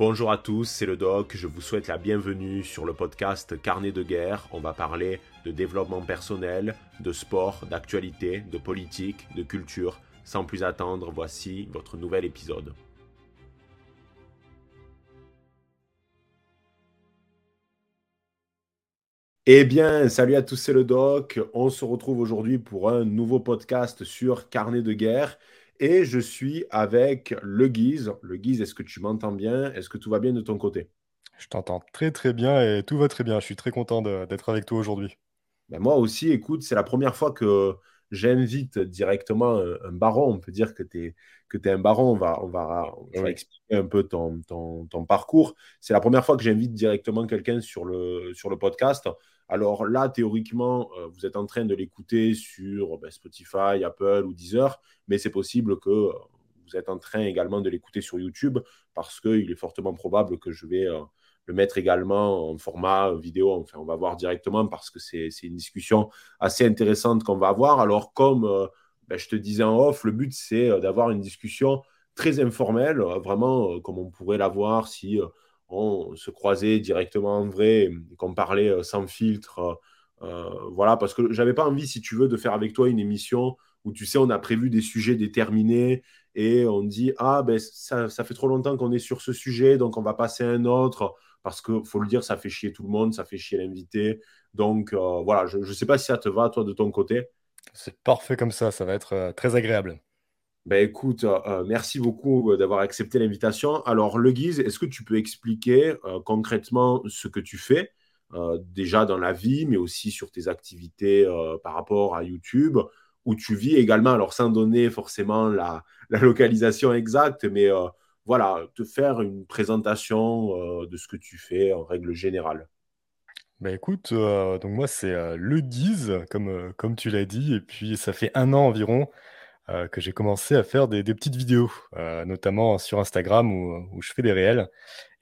Bonjour à tous, c'est le doc, je vous souhaite la bienvenue sur le podcast Carnet de guerre. On va parler de développement personnel, de sport, d'actualité, de politique, de culture. Sans plus attendre, voici votre nouvel épisode. Eh bien, salut à tous, c'est le doc. On se retrouve aujourd'hui pour un nouveau podcast sur Carnet de guerre. Et je suis avec Le Guise. Le Guise, est-ce que tu m'entends bien? Est-ce que tout va bien de ton côté? Je t'entends très très bien et tout va très bien. Je suis très content d'être avec toi aujourd'hui. Ben moi aussi, écoute, c'est la première fois que j'invite directement un, baron. On peut dire que tu es, que es un baron. On va, on va, expliquer un peu ton, ton, ton parcours. C'est la première fois que j'invite directement quelqu'un sur le, sur le podcast. Alors là, théoriquement, euh, vous êtes en train de l'écouter sur ben, Spotify, Apple ou Deezer, mais c'est possible que euh, vous êtes en train également de l'écouter sur YouTube parce qu'il est fortement probable que je vais euh, le mettre également en format vidéo. Enfin, on va voir directement parce que c'est une discussion assez intéressante qu'on va avoir. Alors, comme ben, je te disais en off, le but, c'est d'avoir une discussion très informelle, vraiment comme on pourrait l'avoir si on se croisait directement en vrai qu'on parlait euh, sans filtre. Euh, euh, voilà, parce que j'avais pas envie, si tu veux, de faire avec toi une émission où tu sais, on a prévu des sujets déterminés et on dit Ah, ben ça, fait trop longtemps qu'on est sur ce sujet, donc on va passer à un autre. Parce qu'il faut le dire, ça fait chier tout le monde, ça fait chier l'invité. Donc voilà, je ne sais pas si ça te va, toi, de ton côté. C'est parfait comme ça, ça va être très agréable. Ben écoute, euh, euh, merci beaucoup euh, d'avoir accepté l'invitation. Alors, Le Guise, est-ce que tu peux expliquer concrètement ce que tu fais déjà dans la vie, mais aussi sur tes activités par rapport à YouTube, où tu vis également, alors sans donner forcément la, localisation exacte, mais voilà, te faire une présentation de ce que tu fais en règle générale. Ben écoute, donc moi c'est Le Guise, comme, comme tu l'as dit, et puis ça fait un an environ euh, que j'ai commencé à faire des, petites vidéos, euh, notamment sur Instagram où, je fais des réels.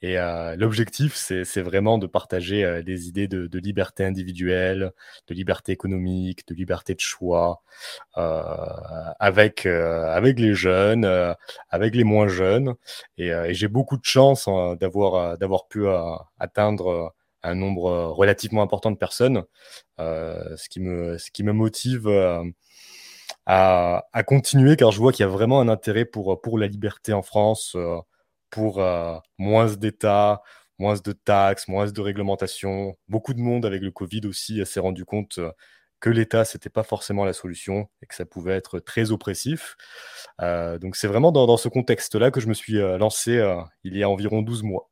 Et euh, l'objectif, c'est vraiment de partager des idées de, liberté individuelle, de liberté économique, de liberté de choix, avec, avec les jeunes, avec les moins jeunes. Et, j'ai beaucoup de chance hein, d'avoir d'avoir pu atteindre un nombre relativement important de personnes, ce, qui me, ce qui me motive à, continuer car je vois qu'il y a vraiment un intérêt pour, pour la liberté en France, euh, pour euh, moins d'État, moins de taxes, moins de réglementation. Beaucoup de monde avec le Covid aussi s'est rendu compte euh, que l'État, ce n'était pas forcément la solution et que ça pouvait être très oppressif. donc c'est vraiment dans, ce contexte-là que je me suis lancé il y a environ 12 mois.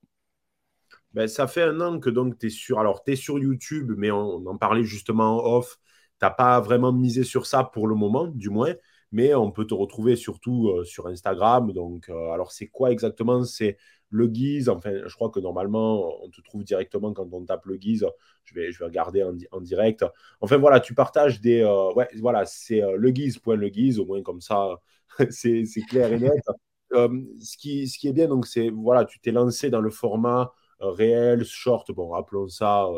Ben, ça fait un an que tu es sur sur YouTube mais on, on, en parlait justement en off n'as pas vraiment misé sur ça pour le moment, du moins, mais on peut te retrouver surtout euh, sur Instagram. Donc, euh, alors, c'est quoi exactement? C'est le guise. Enfin, je crois que normalement, on te trouve directement quand on tape le guise. Je vais, je vais regarder en, direct. Enfin, voilà, tu partages des. Euh, ouais, voilà, c'est le guise, point le guise. Au moins, comme ça, c'est clair et net. ce, qui, ce qui est bien, donc, c'est. Voilà, tu t'es lancé dans le format réel, short. Bon, rappelons ça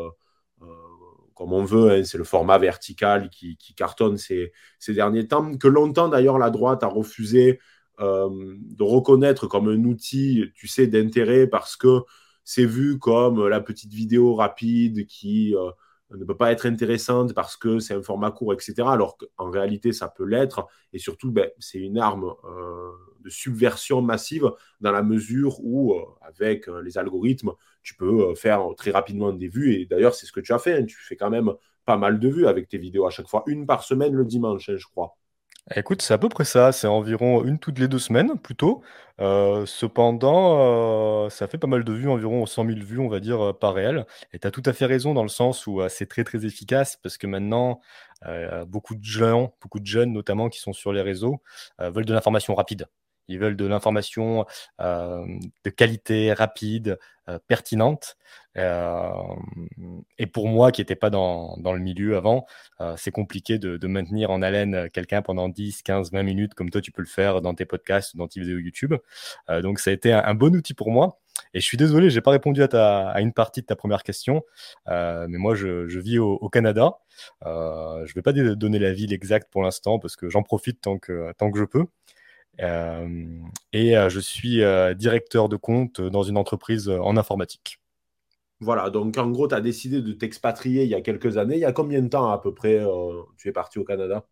comme on veut. Hein, c'est le format vertical qui, cartonne ces, derniers temps, que longtemps d'ailleurs la droite a refusé euh, de reconnaître comme un outil, tu sais, d'intérêt parce que c'est vu comme la petite vidéo rapide qui euh, ne peut pas être intéressante parce que c'est un format court, etc. Alors qu'en réalité, ça peut l'être. Et surtout, ben, c'est une arme euh, de subversion massive dans la mesure où, avec les algorithmes, tu peux faire très rapidement des vues. Et d'ailleurs, c'est ce que tu as fait. Hein. Tu fais quand même pas mal de vues avec tes vidéos à chaque fois, une par semaine le dimanche, hein, je crois. Écoute, c'est à peu près ça, c'est environ une toutes les deux semaines plutôt. Euh, cependant, euh, ça fait pas mal de vues, environ 100 000 vues, on va dire, euh, par réel et tu as tout à fait raison dans le sens où, c'est très, très efficace parce que maintenant, beaucoup de gens, beaucoup de jeunes notamment qui sont sur les réseaux, veulent de l'information rapide. Ils veulent de l'information euh, de qualité, rapide, euh, pertinente. Euh, et pour moi, qui n'étais pas dans, dans, le milieu avant, c'est compliqué de, de, maintenir en haleine quelqu'un pendant 10, 15, 20 minutes, comme toi, tu peux le faire dans tes podcasts, dans tes vidéos YouTube. donc, ça a été un, bon outil pour moi. Et je suis désolé, j'ai pas répondu à, ta, à, une partie de ta première question, mais moi je, je vis au, Canada. Je vais pas donner la ville exacte pour l'instant parce que j'en profite tant que, tant que je peux. Et je suis directeur de compte dans une entreprise en informatique. Voilà, donc en gros, tu as décidé de t'expatrier il y a quelques années. Il y a combien de temps à peu près tu es parti au Canada?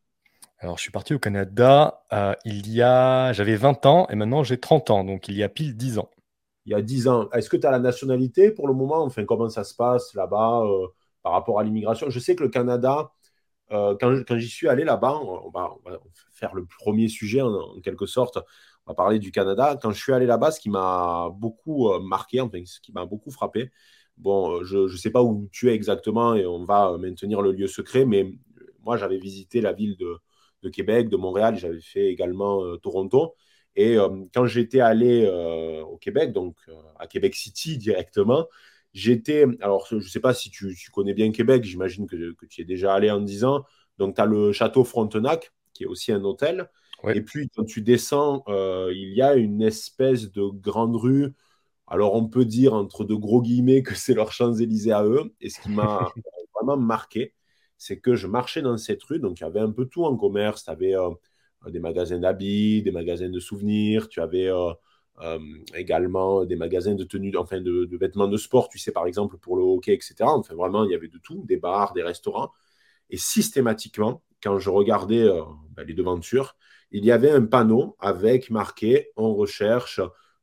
Alors, je suis parti au Canada, il y a j'avais 20 ans et maintenant j'ai 30 ans, donc il y a pile 10 ans. Il y a 10 ans. Est-ce que tu as la nationalité pour le moment? Enfin, comment ça se passe là-bas par rapport à l'immigration? Je sais que le Canada, quand, j'y suis allé là-bas, on, va, faire le premier sujet en, quelque sorte. On va parler du Canada. Quand je suis allé là-bas, ce qui m'a beaucoup marqué, enfin, ce qui m'a beaucoup frappé, bon, je ne sais pas où tu es exactement et on va maintenir le lieu secret, mais moi, j'avais visité la ville de, Québec, de Montréal, j'avais fait également euh, Toronto. Et euh, quand j'étais allé euh, au Québec, donc à Québec City directement, j'étais. Alors, je ne sais pas si tu, connais bien Québec, j'imagine que, tu y es déjà allé en 10 ans. Donc, tu as le château Frontenac, qui est aussi un hôtel. Et puis, quand tu descends, il y a une espèce de grande rue. Alors, on peut dire entre de gros guillemets que c'est leur Champs-Élysées à eux. Et ce qui m'a vraiment marqué, c'est que je marchais dans cette rue, donc il y avait un peu tout en commerce. Tu avais euh, des magasins d'habits, des magasins de souvenirs, tu avais euh, euh, également des magasins de tenues, enfin de, vêtements de sport, tu sais, par exemple pour le hockey, etc. Enfin, vraiment, il y avait de tout, des bars, des restaurants. Et systématiquement, quand je regardais ben, les devantures, il y avait un panneau avec marqué on recherche,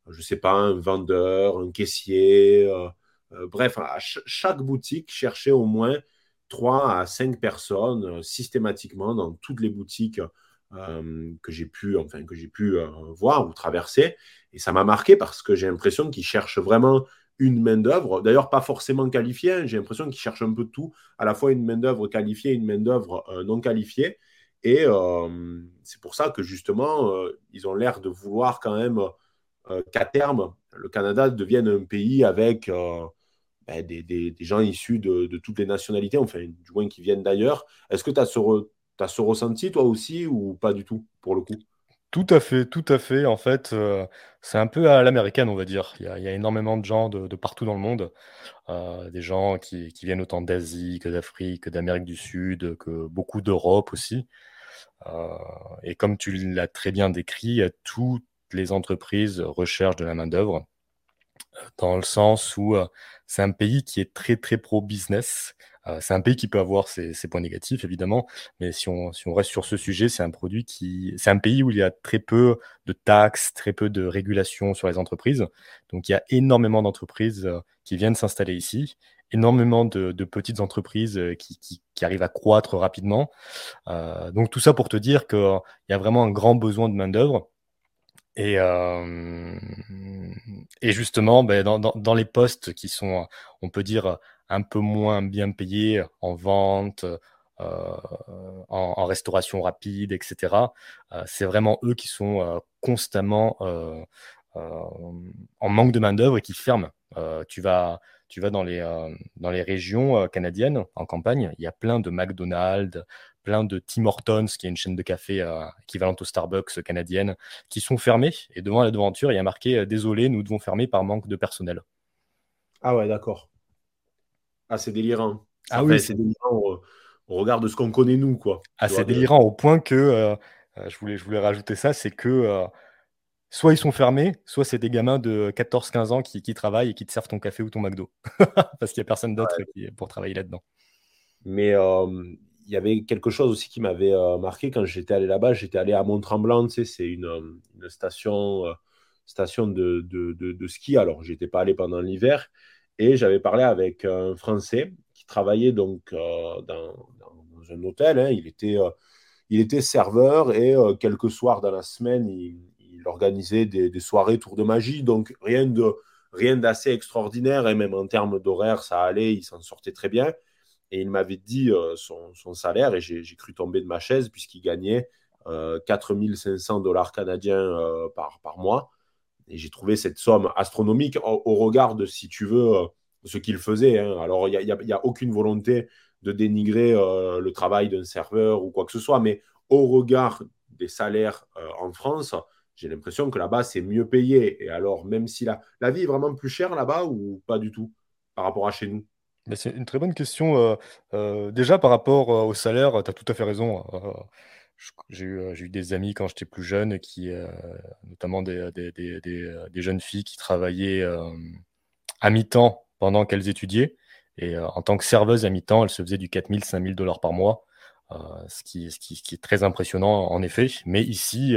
je ne sais pas, un vendeur, un caissier. bref, chaque boutique cherchait au moins 3 à 5 personnes euh, systématiquement dans toutes les boutiques euh, que j'ai pu, enfin, que j'ai pu euh, voir ou traverser. Et ça m'a marqué parce que j'ai l'impression qu'ils cherchent vraiment une main-d'œuvre, d'ailleurs pas forcément qualifiée, hein. j'ai l'impression qu'ils cherchent un peu tout, à la fois une main-d'œuvre qualifiée et une main-d'œuvre non qualifiée. Et c'est pour ça que justement, ils ont l'air de vouloir quand même qu'à terme, le Canada devienne un pays avec ben, des, gens issus de, toutes les nationalités, enfin, du moins qui viennent d'ailleurs. Est-ce que tu as, ce ressenti, toi aussi, ou pas du tout, pour le coup? Tout à fait, tout à fait. En fait, euh, c'est un peu à l'américaine, on va dire. Il y, a, énormément de gens de, partout dans le monde, euh, des gens qui, viennent autant d'Asie que d'Afrique, que d'Amérique du Sud, que beaucoup d'Europe aussi. Euh, et comme tu l'as très bien décrit, toutes les entreprises recherchent de la main-d'œuvre dans le sens où c'est un pays qui est très très pro-business. C'est un pays qui peut avoir ses, points négatifs, évidemment, mais si on, si on, reste sur ce sujet, c'est un produit qui, c'est un pays où il y a très peu de taxes, très peu de régulations sur les entreprises. Donc, il y a énormément d'entreprises qui viennent s'installer ici, énormément de, petites entreprises qui, qui, qui, arrivent à croître rapidement. donc, tout ça pour te dire qu'il y a vraiment un grand besoin de main d'œuvre. Et, euh, et justement, ben, dans, dans, les postes qui sont, on peut dire, un peu moins bien payés en vente, euh, en, restauration rapide, etc., euh, c'est vraiment eux qui sont euh, constamment en manque de main-d'œuvre et qui ferment. tu vas, tu vas dans les, dans les régions canadiennes, en campagne, il y a plein de McDonald's, plein de Tim Hortons, qui est une chaîne de café équivalente au Starbucks canadienne, qui sont fermés. Et devant la devanture, il y a marqué Désolé, nous devons fermer par manque de personnel. Ah ouais, d'accord. Ah, c'est délirant. Ah oui, c'est délirant au, regard de ce qu'on connaît nous, quoi. Ah, c'est délirant au point que, euh, je, voulais, je voulais rajouter ça, c'est que soit ils sont fermés, soit c'est des gamins de 14-15 ans qui, travaillent et qui te servent ton café ou ton McDo. Parce qu'il n'y a personne d'autre pour travailler là-dedans. Mais il y avait quelque chose aussi qui m'avait euh, marqué quand j'étais allé là-bas. J'étais allé à Mont-Tremblant, tu sais, c'est une, euh, station, euh, station de, de, de, ski. Alors, j'étais pas allé pendant l'hiver. Et j'avais parlé avec un Français qui travaillait donc dans, dans, un hôtel. Hein. Il, était, il était serveur et quelques soirs dans la semaine, il, organisait des, soirées tour de magie. Donc, rien de rien d'assez extraordinaire. Et même en termes d'horaire, ça allait, il s'en sortait très bien. Et il m'avait dit euh, son, salaire, et j'ai cru tomber de ma chaise, puisqu'il gagnait euh, 4500 dollars canadiens euh, par mois. J'ai trouvé cette somme astronomique au, regard de, si tu veux, euh, ce qu'il faisait. Hein. Alors, il n'y a, aucune volonté de dénigrer le travail d'un serveur ou quoi que ce soit, mais au regard des salaires en France, j'ai l'impression que là-bas, c'est mieux payé. Et alors, même si la, la vie est vraiment plus chère là-bas ou pas du tout par rapport à chez nous? C'est une très bonne question. déjà, par rapport au salaire, tu as tout à fait raison. J'ai eu, des amis quand j'étais plus jeune, qui, notamment des, des, jeunes filles qui travaillaient à mi-temps pendant qu'elles étudiaient. Et en tant que serveuse à mi-temps, elles se faisaient du 4000, 5000 dollars par mois, ce qui, ce, qui, est très impressionnant en effet. Mais ici,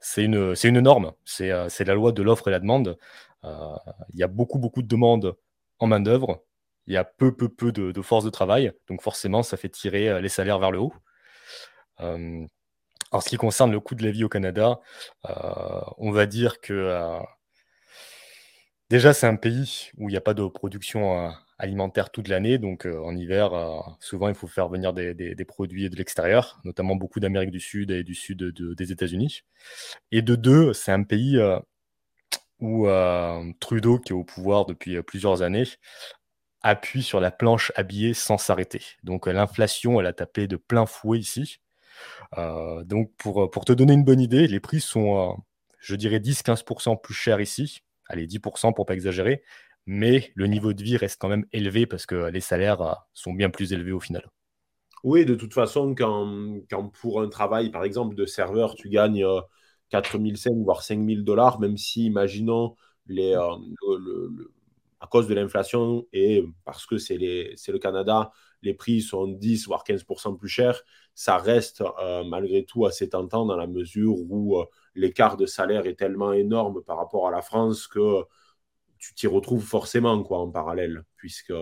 c'est une, une norme, c'est la loi de l'offre et la demande. Il y a beaucoup, beaucoup de demandes en main-d'œuvre, il y a peu, peu, peu de, de force de travail, donc forcément, ça fait tirer les salaires vers le haut. Euh, en ce qui concerne le coût de la vie au Canada, euh, on va dire que euh, déjà c'est un pays où il n'y a pas de production alimentaire toute l'année. Donc en hiver, souvent il faut faire venir des, produits de l'extérieur, notamment beaucoup d'Amérique du Sud et du Sud des États-Unis. Et de deux, c'est un pays où Trudeau, qui est au pouvoir depuis plusieurs années, appuie sur la planche habillée sans s'arrêter. Donc l'inflation, elle a tapé de plein fouet ici. Euh, donc, pour, euh, pour te donner une bonne idée, les prix sont, euh, je dirais, 10-15% plus chers ici. Allez, 10% pour pas exagérer. Mais le niveau de vie reste quand même élevé parce que les salaires sont bien plus élevés au final. Oui, de toute façon, quand, quand pour un travail, par exemple, de serveur, tu gagnes 4005 voire 5000 dollars, même si, imaginons, les, à cause de l'inflation et parce que c'est le Canada, les prix sont 10 voire 15% plus chers, ça reste euh, malgré tout assez tentant dans la mesure où euh, l'écart de salaire est tellement énorme par rapport à la France que tu t'y retrouves forcément quoi, en parallèle, puisque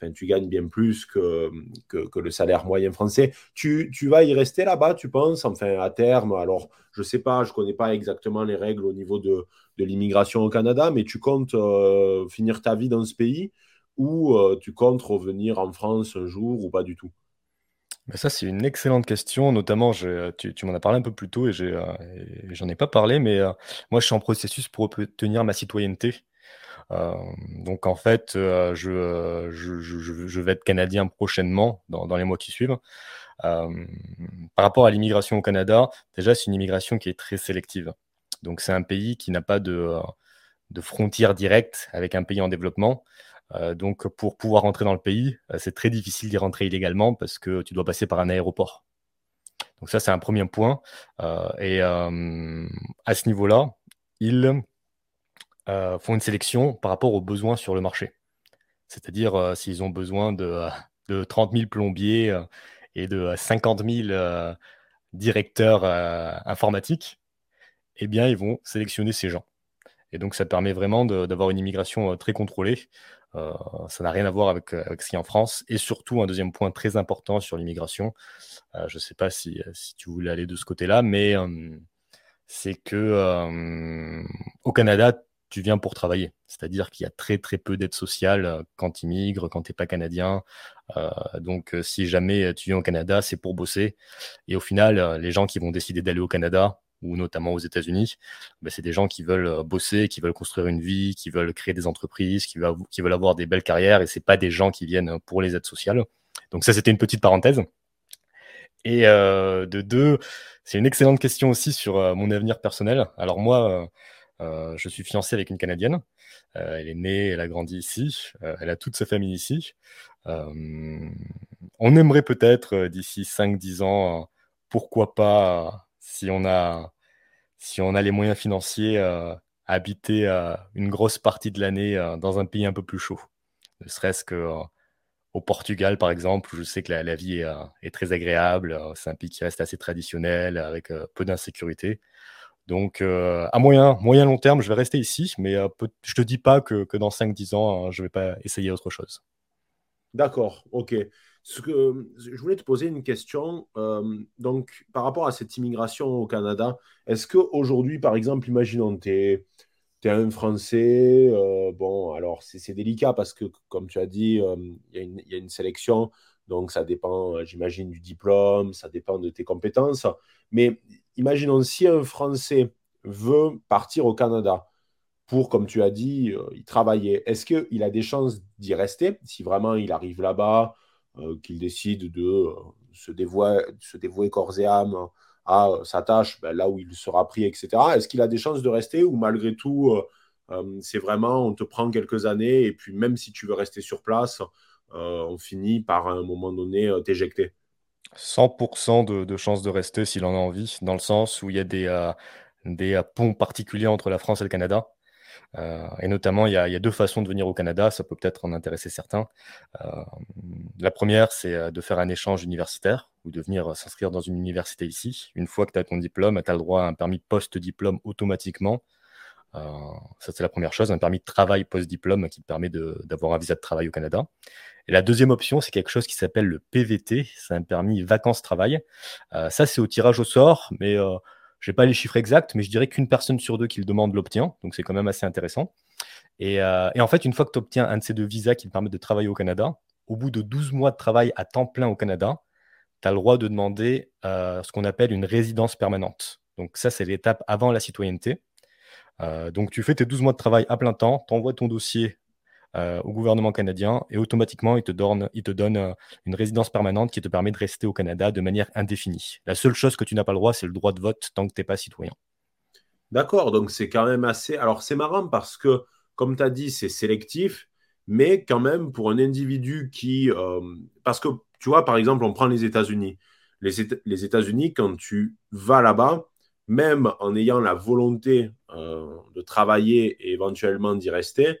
enfin, tu gagnes bien plus que, le salaire moyen français. Tu, vas y rester là-bas, tu penses, enfin à terme Alors, je ne sais pas, je ne connais pas exactement les règles au niveau de, l'immigration au Canada, mais tu comptes euh, finir ta vie dans ce pays ou euh, tu comptes revenir en France un jour ou pas du tout? Ça, c'est une excellente question. Notamment, tu, m'en as parlé un peu plus tôt et euh, j'en ai, pas parlé, mais euh, moi, je suis en processus pour obtenir ma citoyenneté. Donc, en fait, je, je, vais être canadien prochainement, dans, les mois qui suivent. par rapport à l'immigration au Canada, déjà, c'est une immigration qui est très sélective. Donc, c'est un pays qui n'a pas de, de frontières directes avec un pays en développement. Euh, donc, pour pouvoir rentrer dans le pays, euh, c'est très difficile d'y rentrer illégalement parce que tu dois passer par un aéroport. Donc ça, c'est un premier point. Euh, et à ce niveau-là, ils font une sélection par rapport aux besoins sur le marché. C'est-à-dire, s'ils ont besoin de, de, 30 000 plombiers et de 50 000 directeurs informatiques, eh bien, ils vont sélectionner ces gens. Et donc, ça permet vraiment d'avoir une immigration très contrôlée euh, ça n'a rien à voir avec, euh, ce qui est en France. Et surtout, un deuxième point très important sur l'immigration, euh, je ne sais pas si, si, tu voulais aller de ce côté-là, mais c'est que au Canada, tu viens pour travailler. C'est-à-dire qu'il y a très très peu d'aide sociale quand tu immigres, quand tu n'es pas canadien. donc si jamais tu viens au Canada, c'est pour bosser. Et au final, les gens qui vont décider d'aller au Canada, ou notamment aux États-Unis, bah, c'est des gens qui veulent euh, bosser, qui veulent construire une vie, qui veulent créer des entreprises, qui veulent, avoir des belles carrières, et c'est pas des gens qui viennent pour les aides sociales. Donc ça, c'était une petite parenthèse. Et euh, de deux, c'est une excellente question aussi sur euh, mon avenir personnel. Alors moi, je suis fiancé avec une Canadienne. elle est née, elle a grandi ici, elle a toute sa famille ici. on aimerait peut-être d'ici 5-10 ans, pourquoi pas si on a, si on a les moyens financiers, euh, habiter euh, une grosse partie de l'année euh, dans un pays un peu plus chaud. Ne serait-ce que au Portugal, par exemple, où je sais que la, vie est, très agréable. C'est un pays qui reste assez traditionnel, avec peu d'insécurité. Donc, à moyen, moyen long terme, je vais rester ici, mais je ne te dis pas que, dans 5-10 ans, hein, je vais pas essayer autre chose. D'accord, ok. Ce que, je voulais te poser une question. Euh, donc, par rapport à cette immigration au Canada, est-ce qu'aujourd'hui, par exemple, imaginons, tu es, un Français, euh, bon, alors c'est délicat parce que, comme tu as dit, euh, il y, a une sélection, donc ça dépend, j'imagine, du diplôme, ça dépend de tes compétences. Mais imaginons si un Français veut partir au Canada pour, comme tu as dit, y travailler, est-ce qu'il a des chances d'y rester si vraiment il arrive là-bas euh, qu'il décide de euh, se dévouer, corps et âme à euh, sa tâche, ben, là où il sera pris, etc. Est-ce qu'il a des chances de rester ou malgré tout, c'est vraiment, on te prend quelques années et puis même si tu veux rester sur place, on finit par à un moment donné t'éjecter? 100 de de chances de rester s'il en a envie, dans le sens où il y a des, des, heu, ponts particuliers entre la France et le Canada. Heu et notamment, il y a 2 façons de venir au Canada, ça peut peut-être en intéresser certains. La première, c'est, de faire un échange universitaire ou de venir, s'inscrire dans une université ici. Une fois que tu as ton diplôme, tu as le droit à un permis post-diplôme automatiquement. Heu, ça, c'est la première chose, un permis de travail post-diplôme qui permet d'avoir un visa de travail au Canada. Et la deuxième option, c'est quelque chose qui s'appelle le PVT, c'est un permis vacances-travail. Heu, ça, c'est au tirage au sort, mais heu, je n'ai pas les chiffres exacts, mais je dirais qu'une personne sur deux qui le demande l'obtient, donc c'est quand même assez intéressant. Et, euh, et en fait, une fois que tu obtiens un de ces deux visas qui te permettent de travailler au Canada, au bout de 12 mois de travail à temps plein au Canada, tu as le droit de demander euh, ce qu'on appelle une résidence permanente. Donc ça, c'est l'étape avant la citoyenneté. Euh, donc tu fais tes 12 mois de travail à plein temps, tu envoies ton dossier euh, au gouvernement canadien et automatiquement, il te donne, te euh, une résidence permanente qui te permet de rester au Canada de manière indéfinie. La seule chose que tu n'as pas le droit, c'est le droit de vote tant que tu n'es pas citoyen. D'accord, donc c'est quand même assez... Alors c'est marrant parce que, comme tu as dit, c'est sélectif, mais quand même pour un individu qui... Parce que, tu vois, par exemple, on prend les États-Unis. Les États-Unis, quand tu vas là-bas, même en ayant la volonté de travailler et éventuellement d'y rester,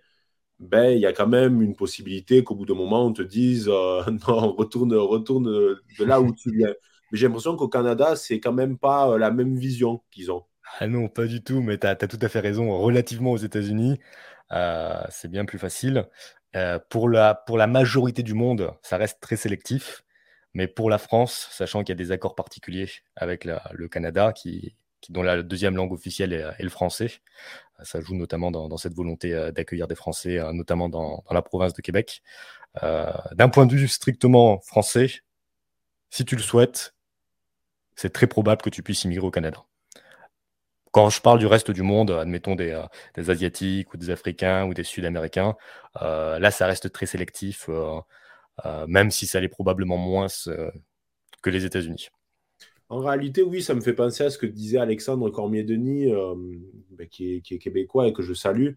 ben, il y a quand même une possibilité qu'au bout d'un moment, on te dise euh, non, retourne, retourne de là où tu viens. Mais j'ai l'impression qu'au Canada, c'est quand même pas euh, la même vision qu'ils ont. Ah non, pas du tout, mais tu as, tout à fait raison. Relativement aux États-Unis, euh, c'est bien plus facile. pour, la, pour la majorité du monde, ça reste très sélectif. Mais pour la France, sachant qu'il y a des accords particuliers avec le Canada, qui, dont la deuxième langue officielle est, le français. Euh, ça joue notamment dans, cette volonté euh, d'accueillir des Français, euh, notamment dans, la province de Québec. D'un point de vue strictement français, si tu le souhaites, c'est très probable que tu puisses immigrer au Canada. Quand je parle du reste du monde, admettons des, Asiatiques ou des Africains ou des Sud-Américains, là, ça reste très sélectif, même si ça l'est probablement moins que les États-Unis. En réalité, oui, ça me fait penser à ce que disait Alexandre Cormier-Denis, euh, ben, qui, est, québécois et que je salue,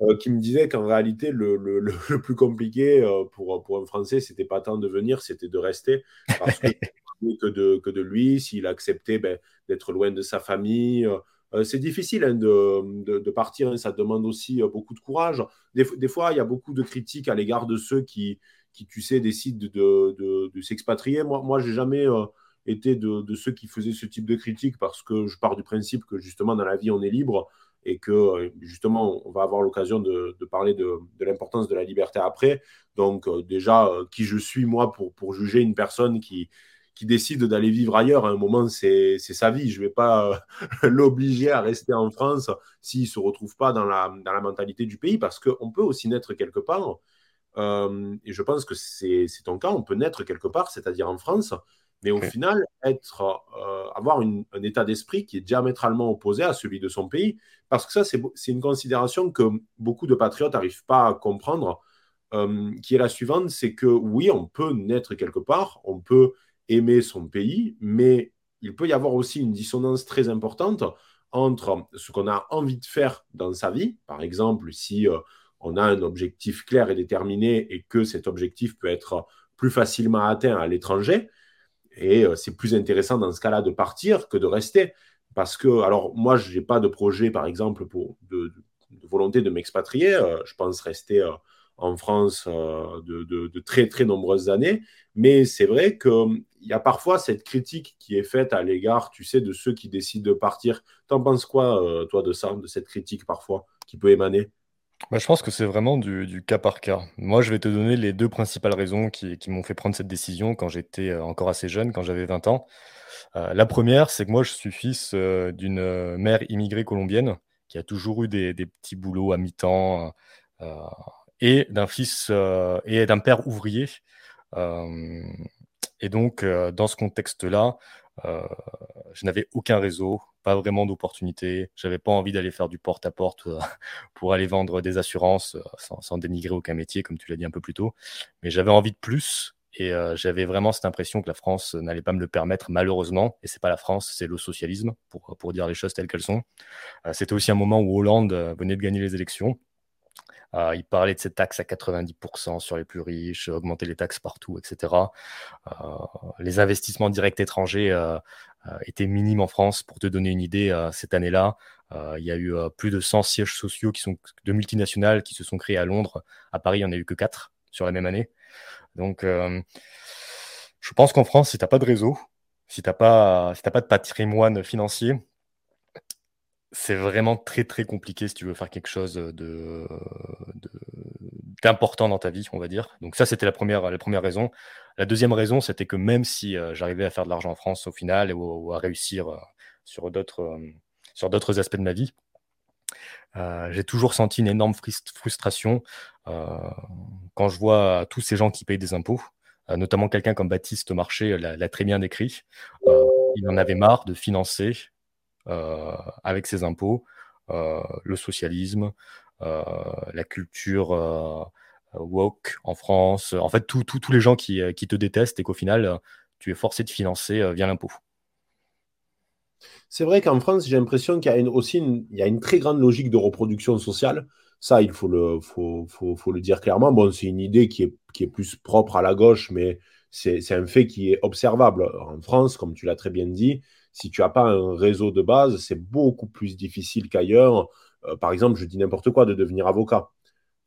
euh, qui me disait qu'en réalité, le, plus compliqué euh, pour, pour un Français, c'était pas tant de venir, c'était de rester. Parce que, que, de, que de lui, s'il acceptait ben, d'être loin de sa famille. c'est difficile hein, de, partir, hein, ça demande aussi beaucoup de courage. Des, des fois, il y a beaucoup de critiques à l'égard de ceux qui, qui, tu sais, décident de, s'expatrier. Moi, moi j'ai jamais était de, ceux qui faisaient ce type de critique parce que je pars du principe que justement dans la vie on est libre et que euh, justement on va avoir l'occasion de, parler de, l'importance de la liberté après. Donc euh, déjà, euh, qui je suis moi pour, juger une personne qui, qui décide d'aller vivre ailleurs à un moment, c'est sa vie. Je ne vais pas l'obliger à rester en France s'il ne se retrouve pas dans la, dans la mentalité du pays parce qu'on peut aussi naître quelque part. et je pense que c'est ton cas, on peut naître quelque part, c'est-à-dire en France, mais au final, être, euh, avoir un état d'esprit qui est diamétralement opposé à celui de son pays, parce que ça, c'est une considération que beaucoup de patriotes n'arrivent pas à comprendre, euh, qui est la suivante, c'est que oui, on peut naître quelque part, on peut aimer son pays, mais il peut y avoir aussi une dissonance très importante entre ce qu'on a envie de faire dans sa vie, par exemple, si euh, on a un objectif clair et déterminé et que cet objectif peut être plus facilement atteint à l'étranger, et euh, c'est plus intéressant dans ce cas-là de partir que de rester. Parce que, alors, moi, je n'ai pas de projet, par exemple, de, volonté de m'expatrier. Euh, je pense rester euh, en France de, très, très nombreuses années. Mais c'est vrai qu'il y a parfois cette critique qui est faite à l'égard, tu sais, de ceux qui décident de partir. T'en penses quoi, toi, de ça, de cette critique parfois qui peut émaner? Bah, je pense que c'est vraiment du, cas par cas. Moi, je vais te donner les deux principales raisons qui, m'ont fait prendre cette décision quand j'étais euh, encore assez jeune, quand j'avais 20 ans. Euh, la première, c'est que moi, je suis fils euh, d'une mère immigrée colombienne qui a toujours eu des, petits boulots à mi-temps et d'un fils et d'un père ouvrier. et donc, dans ce contexte-là, je n'avais aucun réseau, pas vraiment d'opportunités. J'avais pas envie d'aller faire du porte-à-porte euh, pour aller vendre des assurances euh, sans, dénigrer aucun métier, comme tu l'as dit un peu plus tôt. Mais j'avais envie de plus et euh, j'avais vraiment cette impression que la France n'allait pas me le permettre, malheureusement. Et c'est pas la France, c'est le socialisme, pour, pour dire les choses telles qu'elles sont. C'était aussi un moment où Hollande venait de gagner les élections. il parlait de ces taxes à 90% sur les plus riches, augmenter les taxes partout, etc. les investissements directs étrangers étaient minimes en France. Pour te donner une idée, cette année-là, il y a eu plus de 100 sièges sociaux qui sont, de multinationales qui se sont créés à Londres. À Paris, il n'y en a eu que 4 sur la même année. Donc, je pense qu'en France, si tu n'as pas de réseau, si tu n'as pas, si pas de patrimoine financier, c'est vraiment très très compliqué si tu veux faire quelque chose de, d'important dans ta vie, on va dire. Donc ça, c'était la première, la première raison. La deuxième raison, c'était que même si euh, j'arrivais à faire de l'argent en France au final ou, à réussir euh, sur, d'autres, euh, sur d'autres aspects de ma vie, j'ai toujours senti une énorme frustration quand je vois tous ces gens qui payent des impôts, notamment quelqu'un comme Baptiste Marché l'a très bien décrit. il en avait marre de financer avec ses impôts, le socialisme, la culture woke en France, en fait, tous les gens qui, te détestent et qu'au final, tu es forcé de financer via l'impôt. C'est vrai qu'en France, j'ai l'impression qu'il y a aussi une, très grande logique de reproduction sociale. Ça, il faut le, dire clairement. Bon, c'est une idée qui est plus propre à la gauche, mais c'est un fait qui est observable. En France, comme tu l'as très bien dit, si tu n'as pas un réseau de base, c'est beaucoup plus difficile qu'ailleurs. Euh, par exemple, je dis n'importe quoi, de devenir avocat.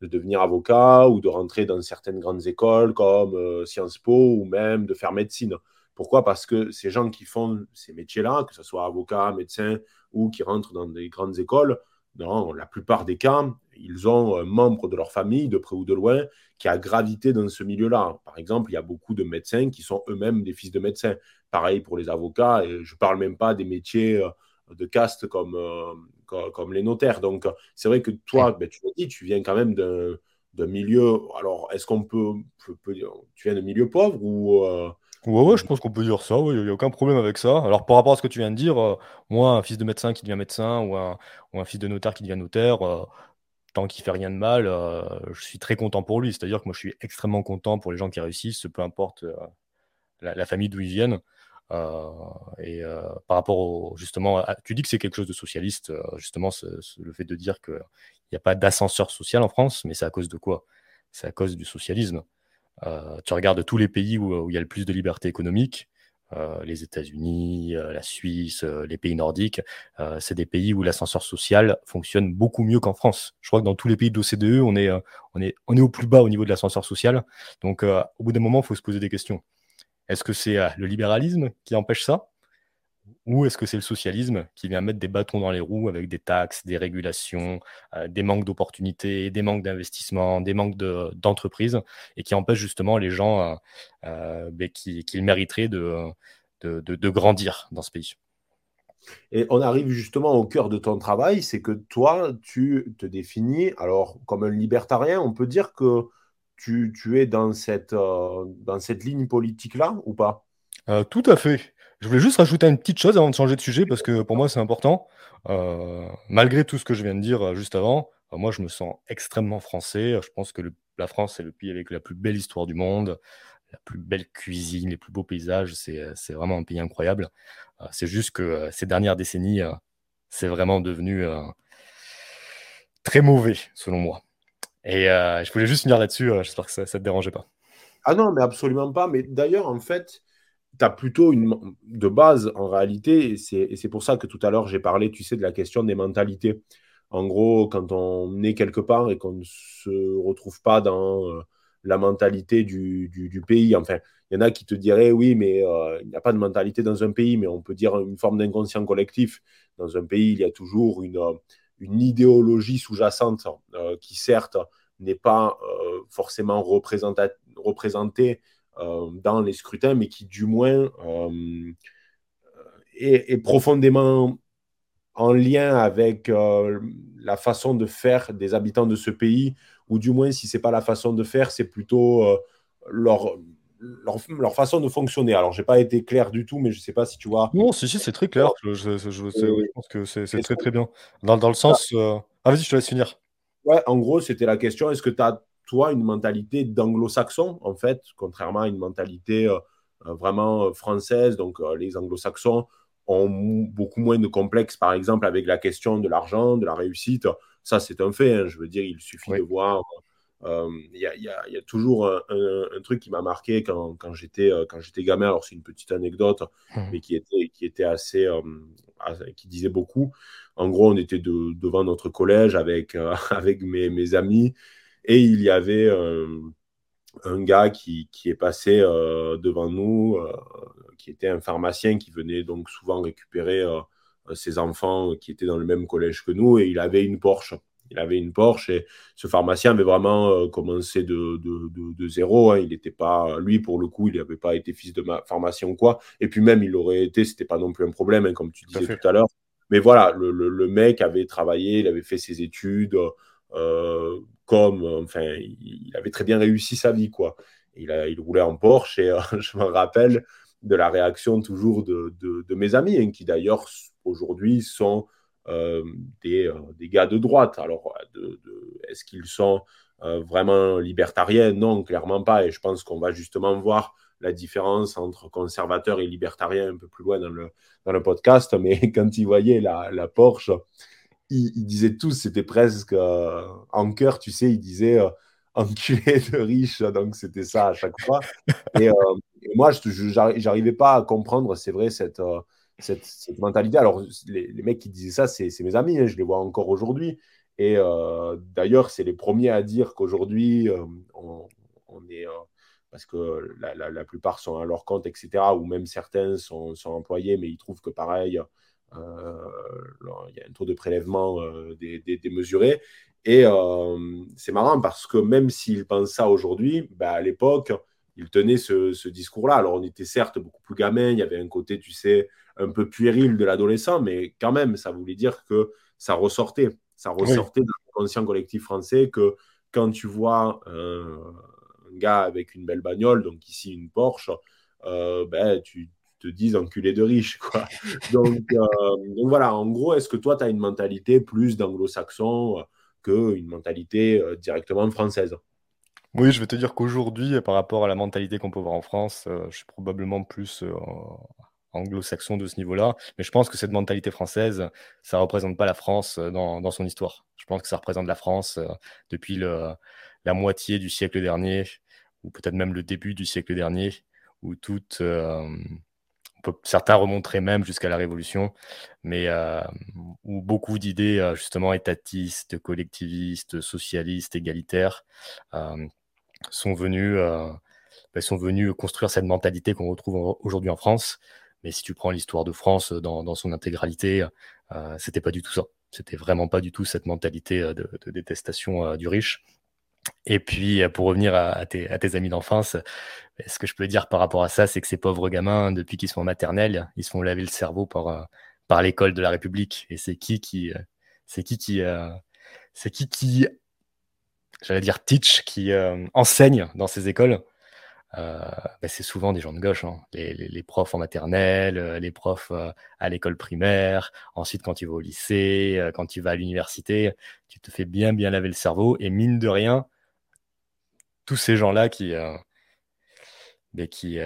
De devenir avocat ou de rentrer dans certaines grandes écoles comme euh, Sciences Po ou même de faire médecine. Pourquoi? Parce que ces gens qui font ces métiers-là, que ce soit avocat, médecin ou qui rentrent dans des grandes écoles, dans la plupart des cas, ils ont un membre de leur famille, de près ou de loin, qui a gravité dans ce milieu-là. Par exemple, il y a beaucoup de médecins qui sont eux-mêmes des fils de médecins. Pareil pour les avocats, et je ne parle même pas des métiers euh, de caste comme, comme, les notaires. Donc, c'est vrai que toi, ben, tu l'as dit, tu viens quand même d'un milieu. Alors, est-ce qu'on peut, Tu viens d'un milieu pauvre ou. Euh, Ouais, ouais, je pense qu'on peut dire ça, il n'y a aucun problème avec ça. Alors, par rapport à ce que tu viens de dire, euh, moi, un fils de médecin qui devient médecin ou un, ou un fils de notaire qui devient notaire, euh, tant qu'il fait rien de mal, je suis très content pour lui. C'est-à-dire que moi, je suis extrêmement content pour les gens qui réussissent, peu importe la, famille d'où ils viennent. Et par rapport au, justement, tu dis que c'est quelque chose de socialiste, justement, le fait de dire qu'il n'y a pas d'ascenseur social en France, mais c'est à cause de quoi? C'est à cause du socialisme. Euh, tu regardes tous les pays où, il y a le plus de liberté économique, euh, les États-Unis, euh, la Suisse, les pays nordiques, c'est des pays où l'ascenseur social fonctionne beaucoup mieux qu'en France. Je crois que dans tous les pays de l'OCDE, on est, on, est, on est au plus bas au niveau de l'ascenseur social. Donc, au bout d'un moment, il faut se poser des questions. Est-ce que c'est le libéralisme qui empêche ça? Ou est-ce que c'est le socialisme qui vient mettre des bâtons dans les roues avec des taxes, des régulations, euh, des manques d'opportunités, des manques d'investissement, des manques d'entreprises, et qui empêche justement les gens euh, euh, ben, qui, mériteraient de, de, grandir dans ce pays? Et on arrive justement au cœur de ton travail, c'est que toi, tu te définis, alors comme un libertarien, on peut dire que tu, es dans cette, dans cette ligne politique-là ou pas? Tout à fait. Je voulais juste rajouter une petite chose avant de changer de sujet parce que pour moi c'est important. Euh, malgré tout ce que je viens de dire euh, juste avant, euh, moi je me sens extrêmement français. Je pense que la France est le pays avec la plus belle histoire du monde, la plus belle cuisine, les plus beaux paysages. C'est vraiment un pays incroyable. c'est juste que ces dernières décennies, c'est vraiment devenu très mauvais selon moi. Et je voulais juste finir là-dessus. J'espère que ça ne te dérangeait pas. Ah non, mais absolument pas. Mais d'ailleurs, en fait, tu as plutôt une de base en réalité, et c'est pour ça que tout à l'heure j'ai parlé, tu sais, de la question des mentalités. En gros, quand on est quelque part et qu'on ne se retrouve pas dans euh, la mentalité du, pays, enfin, il y en a qui te diraient oui, mais euh, il n'y a pas de mentalité dans un pays, mais on peut dire une forme d'inconscient collectif. Dans un pays, il y a toujours une, une idéologie sous-jacente euh, qui, certes, n'est pas forcément représentée euh, dans les scrutins, mais qui du moins euh, est, profondément en lien avec euh, la façon de faire des habitants de ce pays, ou du moins si ce n'est pas la façon de faire, c'est plutôt leur, leur, façon de fonctionner. Alors, je n'ai pas été clair du tout, mais je ne sais pas si tu vois. Non, si, si, c'est très clair. Je, je, pense que c'est très, très bien. Dans, dans le sens. Ah, vas-y, je te laisse finir. Ouais, en gros, c'était la question est-ce que tu as toi, une mentalité d'anglo-saxon, en fait, contrairement à une mentalité euh, euh, vraiment euh, française? Donc, les anglo-saxons ont beaucoup moins de complexes, par exemple, avec la question de l'argent, de la réussite. Ça, c'est un fait. Hein. Je veux dire, il suffit de voir. Il y, a, toujours un, truc qui m'a marqué quand, quand j'étais gamin. Alors, c'est une petite anecdote, mmh. mais qui était, qui était assez, qui disait beaucoup. En gros, on était devant notre collège avec, avec mes, mes, amis et il y avait un gars qui, qui est passé devant nous, qui était un pharmacien qui venait donc souvent récupérer ses enfants qui étaient dans le même collège que nous et il avait une Porsche. Il avait une Porsche et ce pharmacien avait vraiment euh, commencé de, de, de, zéro. Hein. Il n'était pas, lui pour le coup, il n'avait pas été fils de pharmacien ou quoi. Et puis même, il aurait été, c'était pas non plus un problème, hein, comme tu disais tout, à l'heure. Mais voilà, le, le, mec avait travaillé, il avait fait ses études, euh, comme, enfin, il, avait très bien réussi sa vie, quoi. Il, a, il roulait en Porsche et je me rappelle de la réaction toujours de, de mes amis, hein, qui d'ailleurs aujourd'hui sont euh, des, euh, des, gars de droite. Alors, de, est-ce qu'ils sont euh, vraiment libertariens? Non, clairement pas. Et je pense qu'on va justement voir la différence entre conservateurs et libertariens un peu plus loin dans le, dans le podcast. Mais quand ils voyaient la, la Porsche, ils, disaient tous, c'était presque en cœur, tu sais, ils disaient enculé de riche. Donc, c'était ça à chaque fois. Et, moi, je n'arrivais pas à comprendre, c'est vrai, cette, cette, mentalité. Alors, les, mecs qui disaient ça, c'est mes amis, hein, je les vois encore aujourd'hui. Et euh, d'ailleurs, c'est les premiers à dire qu'aujourd'hui, euh, on, est. Euh, parce que la, plupart sont à leur compte, etc., ou même certains sont, employés, mais ils trouvent que pareil, il y a un taux de prélèvement démesuré. Et c'est marrant parce que même s'ils pensent ça aujourd'hui, bah, à l'époque, ils tenaient ce, ce discours-là. Alors, on était certes beaucoup plus gamin, il y avait un côté, tu sais, un peu puéril de l'adolescent, mais quand même, ça voulait dire que ça ressortait. Ça ressortait dans le conscient collectif français que quand tu vois un, gars avec une belle bagnole, donc ici une Porsche, euh, ben, tu te dis enculé de riche. Quoi. Donc, euh, donc voilà, en gros, est-ce que toi, tu as une mentalité plus d'anglo-saxon qu'une mentalité euh, directement française? Oui, je vais te dire qu'aujourd'hui, par rapport à la mentalité qu'on peut voir en France, je suis probablement plus anglo-saxon de ce niveau-là. Mais je pense que cette mentalité française, ça ne représente pas la France euh, dans, son histoire. Je pense que ça représente la France euh, depuis la moitié du siècle dernier, ou peut-être même le début du siècle dernier, où toute. Euh, certains remonteraient même jusqu'à la Révolution, mais où beaucoup d'idées justement étatistes, collectivistes, socialistes, égalitaires sont venues, ben, sont venues construire cette mentalité qu'on retrouve aujourd'hui en France. Mais si tu prends l'histoire de France euh, dans, son intégralité, euh, c'était pas du tout ça. C'était vraiment pas du tout cette mentalité euh, de, détestation du riche. Et puis, pour revenir à, tes, amis d'enfance, ce que je peux dire par rapport à ça, c'est que ces pauvres gamins, depuis qu'ils sont en maternelle, ils se font laver le cerveau par, l'école de la République. Et c'est qui qui, c'est c'est qui qui, j'allais dire teach, qui enseigne dans ces écoles? Euh, bah, c'est souvent des gens de gauche, hein. les, profs en maternelle, euh, les profs euh, à l'école primaire, ensuite quand tu vas au lycée, quand tu vas à l'université, tu te fais bien bien laver le cerveau et mine de rien, tous ces gens-là qui, bah, qui,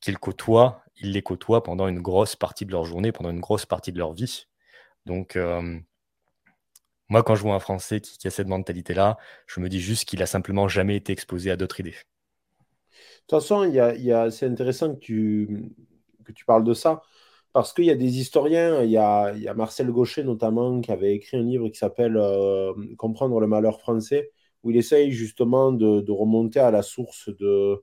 qui le côtoient, ils les côtoient pendant une grosse partie de leur journée, pendant une grosse partie de leur vie. Donc, moi, quand je vois un Français qui, qui a cette mentalité-là, je me dis juste qu'il a simplement jamais été exposé à d'autres idées. De toute façon, il y a, c'est intéressant que tu, que tu parles de ça, parce qu'il y a des historiens, il y a, y a Marcel Gaucher notamment, qui avait écrit un livre qui s'appelle euh, Comprendre le malheur français, où il essaye justement de, remonter à la source de,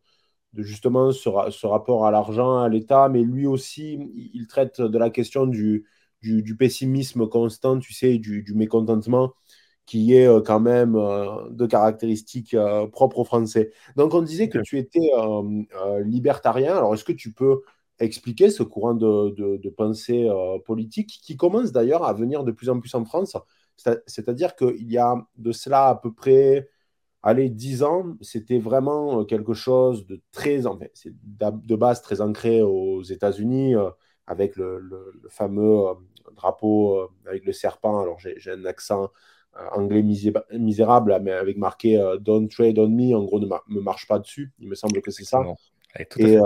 de justement ce, rapport à l'argent, à l'État, mais lui aussi, il traite de la question du, du, pessimisme constant, tu sais, du mécontentement qui est euh, quand même euh, de caractéristiques euh, propres aux Français. Donc, on disait que tu étais libertarien. Alors, est-ce que tu peux expliquer ce courant de, pensée politique qui commence d'ailleurs à venir de plus en plus en France? C'est-à-dire qu'il y a de cela à peu près allez, 10 ans, c'était vraiment quelque chose de très, enfin, c'est de base très ancré aux États-Unis, avec le, fameux drapeau avec le serpent. Alors, j'ai un accent anglais misérable, mais avec marqué euh, Don't trade on me, en gros, ne me marche pas dessus. Il me semble que c'est ça. Et euh,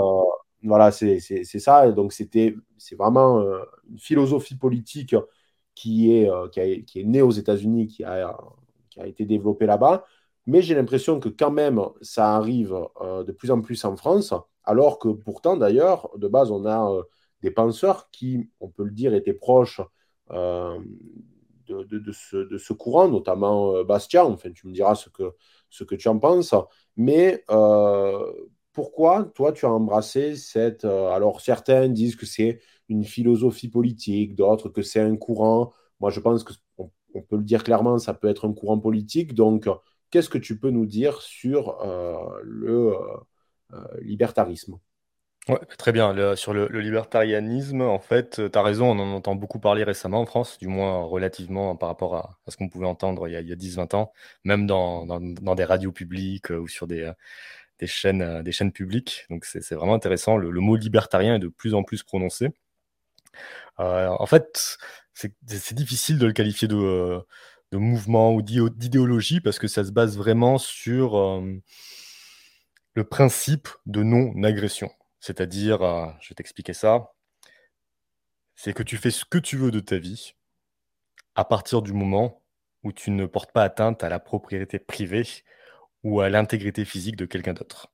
voilà, c'est ça. donc, c'était c'est vraiment une philosophie politique qui est, qui, est né aux États-Unis, qui a, qui a été développé là-bas. Mais j'ai l'impression que quand même, ça arrive de plus en plus en France, alors que pourtant, d'ailleurs, de base, on a des penseurs qui, on peut le dire, étaient proches de, ce, courant, notamment Bastien. Enfin, tu me diras ce que, ce que tu en penses. Mais pourquoi toi tu as embrassé cette... Euh, alors certains disent que c'est une philosophie politique, d'autres que c'est un courant. Moi je pense qu'on on peut le dire clairement, ça peut être un courant politique. Donc qu'est-ce que tu peux nous dire sur euh, le euh, libertarisme? Ouais, très bien. sur le, libertarianisme, en fait, tu as raison, on en entend beaucoup parler récemment en France, du moins relativement par rapport à, ce qu'on pouvait entendre il y a, a 10-20 ans, même dans, des radios publiques ou sur des, des chaînes, euh, des chaînes publiques. Donc c'est vraiment intéressant. Le, mot libertarien est de plus en plus prononcé. Euh, en fait, c'est difficile de le qualifier euh, de mouvement ou d'idéologie parce que ça se base vraiment sur le principe de non-agression. C'est-à-dire, je vais t'expliquer ça, c'est que tu fais ce que tu veux de ta vie à partir du moment où tu ne portes pas atteinte à la propriété privée ou à l'intégrité physique de quelqu'un d'autre.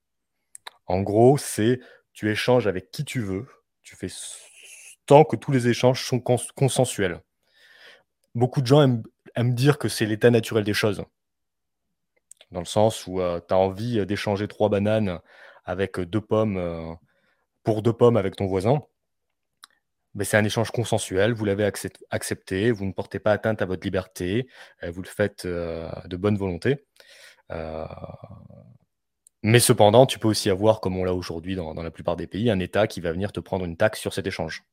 En gros, c'est tu échanges avec qui tu veux, tu fais tant que tous les échanges sont consensuels. Beaucoup de gens aiment, dire que c'est l'état naturel des choses. Dans le sens où euh, tu as envie d'échanger trois bananes avec deux pommes euh, pour deux pommes avec ton voisin. C'est un échange consensuel, vous l'avez accepté, vous ne portez pas atteinte à votre liberté, euh, vous le faites de bonne volonté. Euh, mais cependant, tu peux aussi avoir, comme on l'a aujourd'hui dans, la plupart des pays, un État qui va venir te prendre une taxe sur cet échange.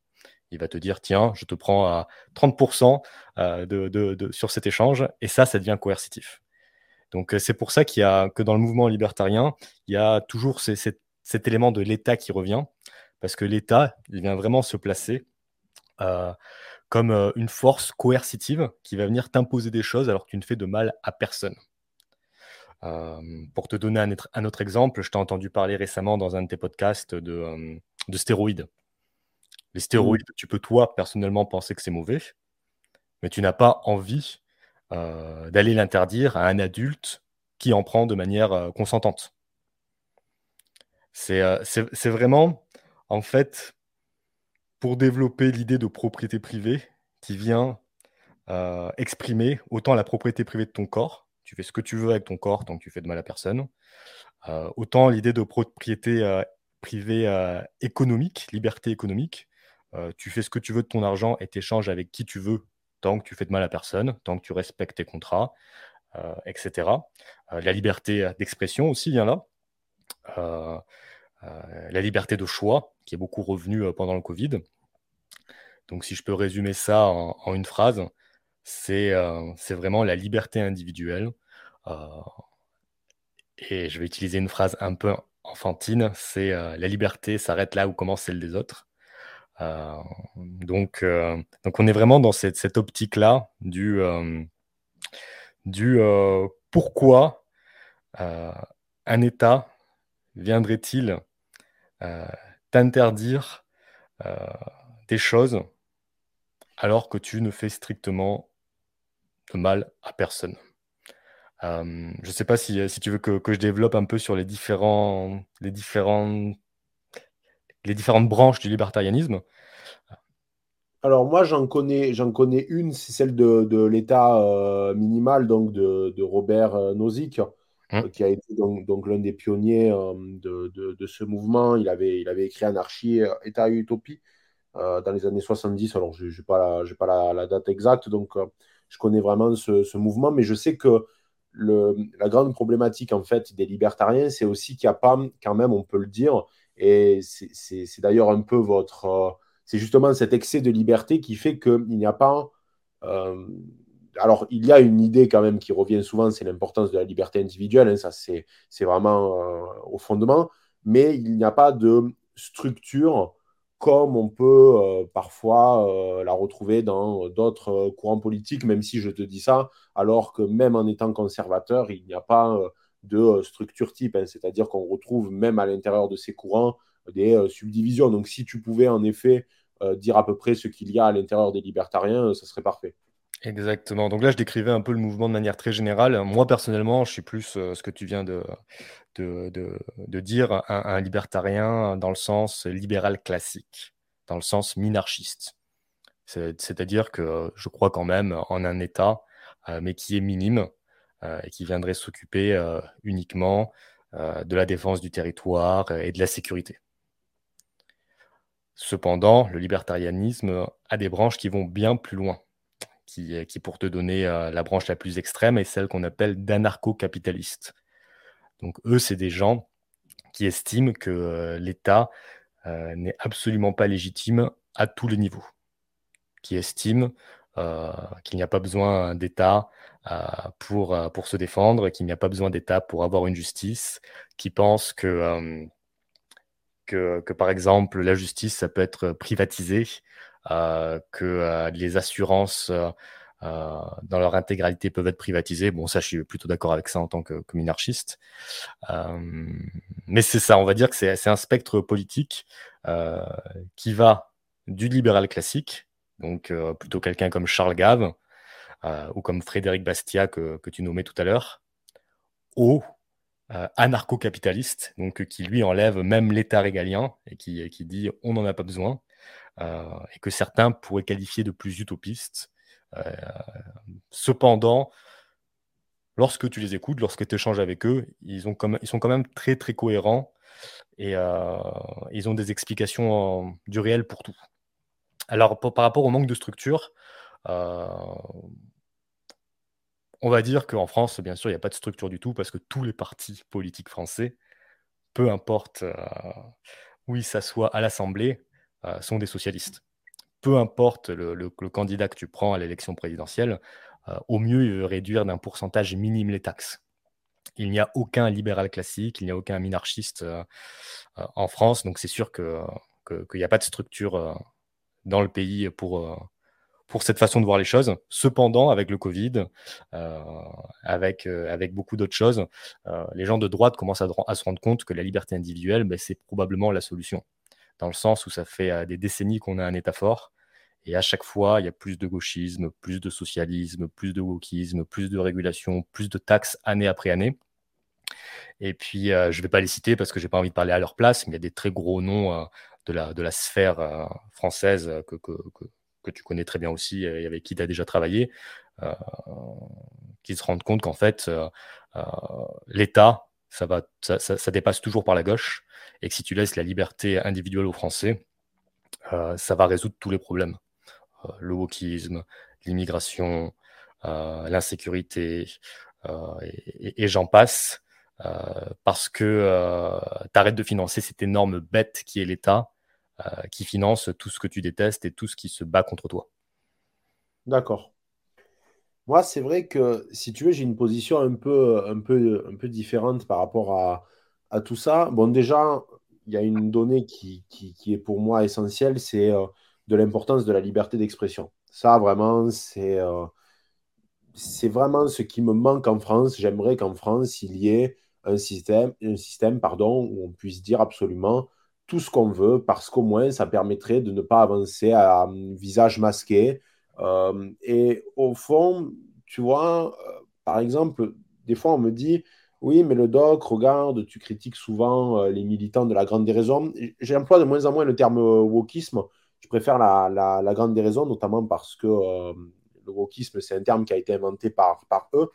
Il va te dire, tiens, je te prends à 30% euh, de, sur cet échange, et ça, ça devient coercitif. Donc euh, c'est pour ça qu'il y a que dans le mouvement libertarien, il y a toujours cet élément de l'État qui revient, parce que l'État, il vient vraiment se placer comme une force coercitive qui va venir t'imposer des choses alors que tu ne fais de mal à personne pour te donner un, autre exemple, je t'ai entendu parler récemment dans un de tes podcasts de, stéroïdes. Les stéroïdes, tu peux toi personnellement penser que c'est mauvais, mais tu n'as pas envie d'aller l'interdire à un adulte qui en prend de manière consentante. C'est vraiment, en fait, pour développer l'idée de propriété privée qui vient exprimer autant la propriété privée de ton corps tu fais ce que tu veux avec ton corps tant que tu fais de mal à personne. Euh, autant l'idée de propriété euh, privée euh, économique, liberté économique, tu fais ce que tu veux de ton argent et t'échanges avec qui tu veux tant que tu fais de mal à personne, tant que tu respectes tes contrats, etc. la liberté d'expression aussi vient là. La liberté de choix, qui est beaucoup revenue pendant le Covid. Donc si je peux résumer ça en une phrase, euh, c'est vraiment la liberté individuelle. Euh, et je vais utiliser une phrase un peu enfantine, c'est euh, la liberté s'arrête là où commence celle des autres. donc, donc on est vraiment dans cette, optique-là du, du pourquoi un État viendrait-il t'interdire des choses alors que tu ne fais strictement de mal à personne. Euh, je ne sais pas si, tu veux que, je développe un peu sur les, différents, les, différents, les différentes branches du libertarianisme. Alors moi, j'en connais, j'en connais une, c'est celle de, l'État euh, minimal, donc de, Robert euh, Nozick, mmh. qui a été donc, l'un des pionniers de, de, ce mouvement. Il avait, il avait écrit Anarchie, État et Utopie dans les années 70. Alors, je n'ai pas, la, pas la, date exacte, donc je connais vraiment ce, mouvement, mais je sais que la grande problématique en fait des libertariens, c'est aussi qu'il n'y a pas, quand même, on peut le dire, et c'est d'ailleurs un peu votre, euh, c'est justement cet excès de liberté qui fait qu'il n'y a pas, euh, alors il y a une idée quand même qui revient souvent, c'est l'importance de la liberté individuelle, hein, ça c'est vraiment euh, au fondement, mais il n'y a pas de structure comme on peut euh, parfois euh, la retrouver dans d'autres courants politiques, même si je te dis ça, alors que même en étant conservateur, il n'y a pas de structure type, hein. c'est-à-dire qu'on retrouve même à l'intérieur de ces courants des subdivisions. Donc si tu pouvais en effet dire à peu près ce qu'il y a à l'intérieur des libertariens, ça serait parfait. Exactement. Donc là, je décrivais un peu le mouvement de manière très générale. Moi, personnellement, je suis plus euh, ce que tu viens de, dire, un, un, libertarien dans le sens libéral classique, dans le sens minarchiste. C'est-à-dire que je crois quand même en un État, euh, mais qui est minime euh, et qui viendrait s'occuper uniquement de la défense du territoire et de la sécurité. Cependant, le libertarianisme a des branches qui vont bien plus loin qui, qui pour te donner euh, la branche la plus extrême, est celle qu'on appelle d'anarcho-capitalistes. Donc eux, c'est des gens qui estiment que euh, l'État euh, n'est absolument pas légitime à tous les niveaux, qui estiment qu'il n'y a pas besoin d'État pour, pour se défendre, qu'il n'y a pas besoin d'État pour avoir une justice, qui pensent que, que, que, par exemple, la justice, ça peut être privatisé, euh, que euh, les assurances euh, dans leur intégralité peuvent être privatisées. Bon, ça, je suis plutôt d'accord avec ça en tant que, minarchiste. mais c'est ça, on va dire que c'est un spectre politique qui va du libéral classique, donc plutôt quelqu'un comme Charles Gave ou comme Frédéric Bastiat que, tu nommais tout à l'heure, au anarcho-capitaliste, donc qui lui enlève même l'État régalien et qui, qui dit on n'en a pas besoin. Euh, et que certains pourraient qualifier de plus utopistes. Euh, cependant, lorsque tu les écoutes, lorsque tu échanges avec eux, ils, ont ils sont quand même très très cohérents et euh, ils ont des explications du réel pour tout. Alors par rapport au manque de structure, on va dire qu'en France, bien sûr, il n'y a pas de structure du tout parce que tous les partis politiques français, peu importe où ils s'assoient à l'Assemblée, sont des socialistes. Peu importe le, candidat que tu prends à l'élection présidentielle, euh, au mieux, réduire d'un pourcentage minime les taxes. Il n'y a aucun libéral classique, il n'y a aucun minarchiste euh, en France, donc c'est sûr qu'il n'y a pas de structure dans le pays pour, pour cette façon de voir les choses. Cependant, avec le Covid, avec, avec beaucoup d'autres choses, les gens de droite commencent à, se rendre compte que la liberté individuelle, ben, c'est probablement la solution dans le sens où ça fait euh, des décennies qu'on a un État fort. Et à chaque fois, il y a plus de gauchisme, plus de socialisme, plus de wokisme, plus de régulation, plus de taxes année après année. Et puis, euh, je ne vais pas les citer parce que je n'ai pas envie de parler à leur place, mais il y a des très gros noms euh, de, la, sphère française que, tu connais très bien aussi et avec qui tu as déjà travaillé, qui se rendent compte qu'en fait, l'État, ça, dépasse toujours par la gauche et que si tu laisses la liberté individuelle aux Français, euh, ça va résoudre tous les problèmes. Euh, le wokisme, l'immigration, euh, l'insécurité, et, j'en passe, parce que tu arrêtes de financer cette énorme bête qui est l'État, qui finance tout ce que tu détestes et tout ce qui se bat contre toi. D'accord. Moi, c'est vrai que si tu veux, j'ai une position un peu, un peu, un peu différente par rapport à, à tout ça. Bon, déjà, il y a une donnée qui, qui, est pour moi essentielle, c'est euh, de l'importance de la liberté d'expression. Ça, vraiment, c'est euh, c'est vraiment ce qui me manque en France. J'aimerais qu'en France, il y ait un système, un système pardon, où on puisse dire absolument tout ce qu'on veut, parce qu'au moins, ça permettrait de ne pas avancer à visage masqué. Euh, et au fond, tu vois, par exemple, des fois, on me dit, oui, mais le doc, regarde, tu critiques souvent euh, les militants de la grande déraison. J'emploie de moins en moins le terme euh, wokisme. Je préfère la, la, grande déraison, notamment parce que euh, le wokisme, c'est un terme qui a été inventé par, par eux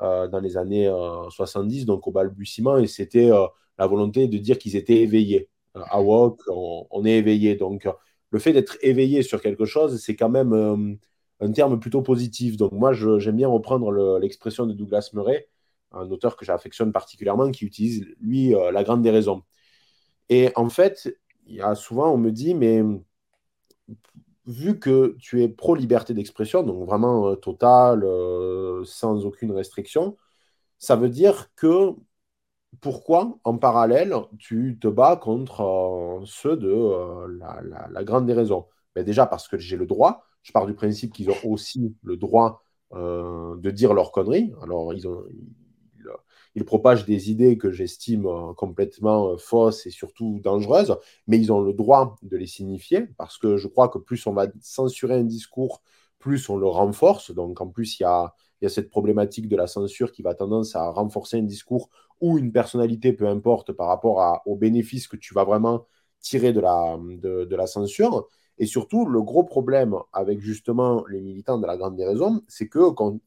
dans les années 70, donc au balbutiement, et c'était la volonté de dire qu'ils étaient éveillés. à wok, on, est éveillé. Donc, le fait d'être éveillé sur quelque chose, c'est quand même un terme plutôt positif. Donc, moi, j'aime bien reprendre l'expression de Douglas Murray un auteur que j'affectionne particulièrement, qui utilise, lui, euh, la grande déraison. Et en fait, il y a souvent, on me dit, mais vu que tu es pro-liberté d'expression, donc vraiment euh, total, euh, sans aucune restriction, ça veut dire que pourquoi, en parallèle, tu te bats contre ceux de la, grande déraison ben Déjà parce que j'ai le droit, je pars du principe qu'ils ont aussi le droit de dire leurs conneries. Alors, ils ont, ils propagent des idées que j'estime euh, complètement euh, fausses et surtout dangereuses, mais ils ont le droit de les signifier parce que je crois que plus on va censurer un discours, plus on le renforce. Donc en plus, il y a, cette problématique de la censure qui va tendance à renforcer un discours ou une personnalité, peu importe, par rapport aux bénéfices que tu vas vraiment tirer de la, censure. Et surtout, le gros problème avec justement les militants de la Grande Déraison, c'est que,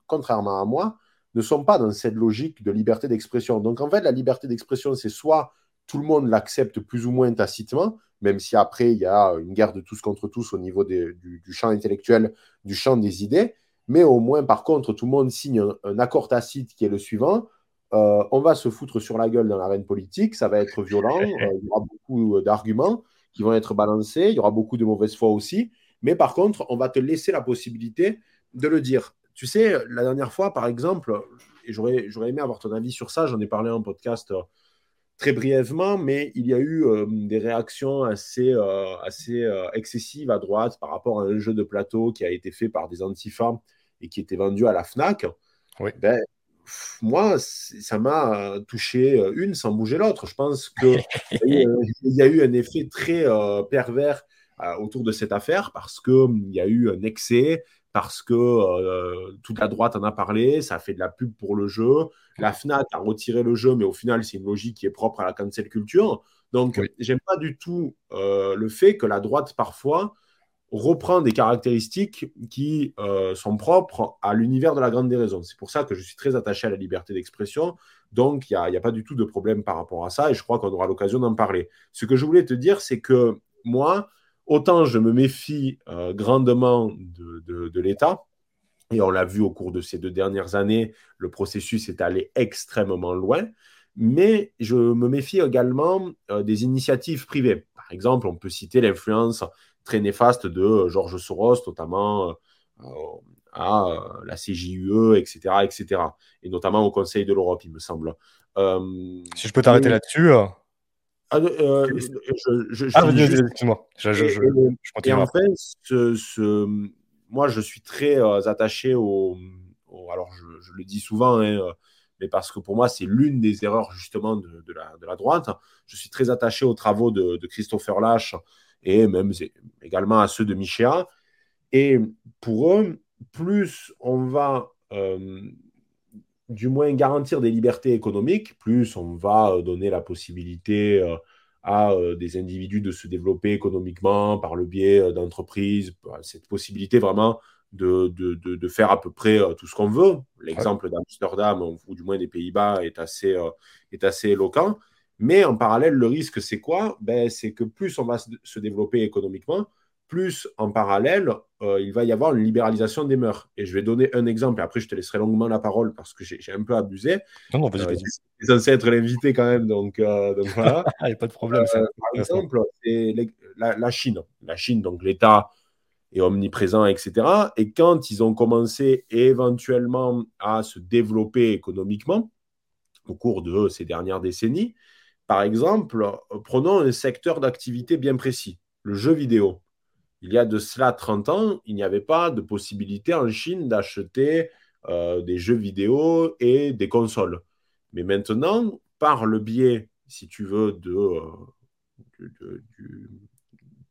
contrairement à moi, ne sont pas dans cette logique de liberté d'expression. Donc en fait, la liberté d'expression, c'est soit tout le monde l'accepte plus ou moins tacitement, même si après, il y a une guerre de tous contre tous au niveau du, champ intellectuel, du champ des idées. Mais au moins, par contre, tout le monde signe un, accord tacite qui est le suivant. Euh, on va se foutre sur la gueule dans l'arène politique, ça va être violent, euh, il y aura beaucoup euh, d'arguments qui vont être balancés, il y aura beaucoup de mauvaise foi aussi. Mais par contre, on va te laisser la possibilité de le dire. Tu sais, la dernière fois, par exemple, et j'aurais aimé avoir ton avis sur ça, j'en ai parlé en podcast très brièvement, mais il y a eu euh, des réactions assez, euh, assez euh, excessives à droite par rapport à un jeu de plateau qui a été fait par des antifas et qui était vendu à la FNAC. Oui. Ben, moi, ça m'a touché une sans bouger l'autre. Je pense qu'il y, y, a eu un effet très pervers autour de cette affaire parce qu'il y a eu un excès, parce que euh, toute la droite en a parlé, ça a fait de la pub pour le jeu. La FNAC a retiré le jeu, mais au final, c'est une logique qui est propre à la cancel culture. Donc, j'aime pas du tout euh, le fait que la droite, parfois, reprend des caractéristiques qui euh, sont propres à l'univers de la grande déraison. C'est pour ça que je suis très attaché à la liberté d'expression. Donc, il n'y a, a, pas du tout de problème par rapport à ça et je crois qu'on aura l'occasion d'en parler. Ce que je voulais te dire, c'est que moi, autant je me méfie euh, grandement de, l'État, et on l'a vu au cours de ces deux dernières années, le processus est allé extrêmement loin, mais je me méfie également euh, des initiatives privées. Par exemple, on peut citer l'influence très néfaste de Georges Soros, notamment euh, à la CJUE, etc., etc., et notamment au Conseil de l'Europe, il me semble. si je peux t'arrêter là-dessus. Ah, euh, je, ah, excuse-moi. et en fait, ce, moi, je suis très euh, attaché au, Alors, je, le dis souvent, hein, euh, mais parce que pour moi, c'est l'une des erreurs justement de, la, de, la, droite. Je suis très attaché aux travaux de, Christopher Lash et même également à ceux de Michéa. Et pour eux, plus on va du moins garantir des libertés économiques, plus on va euh, donner la possibilité euh, à euh, des individus de se développer économiquement par le biais d'entreprises, bah, cette possibilité vraiment de, de, de, faire à peu près tout ce qu'on veut. L'exemple d'Amsterdam, ou du moins des Pays-Bas, est assez, est assez éloquent. Mais en parallèle, le risque, c'est quoi? Ben, C'est que plus on va se développer économiquement, plus en parallèle, euh, il va y avoir une libéralisation des mœurs. Et je vais donner un exemple, et après je te laisserai longuement la parole parce que j'ai un peu abusé. Non, non, vas-y, censé être l'invité quand même, donc, euh, voilà. Il n'y a pas de problème. Euh, par exemple, c'est la, Chine. La Chine, donc l'État est omniprésent, etc. Et quand ils ont commencé éventuellement à se développer économiquement au cours de ces dernières décennies, par exemple, prenons un secteur d'activité bien précis, le jeu vidéo il y a de cela 30 ans, il n'y avait pas de possibilité en Chine d'acheter euh, des jeux vidéo et des consoles. Mais maintenant, par le biais, si tu veux, euh,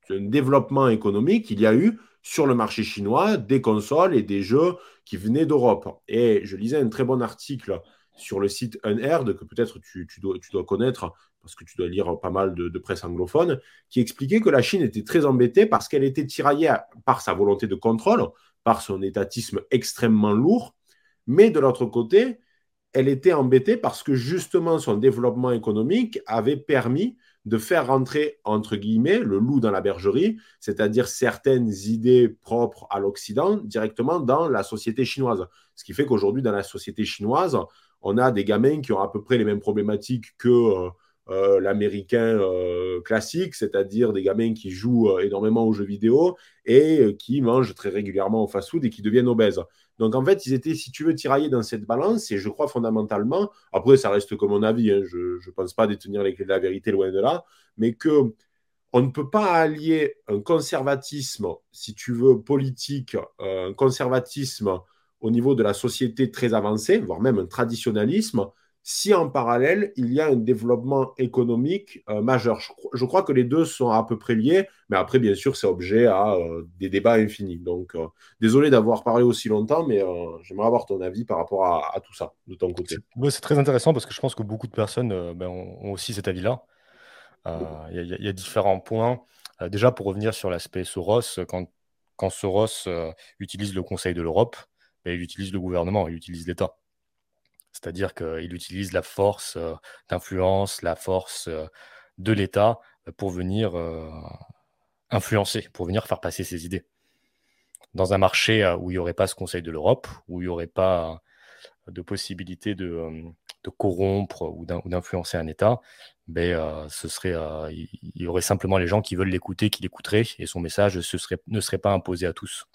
d'un développement économique, il y a eu sur le marché chinois des consoles et des jeux qui venaient d'Europe. Et je lisais un très bon article sur le site Unherd, que peut-être tu, dois, tu, dois, connaître, parce que tu dois lire pas mal de, presse anglophone, qui expliquait que la Chine était très embêtée parce qu'elle était tiraillée par sa volonté de contrôle, par son étatisme extrêmement lourd, mais de l'autre côté, elle était embêtée parce que justement son développement économique avait permis de faire rentrer, entre guillemets, le loup dans la bergerie, c'est-à-dire certaines idées propres à l'Occident directement dans la société chinoise. Ce qui fait qu'aujourd'hui, dans la société chinoise, on a des gamins qui ont à peu près les mêmes problématiques que euh, euh, l'américain euh, classique, c'est-à-dire des gamins qui jouent énormément aux jeux vidéo et qui mangent très régulièrement au fast-food et qui deviennent obèses. Donc en fait, ils étaient, si tu veux, tiraillés dans cette balance et je crois fondamentalement, après ça reste que mon avis, hein, je ne pense pas détenir les clés de la vérité loin de là, mais que on ne peut pas allier un conservatisme, si tu veux, politique, un conservatisme au niveau de la société très avancé, voire même un traditionnalisme, si en parallèle, il y a un développement économique euh, majeur. Je, crois que les deux sont à peu près liés, mais après, bien sûr, c'est objet à euh, des débats infinis. Donc, euh, désolé d'avoir parlé aussi longtemps, mais j'aimerais avoir ton avis par rapport à, tout ça, de ton côté. C'est très intéressant parce que je pense que beaucoup de personnes ben, ont, aussi cet avis-là. Il y, a différents points. déjà, pour revenir sur l'aspect Soros, quand, quand Soros utilise le Conseil de l'Europe, il utilise le gouvernement, il utilise l'État. C'est-à-dire qu'il utilise la force euh, d'influence, la force euh, de l'État euh, pour venir influencer, pour venir faire passer ses idées. Dans un marché où il n'y aurait pas ce Conseil de l'Europe, où il n'y aurait pas de possibilité de, corrompre ou d'influencer un État, ben, ce serait, il y aurait simplement les gens qui veulent l'écouter, qui l'écouteraient, et son message ne serait pas imposé à tous.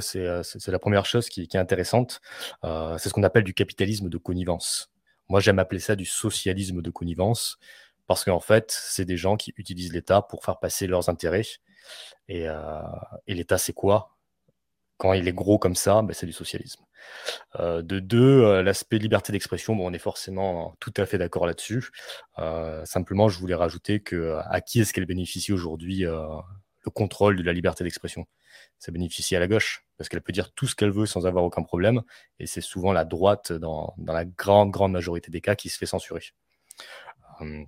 Ça, euh, c'est la première chose qui, est intéressante. Euh, c'est ce qu'on appelle du capitalisme de connivence. Moi, j'aime appeler ça du socialisme de connivence parce qu'en fait, c'est des gens qui utilisent l'État pour faire passer leurs intérêts. Et, euh, l'État, c'est quoi? Quand il est gros comme ça, ben, c'est du socialisme. de deux, l'aspect liberté d'expression, on est forcément tout à fait d'accord là-dessus. simplement, je voulais rajouter que à qui est-ce qu'elle bénéficie aujourd'hui le contrôle de la liberté d'expression ça bénéficie à la gauche, parce qu'elle peut dire tout ce qu'elle veut sans avoir aucun problème, et c'est souvent la droite, dans, la grande, grande majorité des cas, qui se fait censurer. Hum.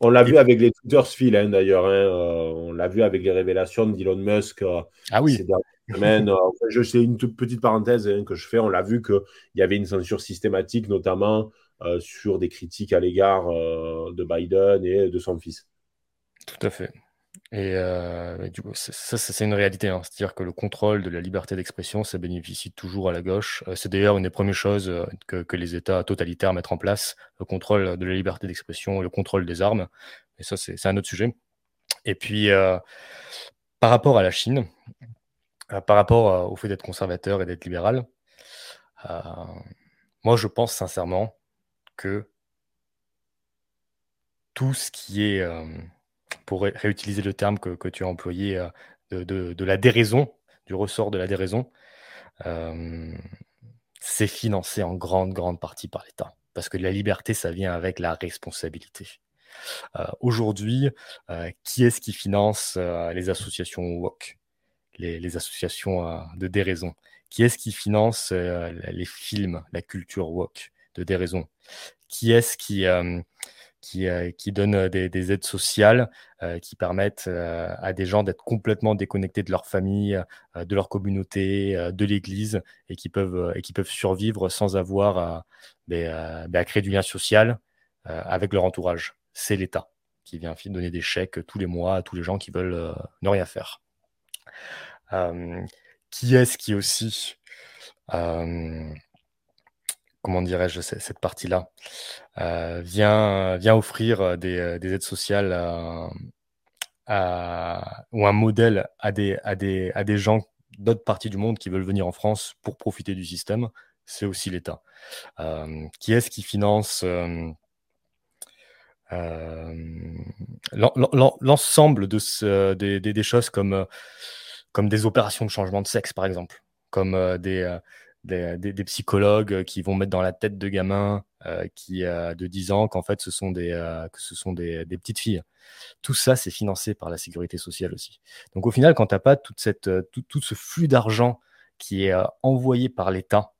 On l'a vu avec les Twitter Phil, hein, d'ailleurs. Hein, euh, on l'a vu avec les révélations d'Elon Musk euh, ah oui. ces semaines. Euh, sais une toute petite parenthèse hein, que je fais. On l'a vu qu'il y avait une censure systématique, notamment sur des critiques à l'égard de Biden et de son fils. Tout à fait. Et, euh, du coup, ça, c'est une réalité. Hein. C'est-à-dire que le contrôle de la liberté d'expression, ça bénéficie toujours à la gauche. Euh, c'est d'ailleurs une des premières choses euh, que, les États totalitaires mettent en place, le contrôle de la liberté d'expression et le contrôle des armes. Et ça, c'est un autre sujet. Et puis, par rapport à la Chine, par rapport au fait d'être conservateur et d'être libéral, moi, je pense sincèrement que tout ce qui est pour réutiliser le terme que, tu as employé, euh, de, la déraison, du ressort de la déraison, euh, c'est financé en grande, grande partie par l'État. Parce que la liberté, ça vient avec la responsabilité. Euh, aujourd'hui, qui est-ce qui finance les associations WOC, les, associations de déraison? Qui est-ce qui finance les films, la culture WOC de déraison? Qui est-ce qui, qui, euh, qui donnent euh, des, aides sociales euh, qui permettent à des gens d'être complètement déconnectés de leur famille, de leur communauté, de l'Église, et qui peuvent et qui peuvent survivre sans avoir ben, ben, à créer du lien social avec leur entourage. C'est l'État qui vient donner des chèques tous les mois à tous les gens qui veulent ne rien faire. qui est-ce qui aussi comment dirais-je, cette partie-là, euh, vient, offrir euh, euh, des, aides sociales ou un modèle à des, gens d'autres parties du monde qui veulent venir en France pour profiter du système, c'est aussi l'État. qui est-ce qui finance l'ensemble des, choses comme, comme des opérations de changement de sexe, par exemple, comme des, des, psychologues euh, qui vont mettre dans la tête de gamins euh, qui, de 10 ans qu'en fait ce sont, des, euh, que ce sont des, petites filles. Tout ça, c'est financé par la sécurité sociale aussi. Donc au final, quand tu n'as pas toute cette, tout, ce flux d'argent qui est envoyé par l'État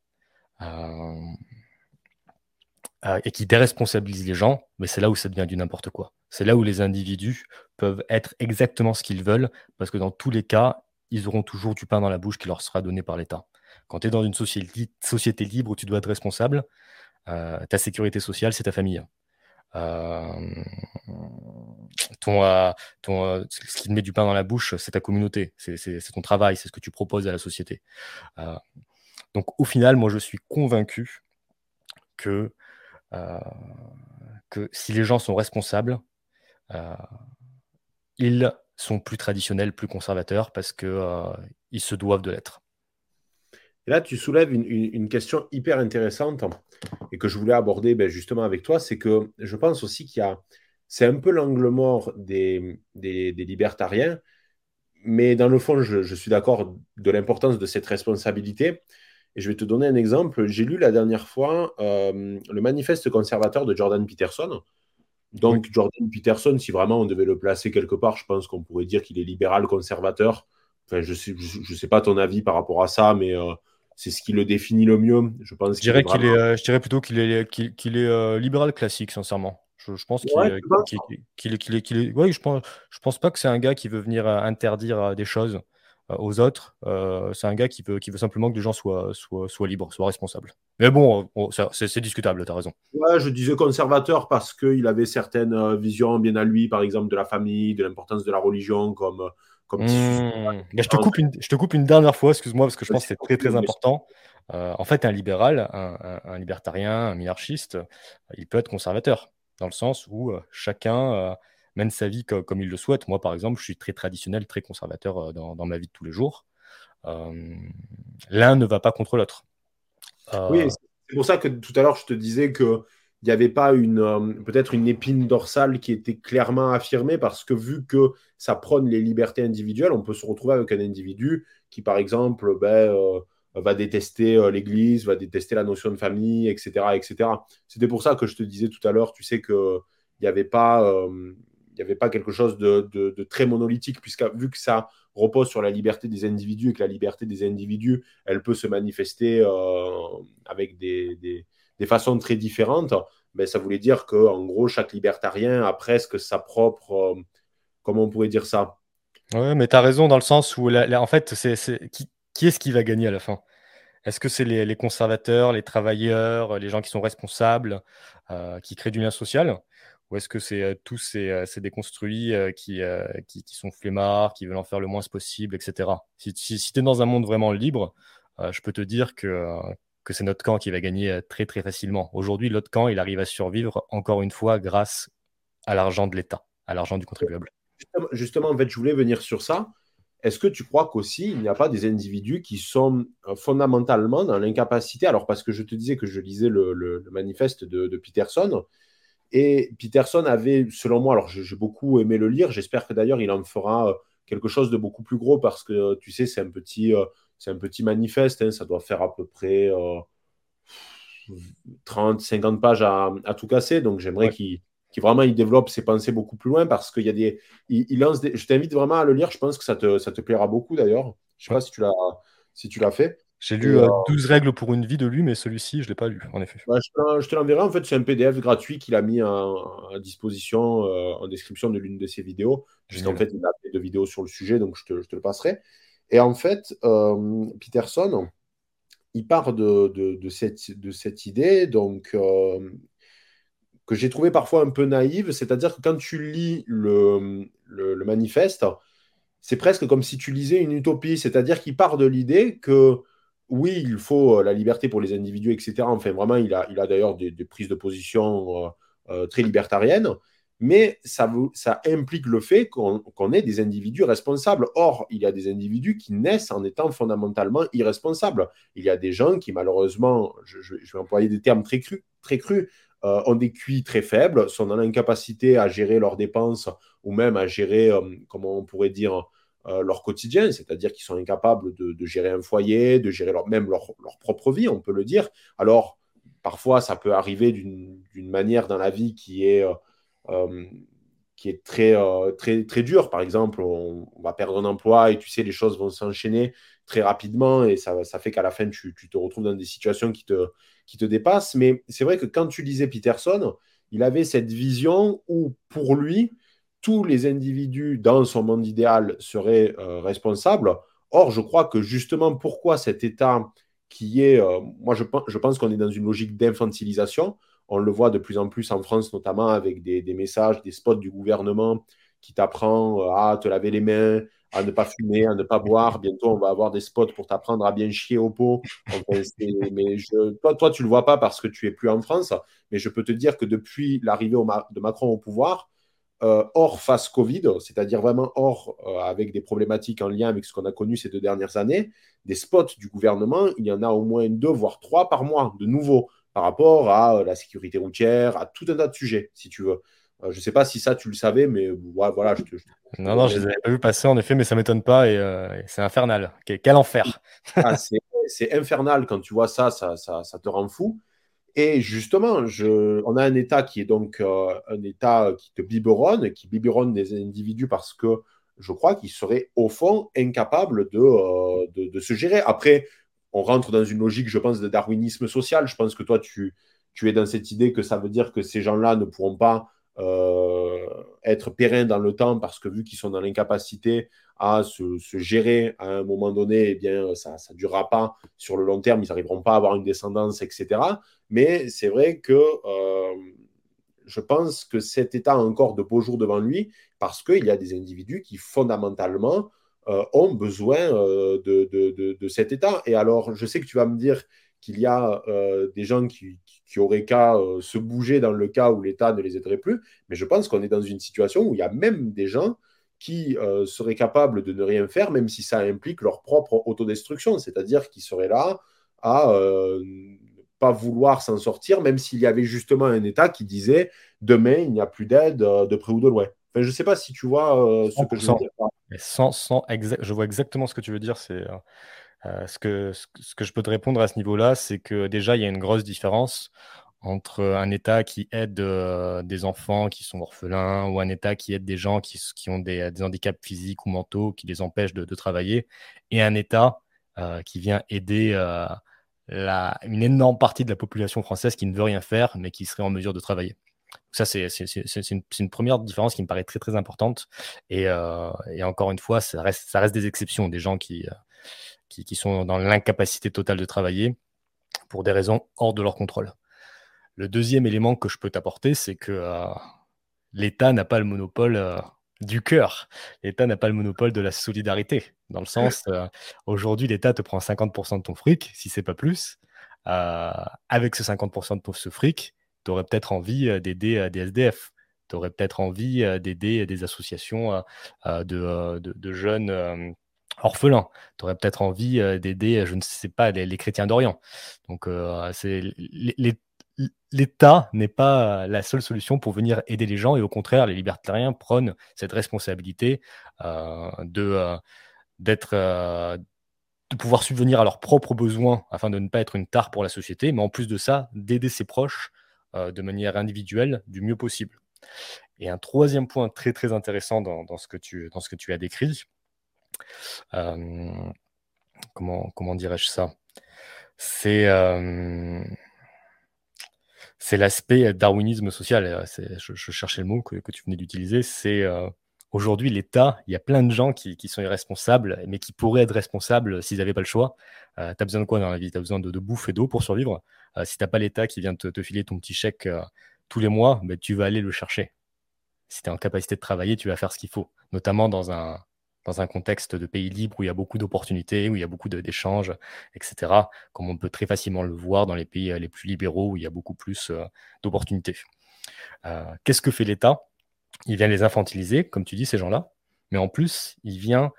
et qui déresponsabilise les gens, mais c'est là où ça devient du n'importe quoi. C'est là où les individus peuvent être exactement ce qu'ils veulent, parce que dans tous les cas, ils auront toujours du pain dans la bouche qui leur sera donné par l'État. Quand tu es dans une société, libre où tu dois être responsable, euh, ta sécurité sociale, c'est ta famille. Euh, ton, euh, ce qui te met du pain dans la bouche, c'est ta communauté, c'est ton travail, c'est ce que tu proposes à la société. donc au final, moi je suis convaincu que, que si les gens sont responsables, ils sont plus traditionnels, plus conservateurs, parce qu'ils se doivent de l'être. Et là, tu soulèves une, question hyper intéressante et que je voulais aborder ben, justement avec toi, c'est que je pense aussi qu'il y a, c'est un peu l'angle mort des, des, libertariens, mais dans le fond, je, suis d'accord de l'importance de cette responsabilité. Et je vais te donner un exemple. J'ai lu la dernière fois le manifeste conservateur de Jordan Peterson. Donc, Jordan Peterson, si vraiment on devait le placer quelque part, je pense qu'on pourrait dire qu'il est libéral conservateur. Enfin, je ne sais, je, sais pas ton avis par rapport à ça, mais c'est ce qui le définit le mieux. Je, pense je, dirais, qu'il est, je dirais plutôt qu'il est, qu'il, est libéral classique, sincèrement. Je, pense qu'il est, je pense, je pense pas que c'est un gars qui veut venir interdire des choses aux autres. c'est un gars qui veut, qui veut simplement que les gens soient, soient, soient libres, soient responsables. Mais bon, c'est discutable, tu as raison. Ouais, je disais conservateur parce qu'il avait certaines visions bien à lui, par exemple de la famille, de l'importance de la religion, comme Mmh. je, te coupe une, je te coupe une dernière fois, excuse-moi, parce que je pense que c'est très très important. Euh, en fait, un libéral, un, libertarien, un minarchiste, il peut être conservateur, dans le sens où euh, chacun euh, mène sa vie comme, il le souhaite. Moi, par exemple, je suis très traditionnel, très conservateur dans, dans, ma vie de tous les jours. L'un ne va pas contre l'autre. Oui, c'est pour ça que tout à l'heure, je te disais que il n'y avait pas une euh, peut-être une épine dorsale qui était clairement affirmée parce que vu que ça prône les libertés individuelles, on peut se retrouver avec un individu qui, par exemple, ben, euh, va détester euh, l'Église, va détester la notion de famille, etc. etc. C'était pour ça que je te disais tout à l'heure, tu sais qu'il n'y avait pas... il avait pas quelque chose de, de, très monolithique, puisque vu que ça repose sur la liberté des individus et que la liberté des individus, elle peut se manifester avec des des façons très différentes, ben, ça voulait dire que en gros, chaque libertarien a presque sa propre. Euh, comment on pourrait dire ça? Oui, mais tu as raison dans le sens où, en fait, c'est, qui, est-ce qui va gagner à la fin? Est-ce que c'est les, conservateurs, les travailleurs, les gens qui sont responsables, euh, qui créent du lien social? Ou est-ce que c'est euh, tous ces, déconstruits qui, qui, sont flemmards, qui veulent en faire le moins possible, etc. Si, si tu es dans un monde vraiment libre, je peux te dire que, que c'est notre camp qui va gagner euh, très très facilement. Aujourd'hui, l'autre camp, il arrive à survivre encore une fois grâce à l'argent de l'État, à l'argent du contribuable. Justement, en fait, je voulais venir sur ça. Est-ce que tu crois qu'aussi, il n'y a pas des individus qui sont euh, fondamentalement dans l'incapacité Alors, parce que je te disais que je lisais le, manifeste de, Peterson, et Peterson avait, selon moi, alors j'ai beaucoup aimé le lire, j'espère que d'ailleurs il en fera euh, quelque chose de beaucoup plus gros, parce que tu sais, c'est un petit c'est un petit manifeste, hein, ça doit faire à peu près 30, euh, 50 pages à, tout casser. Donc j'aimerais qu'il vraiment il développe ses pensées beaucoup plus loin parce qu'il y a des. Il, lance Je t'invite vraiment à le lire, je pense que ça te, ça te plaira beaucoup d'ailleurs. Je ne sais pas si tu l'as si tu l'as fait. J'ai lu 12 euh, euh, règles pour une vie de lui, mais celui-ci, je ne l'ai pas lu, en effet. Bah, je te l'enverrai. En fait, c'est un PDF gratuit qu'il a mis à, disposition en description de l'une de ses vidéos. Puisqu'en fait, il a fait de vidéos sur le sujet, donc je te, je te le passerai. Et en fait, euh, Peterson, il part de, cette, idée donc, euh, que j'ai trouvé parfois un peu naïve, c'est-à-dire que quand tu lis le, manifeste, c'est presque comme si tu lisais une utopie, c'est-à-dire qu'il part de l'idée que oui, il faut la liberté pour les individus, etc. Enfin, vraiment, il a, il a d'ailleurs des, prises de position euh, très libertariennes, mais ça, ça implique le fait qu'on ait des individus responsables. Or, il y a des individus qui naissent en étant fondamentalement irresponsables. Il y a des gens qui, malheureusement, je, vais employer des termes très crus, très crus euh, ont des QI très faibles, sont dans l'incapacité à gérer leurs dépenses ou même à gérer, euh, comment on pourrait dire, euh, leur quotidien, c'est-à-dire qu'ils sont incapables de, gérer un foyer, de gérer leur, même leur, leur, propre vie, on peut le dire. Alors, parfois, ça peut arriver d'une manière dans la vie qui est qui est très, euh, très, très dur. Par exemple, on, va perdre un emploi et tu sais, les choses vont s'enchaîner très rapidement et ça, ça fait qu'à la fin, tu, tu, te retrouves dans des situations qui te, qui te dépassent. Mais c'est vrai que quand tu lisais Peterson, il avait cette vision où, pour lui, tous les individus dans son monde idéal seraient euh, responsables. Or, je crois que justement, pourquoi cet État qui est, moi je, je pense qu'on est dans une logique d'infantilisation, on le voit de plus en plus en France, notamment avec des, messages, des spots du gouvernement qui t'apprend euh, à te laver les mains, à ne pas fumer, à ne pas boire. Bientôt, on va avoir des spots pour t'apprendre à bien chier au pot. mais toi, toi, tu ne le vois pas parce que tu es plus en France, mais je peux te dire que depuis l'arrivée de Macron au pouvoir, euh, hors face Covid, c'est-à-dire vraiment hors euh, avec des problématiques en lien avec ce qu'on a connu ces deux dernières années, des spots du gouvernement, il y en a au moins deux, voire trois par mois de nouveaux par rapport à euh, la sécurité routière, à tout un tas de sujets, si tu veux. Euh, je ne sais pas si ça, tu le savais, mais voilà. Je te, non, non, je ne les avais pas vu passer, en effet, mais ça ne m'étonne pas et, euh, c'est infernal. Quel, enfer ah, c'est infernal quand tu vois ça, ça, ça, ça te rend fou. Et justement, je, on a un État qui est donc euh, un État qui te biberonne, qui biberonne des individus parce que je crois qu'ils seraient au fond incapables de, euh, de, de, se gérer. Après, on rentre dans une logique, je pense, de darwinisme social. Je pense que toi, tu, es dans cette idée que ça veut dire que ces gens-là ne pourront pas euh, être pérennes dans le temps parce que vu qu'ils sont dans l'incapacité à se, se, gérer à un moment donné, eh bien, ça ne durera pas sur le long terme, ils n'arriveront pas à avoir une descendance, etc. Mais c'est vrai que euh, je pense que cet État a encore de beaux jours devant lui parce qu'il y a des individus qui fondamentalement euh, ont besoin euh, de, de, de, cet État. Et alors, je sais que tu vas me dire qu'il y a euh, des gens qui, qui auraient qu'à se bouger dans le cas où l'État ne les aiderait plus, mais je pense qu'on est dans une situation où il y a même des gens qui seraient capables de ne rien faire, même si ça implique leur propre autodestruction, c'est-à-dire qu'ils seraient là à pas vouloir s'en sortir, même s'il y avait justement un État qui disait demain il n'y a plus d'aide de près ou de loin. Je ne sais pas si tu vois euh, ce que je veux dire. Mais sans, sans je vois exactement ce que tu veux dire. C'est euh, ce, que, ce que je peux te répondre à ce niveau-là, c'est que déjà il y a une grosse différence entre un État qui aide euh, des enfants qui sont orphelins ou un État qui aide des gens qui, qui ont des, des, handicaps physiques ou mentaux qui les empêchent de, de travailler, et un État euh, qui vient aider euh, la, une énorme partie de la population française qui ne veut rien faire, mais qui serait en mesure de travailler. Ça, c'est une, une, première différence qui me paraît très très importante. Et, euh, et encore une fois, ça reste, ça reste, des exceptions, des gens qui, qui, qui sont dans l'incapacité totale de travailler pour des raisons hors de leur contrôle. Le deuxième élément que je peux t'apporter, c'est que euh, l'État n'a pas le monopole euh, du cœur. L'État n'a pas le monopole de la solidarité. Dans le sens, euh, aujourd'hui, l'État te prend 50% de ton fric, si c'est pas plus. Euh, avec ce 50% de ton ce fric, tu aurais peut-être envie d'aider des SDF. Tu aurais peut-être envie d'aider des associations de, de, jeunes orphelins. Tu aurais peut-être envie d'aider, je ne sais pas, les, chrétiens d'Orient. Donc, l'État n'est pas la seule solution pour venir aider les gens et au contraire, les libertariens prônent cette responsabilité euh, de euh, euh, de pouvoir subvenir à leurs propres besoins afin de ne pas être une tare pour la société, mais en plus de ça, d'aider ses proches euh, de manière individuelle du mieux possible. Et un troisième point très très intéressant dans, ce, que tu, dans ce que tu as décrit, euh, comment, comment dirais-je ça? C'est c'est l'aspect darwinisme social. Je, cherchais le mot que, que tu venais d'utiliser. C'est euh, aujourd'hui l'État, il y a plein de gens qui, qui, sont irresponsables, mais qui pourraient être responsables s'ils n'avaient pas le choix. Euh, tu as besoin de quoi dans la vie? Tu as besoin de, de, bouffe et d'eau pour survivre? Euh, si tu n'as pas l'État qui vient te, filer ton petit chèque euh, tous les mois, ben, tu vas aller le chercher. Si tu es en capacité de travailler, tu vas faire ce qu'il faut, notamment dans un, dans contexte de pays libre où il y a beaucoup d'opportunités, où il y a beaucoup d'échanges, etc., comme on peut très facilement le voir dans les pays euh, les plus libéraux où il y a beaucoup plus d'opportunités. Qu'est-ce que fait l'État? Il vient les infantiliser, comme tu dis, ces gens-là, mais en plus, il vient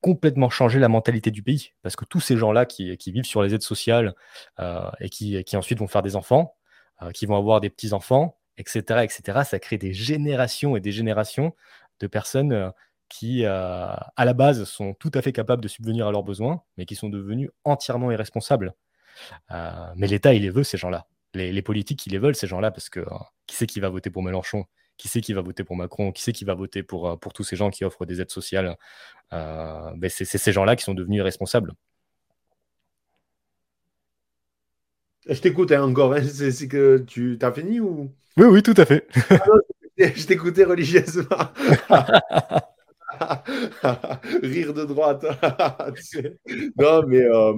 complètement changer la mentalité du pays, parce que tous ces gens-là qui, qui, vivent sur les aides sociales euh, et qui, qui, ensuite vont faire des enfants, euh, qui vont avoir des petits-enfants, etc., etc., ça crée des générations et des générations de personnes qui, euh, à la base, sont tout à fait capables de subvenir à leurs besoins, mais qui sont devenus entièrement irresponsables. Mais l'État, il les veut, ces gens-là. Les, les, politiques, ils les veulent, ces gens-là, parce que qui c'est qui va voter pour Mélenchon? Qui c'est qui va voter pour Macron Qui c'est qui va voter pour, euh, pour tous ces gens qui offrent des aides sociales euh, ben C'est ces gens-là qui sont devenus irresponsables. Je t'écoute hein, encore. Hein. C'est que tu as fini ou? Oui, oui, tout à fait. ah non, je t'écoutais religieusement. Rire de droite. non, mais euh,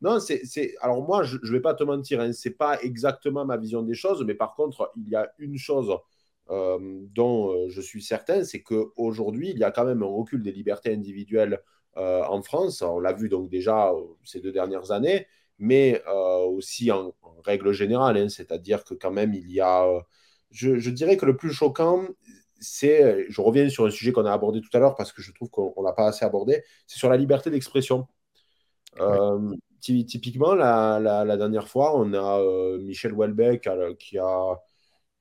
non, c'est alors moi, je, je vais pas te mentir, hein, c'est pas exactement ma vision des choses, mais par contre, il y a une chose euh, dont euh, je suis certain, c'est qu'aujourd'hui, il y a quand même un recul des libertés individuelles euh, en France. On l'a vu donc déjà ces deux dernières années, mais euh, aussi en, en, règle générale, hein, c'est-à-dire que quand même, il y a, je, je dirais que le plus choquant, c'est, je reviens sur un sujet qu'on a abordé tout à l'heure parce que je trouve qu'on ne l'a pas assez abordé, c'est sur la liberté d'expression. Typiquement, la, la, la, dernière fois, on a Michel Houellebecq qui a,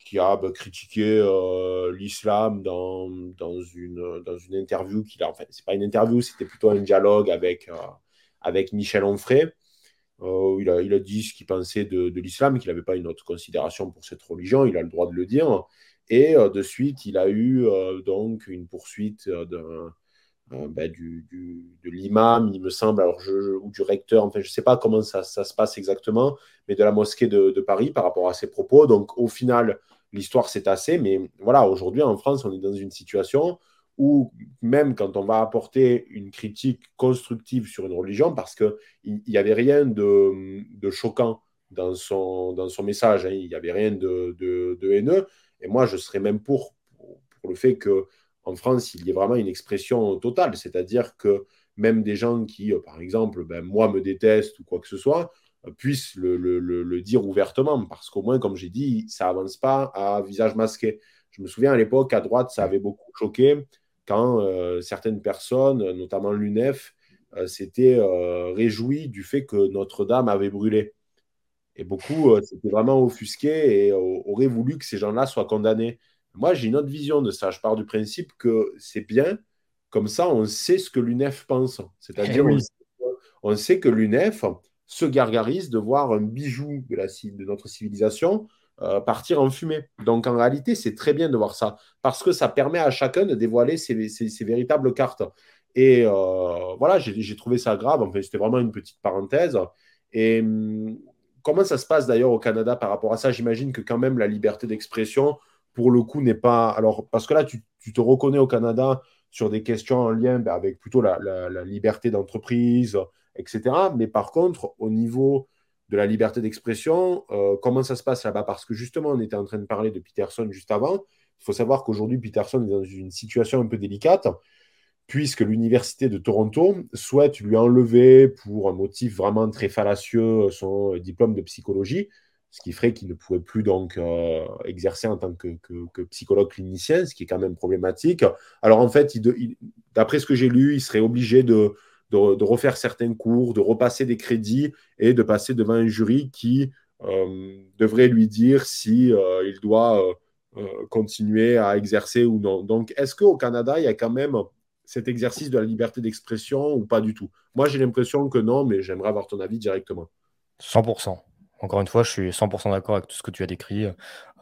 qui a bah, critiqué euh, l'islam dans, dans, une, dans une interview qu'il a. En fait, c'est pas une interview, c'était plutôt un dialogue avec, avec Michel Onfray. il, a, il, a, dit ce qu'il pensait de, l'islam, qu'il n'avait pas une autre considération pour cette religion, il a le droit de le dire. Et de suite, il a eu donc une poursuite d'un euh, bah, du, de l'imam, il me semble, alors ou du recteur, enfin je ne sais pas comment ça, se passe exactement, mais de la mosquée de, Paris par rapport à ses propos. Donc au final, l'histoire s'est tassée, mais voilà, aujourd'hui en France, on est dans une situation où même quand on va apporter une critique constructive sur une religion, parce qu'il n'y avait rien de, choquant dans son, dans son message, hein, il n'y avait rien de, de, haineux, et moi je serais même pour, pour le fait que en France, il y a vraiment une expression totale, c'est-à-dire que même des gens qui, euh, par exemple, ben, moi me détestent ou quoi que ce soit, euh, puissent le, dire ouvertement, parce qu'au moins, comme j'ai dit, ça avance pas à visage masqué. Je me souviens à l'époque, à droite, ça avait beaucoup choqué quand euh, certaines personnes, notamment l'UNEF, s'étaient réjouies du fait que Notre-Dame avait brûlé. Et beaucoup s'étaient vraiment offusqués et auraient voulu que ces gens-là soient condamnés. Moi, j'ai une autre vision de ça. Je pars du principe que c'est bien, comme ça, on sait ce que l'UNEF pense. C'est-à-dire, eh on, sait que l'UNEF se gargarise de voir un bijou de, la, de notre civilisation euh, partir en fumée. Donc, en réalité, c'est très bien de voir ça, parce que ça permet à chacun de dévoiler ses, véritables cartes. Et euh, voilà, j'ai trouvé ça grave. Enfin, c'était vraiment une petite parenthèse. Et hum, comment ça se passe d'ailleurs au Canada par rapport à ça? J'imagine que quand même la liberté d'expression, pour le coup, n'est pas. Alors, parce que là, tu, te reconnais au Canada sur des questions en lien ben, avec plutôt la, liberté d'entreprise, etc. Mais par contre, au niveau de la liberté d'expression, euh, comment ça se passe là-bas? Parce que justement, on était en train de parler de Peterson juste avant. Il faut savoir qu'aujourd'hui, Peterson est dans une situation un peu délicate, puisque l'Université de Toronto souhaite lui enlever, pour un motif vraiment très fallacieux, son diplôme de psychologie ce qui ferait qu'il ne pourrait plus donc euh, exercer en tant que, psychologue clinicien, ce qui est quand même problématique. Alors en fait, d'après ce que j'ai lu, il serait obligé de, refaire certains cours, de repasser des crédits et de passer devant un jury qui euh, devrait lui dire si euh, il doit continuer à exercer ou non. Donc, est-ce qu'au Canada, il y a quand même cet exercice de la liberté d'expression ou pas du tout? Moi, j'ai l'impression que non, mais j'aimerais avoir ton avis directement. 100%. Encore une fois, je suis 100% d'accord avec tout ce que tu as décrit,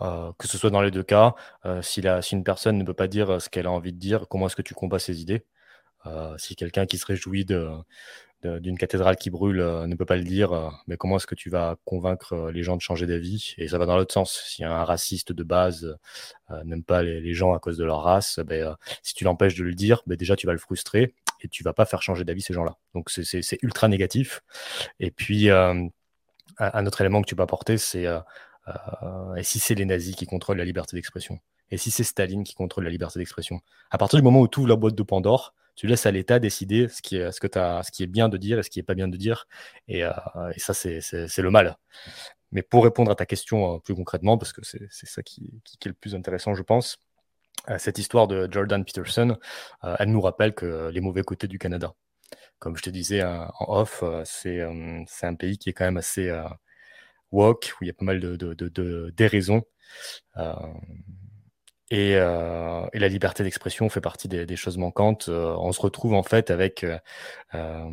euh, que ce soit dans les deux cas. Euh, si, une personne ne peut pas dire euh, ce qu'elle a envie de dire, comment est-ce que tu combats ses idées? Si quelqu'un qui se réjouit d'une cathédrale qui brûle ne peut pas le dire, mais comment est-ce que tu vas convaincre les gens de changer d'avis? Et ça va dans l'autre sens. Si un raciste de base n'aime pas les, gens à cause de leur race, ben, si tu l'empêches de le dire, ben, déjà tu vas le frustrer et tu vas pas faire changer d'avis ces gens-là. Donc c'est ultra négatif. Et puis un autre élément que tu peux apporter, c'est euh, euh, et si c'est les nazis qui contrôlent la liberté d'expression? Et si c'est Staline qui contrôle la liberté d'expression? À partir du moment où tu ouvres la boîte de Pandore, tu laisses à l'État décider ce qui, est, bien de dire et ce qui est pas bien de dire. Et, euh, ça, c'est le mal. Mais pour répondre à ta question plus concrètement, parce que c'est ça qui, est le plus intéressant, je pense, cette histoire de Jordan Peterson, elle nous rappelle que les mauvais côtés du Canada comme je te disais en off, euh, euh, c'est un pays qui est quand même assez euh, woke, où il y a pas mal de, de, déraisons. Et, la liberté d'expression fait partie des, choses manquantes. on se retrouve en fait avec un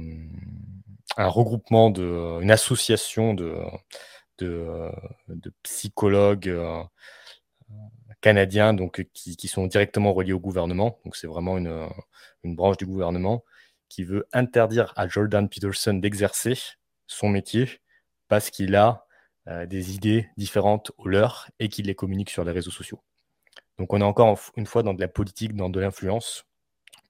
regroupement, de, une association de, de, psychologues canadiens donc, qui, sont directement reliés au gouvernement. Donc c'est vraiment une, une, branche du gouvernement qui veut interdire à Jordan Peterson d'exercer son métier parce qu'il a euh, des idées différentes aux leurs et qu'il les communique sur les réseaux sociaux. Donc on est encore une fois dans de la politique, dans de l'influence,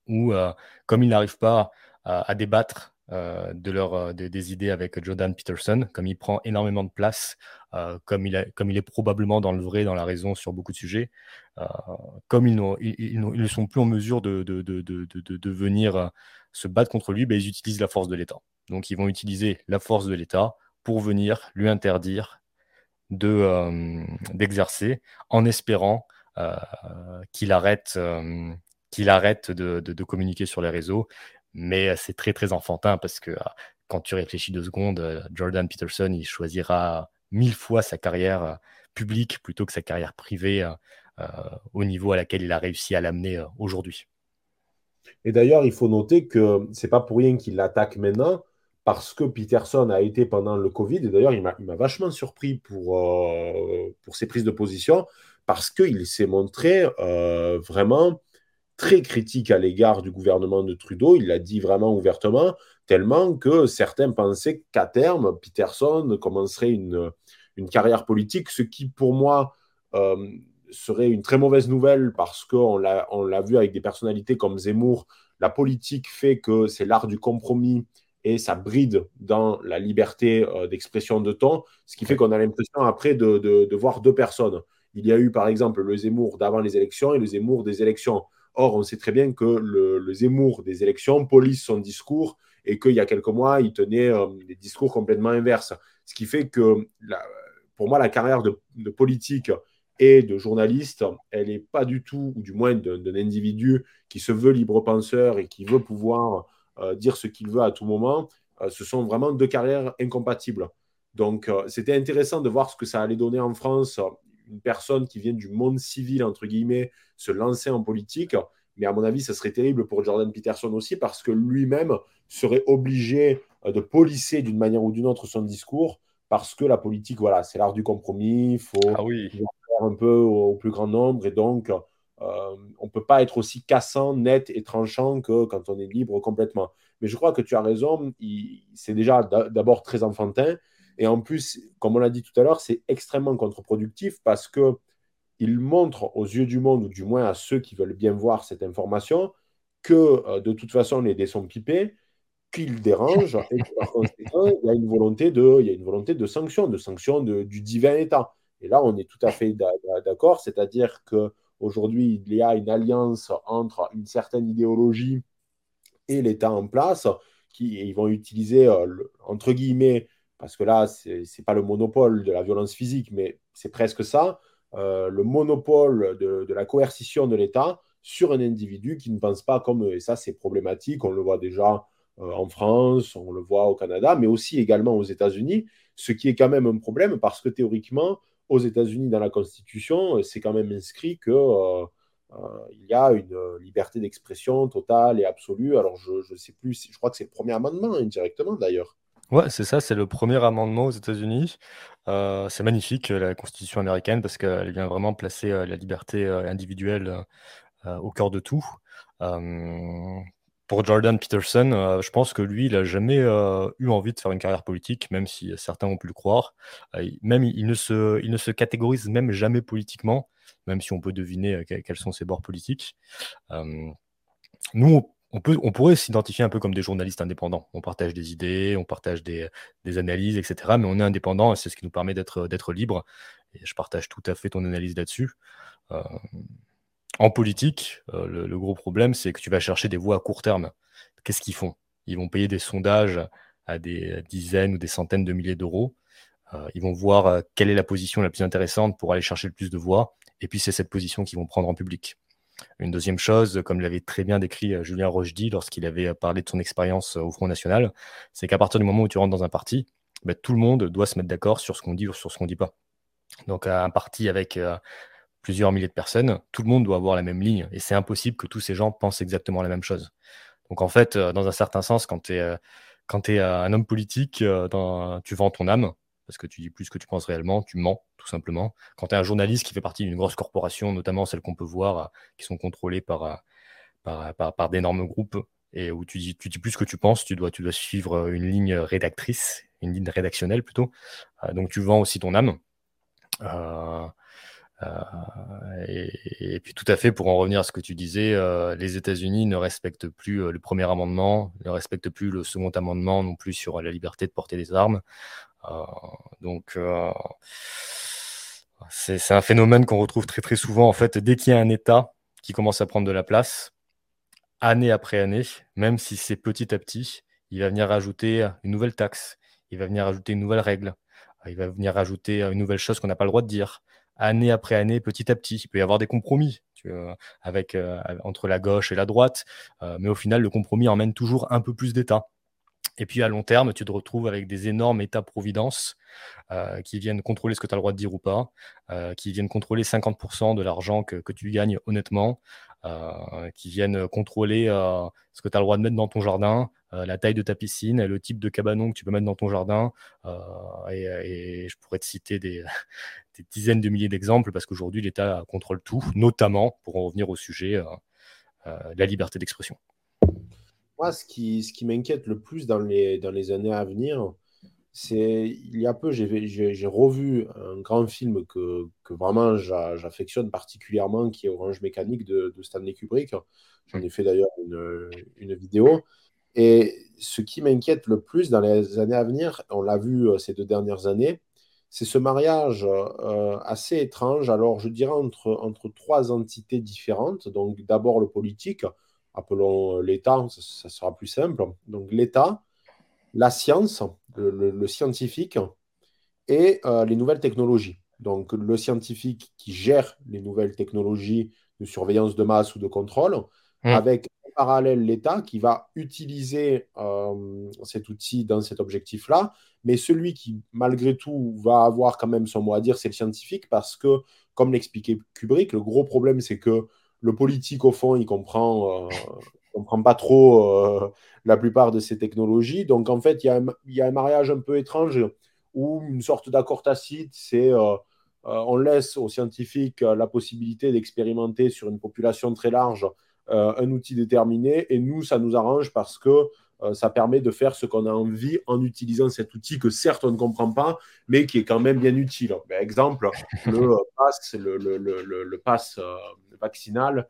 où euh, comme il n'arrive pas à, débattre euh, de des idées avec Jordan Peterson, comme il prend énormément de place, comme, il est probablement dans le vrai, dans la raison sur beaucoup de sujets, comme ils, ils, ne sont plus en mesure de venir se battre contre lui, ben, ils utilisent la force de l'État. Donc ils vont utiliser la force de l'État pour venir lui interdire euh, d'exercer en espérant euh, qu'il arrête, euh, qu'il arrête de, de, communiquer sur les réseaux. Mais c'est très très enfantin parce que quand tu réfléchis deux secondes, Jordan Peterson, il choisira mille fois sa carrière publique plutôt que sa carrière privée au niveau à laquelle il a réussi à l'amener aujourd'hui. Et d'ailleurs, il faut noter que c'est pas pour rien qu'il l'attaque maintenant, parce que Peterson a été pendant le Covid, et d'ailleurs il m'a vachement surpris pour, euh, pour ses prises de position, parce qu'il s'est montré euh, vraiment très critique à l'égard du gouvernement de Trudeau, il l'a dit vraiment ouvertement, tellement que certains pensaient qu'à terme, Peterson commencerait une, une carrière politique, ce qui pour moi euh, serait une très mauvaise nouvelle parce qu'on l'a vu avec des personnalités comme Zemmour, la politique fait que c'est l'art du compromis et ça bride dans la liberté euh, d'expression de ton, ce qui fait qu'on a l'impression après de, voir deux personnes. Il y a eu par exemple le Zemmour d'avant les élections et le Zemmour des élections. Or, on sait très bien que le, Zemmour des élections police son discours et qu'il y a quelques mois, il tenait euh, des discours complètement inverses. Ce qui fait que, pour moi, la carrière de, politique et de journaliste, elle n'est pas du tout, ou du moins d'un individu qui se veut libre penseur et qui veut pouvoir euh, dire ce qu'il veut à tout moment, euh, ce sont vraiment deux carrières incompatibles. Donc, euh, c'était intéressant de voir ce que ça allait donner en France, une personne qui vient du monde civil, entre guillemets, se lancer en politique. Mais à mon avis, ça serait terrible pour Jordan Peterson aussi, parce que lui-même serait obligé de polisser d'une manière ou d'une autre son discours, parce que la politique, voilà, c'est l'art du compromis, il faut ah oui. Un peu au, plus grand nombre, et donc euh, on ne peut pas être aussi cassant, net et tranchant que quand on est libre complètement. Mais je crois que tu as raison, c'est déjà d'abord très enfantin. Et en plus, comme on l'a dit tout à l'heure, c'est extrêmement contre-productif parce que il montre aux yeux du monde, ou du moins à ceux qui veulent bien voir cette information, que euh, de toute façon, les dés sont pipés, qu'ils dérangent, et que il y a une volonté de, il y a une volonté de sanction, de sanction du divin État. Et là, on est tout à fait d'accord, c'est-à-dire que Aujourd'hui, il y a une alliance entre une certaine idéologie et l'État en place, qui ils vont utiliser, euh, entre guillemets, parce que là, ce n'est pas le monopole de la violence physique, mais c'est presque ça, euh, le monopole de, la coercition de l'État sur un individu qui ne pense pas comme eux. Et ça, c'est problématique. On le voit déjà euh, en France, on le voit au Canada, mais aussi également aux États-Unis, ce qui est quand même un problème parce que théoriquement, aux États-Unis, dans la Constitution, euh, c'est quand même inscrit qu'il euh, euh, y a une liberté d'expression totale et absolue. Alors, je ne sais plus, je crois que c'est le premier amendement, indirectement d'ailleurs. Ouais, c'est ça, c'est le premier amendement aux États-Unis. c'est magnifique, la Constitution américaine, parce qu'elle vient vraiment placer la liberté individuelle au cœur de tout pour Jordan Peterson, euh, je pense que lui, il n'a jamais euh, eu envie de faire une carrière politique, même si certains ont pu le croire. Euh, même il ne, se, il ne se catégorise même jamais politiquement, même si on peut deviner quels sont ses bords politiques. nous, on, peut, on pourrait s'identifier un peu comme des journalistes indépendants. On partage des idées, on partage des, analyses, etc. Mais on est indépendant et c'est ce qui nous permet d'être libre. Je partage tout à fait ton analyse là-dessus. En politique, euh, le, gros problème, c'est que tu vas chercher des voix à court terme. Qu'est-ce qu'ils font? Ils vont payer des sondages à des dizaines ou des centaines de milliers d'euros. Euh, ils vont voir euh, quelle est la position la plus intéressante pour aller chercher le plus de voix. Et puis, c'est cette position qu'ils vont prendre en public. Une deuxième chose, comme l'avait très bien décrit Julien Rochdy lorsqu'il avait parlé de son expérience au Front National, c'est qu'à partir du moment où tu rentres dans un parti, bah, tout le monde doit se mettre d'accord sur ce qu'on dit ou sur ce qu'on ne dit pas. Donc, un parti avec plusieurs milliers de personnes, tout le monde doit avoir la même ligne. Et c'est impossible que tous ces gens pensent exactement la même chose. Donc en fait, euh, dans un certain sens, quand tu es, euh, quand es euh, un homme politique, tu vends ton âme, parce que tu dis plus que tu penses réellement, tu mens, tout simplement. Quand tu es un journaliste qui fait partie d'une grosse corporation, notamment celles qu'on peut voir, qui sont contrôlées par, par, par, d'énormes groupes, et où tu dis, tu dis plus que tu penses, tu dois, tu dois suivre une ligne rédactrice, une ligne rédactionnelle plutôt. donc tu vends aussi ton âme. Et, puis tout à fait, pour en revenir à ce que tu disais, euh, les États-Unis ne respectent plus euh, le premier amendement, ne respectent plus le second amendement non plus sur la liberté de porter des armes. donc c'est un phénomène qu'on retrouve très très souvent en fait dès qu'il y a un État qui commence à prendre de la place, année après année, même si c'est petit à petit, il va venir rajouter une nouvelle taxe, il va venir rajouter une nouvelle règle, il va venir rajouter une nouvelle chose qu'on n'a pas le droit de dire année après année, petit à petit. Il peut y avoir des compromis avec, euh, entre la gauche et la droite, euh, mais au final, le compromis emmène toujours un peu plus d'État. Et puis à long terme, tu te retrouves avec des énormes États-providence euh, qui viennent contrôler ce que tu as le droit de dire ou pas, qui viennent contrôler 50% de l'argent que, tu gagnes honnêtement, qui viennent contrôler ce que tu as le droit de mettre dans ton jardin, la taille de ta piscine, le type de cabanon que tu peux mettre dans ton jardin. Et, je pourrais te citer des, dizaines de milliers d'exemples parce qu'aujourd'hui, l'État contrôle tout, notamment, pour en revenir au sujet, de la liberté d'expression. Moi, ce qui, m'inquiète le plus dans les années à venir, il y a peu, j'ai revu un grand film que, vraiment j'affectionne particulièrement, qui est Orange Mécanique de, Stanley Kubrick. J'en ai fait d'ailleurs une, vidéo. Et ce qui m'inquiète le plus dans les années à venir, on l'a vu euh, ces deux dernières années, c'est ce mariage euh, assez étrange. Alors, je dirais entre, entre trois entités différentes. Donc, d'abord le politique, appelons l'État, ça, sera plus simple. Donc, l'État, la science, le, scientifique et euh, les nouvelles technologies. Donc, le scientifique qui gère les nouvelles technologies de surveillance de masse ou de contrôle, mmh. avec en parallèle l'État qui va utiliser euh, cet outil dans cet objectif-là. Mais celui qui, malgré tout, va avoir quand même son mot à dire, c'est le scientifique, parce que, comme l'expliquait Kubrick, le gros problème, c'est que le politique, au fond, il comprend, euh, comprend pas trop euh, la plupart de ces technologies. Donc, en fait, il y, a un mariage un peu étrange ou une sorte d'accord tacite. C'est euh, on laisse aux scientifiques la possibilité d'expérimenter sur une population très large un outil déterminé et nous, ça nous arrange parce que ça permet de faire ce qu'on a envie en utilisant cet outil que certes on ne comprend pas, mais qui est quand même bien utile. Ben, exemple, le pass, le, le, le, le pass vaccinal euh,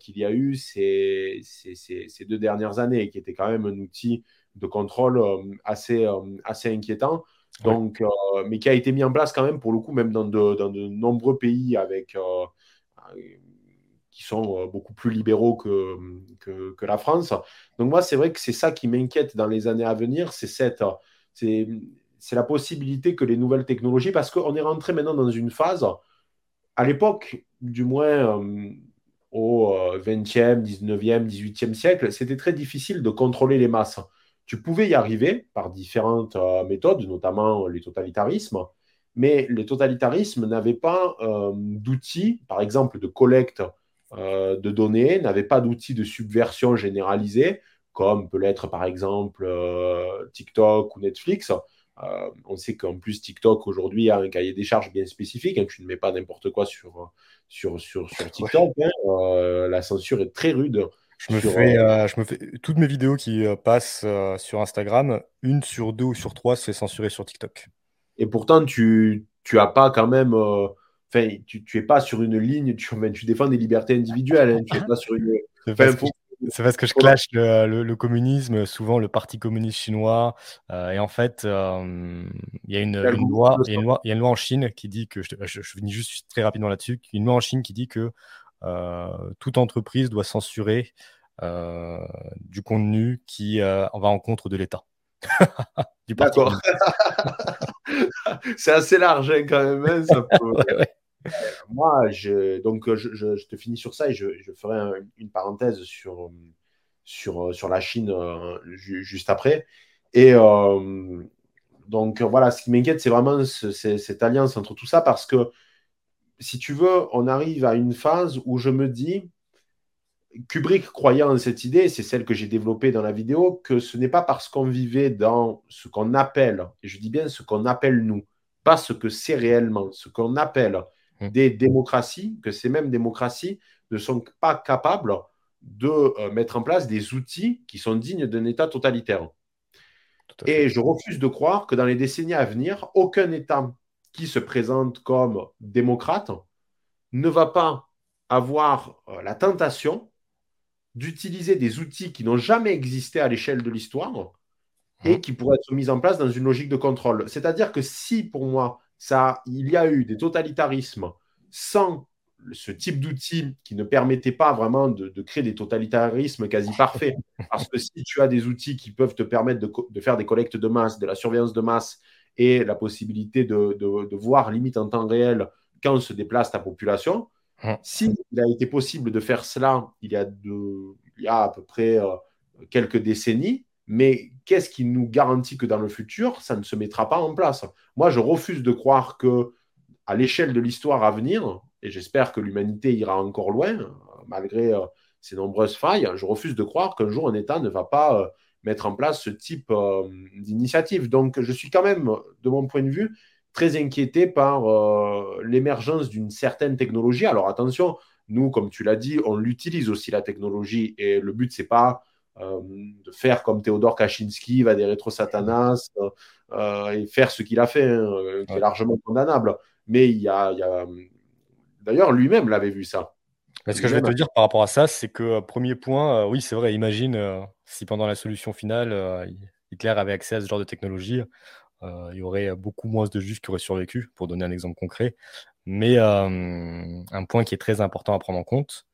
qu'il y a eu ces, ces, deux dernières années, qui était quand même un outil de contrôle euh, assez, euh, assez inquiétant. Donc, mais qui a été mis en place quand même, pour le coup, même dans de, dans de nombreux pays avec, qui sont beaucoup plus libéraux que, que, que la France. Donc, moi, c'est vrai que c'est ça qui m'inquiète dans les années à venir, c'est cette. C'est, c'est la possibilité que les nouvelles technologies, parce qu'on est rentré maintenant dans une phase, à l'époque, du moins au 20e, 19e, 18e siècle, c'était très difficile de contrôler les masses. Tu pouvais y arriver par différentes euh, méthodes, notamment les totalitarismes, mais les totalitarismes n'avaient pas euh, d'outils, par exemple, de collecte euh, de données, n'avaient pas d'outils de subversion généralisée, comme peut l'être par exemple TikTok ou Netflix. Euh, on sait qu'en plus, TikTok aujourd'hui a un cahier des charges bien spécifique. Hein, tu ne mets pas n'importe quoi sur, sur, sur, TikTok. Hein. Euh, la censure est très rude. Je me, fais, euh, je me fais toutes mes vidéos qui passent sur Instagram, une sur deux ou sur trois se fait censurer sur TikTok. Et pourtant, tu, tu as pas quand même. Enfin, tu, tu es pas sur une ligne, tu, tu défends des libertés individuelles. Hein, tu es pas sur une. C'est parce que je clash le, communisme, souvent le Parti communiste chinois. Euh, et en fait, euh, il y a une, loi, il y a une loi, il y a une loi en Chine qui dit que, je, je, finis juste très rapidement là-dessus, une loi en Chine qui dit que euh, toute entreprise doit censurer du contenu qui va en contre de l'État. D'accord. C'est assez large hein, quand même. Hein, ça peut... Moi, je, donc, je, te finis sur ça et je, ferai une parenthèse sur, sur, sur la Chine euh, juste après. Et euh, donc, voilà, ce qui m'inquiète, c'est vraiment cette alliance entre tout ça parce que, si tu veux, on arrive à une phase où je me dis, Kubrick croyant en cette idée, c'est celle que j'ai développée dans la vidéo, que ce n'est pas parce qu'on vivait dans ce qu'on appelle, et je dis bien ce qu'on appelle nous, pas ce que c'est réellement, ce qu'on appelle. Des démocraties, que ces mêmes démocraties ne sont pas capables de euh, mettre en place des outils qui sont dignes d'un État totalitaire. Et je refuse de croire que dans les décennies à venir, aucun État qui se présente comme démocrate ne va pas avoir euh, la tentation d'utiliser des outils qui n'ont jamais existé à l'échelle de l'histoire et mmh. qui pourraient être mis en place dans une logique de contrôle. C'est-à-dire que si, pour moi, ça, il y a eu des totalitarismes sans ce type d'outils qui ne permettait pas vraiment de, créer des totalitarismes quasi parfaits. Parce que si tu as des outils qui peuvent te permettre de, faire des collectes de masse, de la surveillance de masse et la possibilité de, voir limite en temps réel quand se déplace ta population, s'il a été possible de faire cela il y a, il y a à peu près euh, quelques décennies, mais qu'est-ce qui nous garantit que dans le futur, ça ne se mettra pas en place? Moi, je refuse de croire que, à l'échelle de l'histoire à venir, et j'espère que l'humanité ira encore loin, malgré ses nombreuses failles, je refuse de croire qu'un jour un État ne va pas mettre en place ce type d'initiative. Donc, je suis quand même, de mon point de vue, très inquiété par l'émergence d'une certaine technologie. Alors, attention, nous, comme tu l'as dit, on l'utilise aussi la technologie et le but, c'est pas euh, de faire comme Théodore Kaczynski, va des rétro-satanas euh, et faire ce qu'il a fait, hein, euh, qui est largement condamnable. Mais il y a, d'ailleurs, lui-même l'avait vu ça. ce que je vais te dire par rapport à ça, c'est que premier point, oui, c'est vrai, imagine si pendant la solution finale, Hitler avait accès à ce genre de technologie, il y aurait beaucoup moins de juifs qui auraient survécu, pour donner un exemple concret. Mais un point qui est très important à prendre en compte,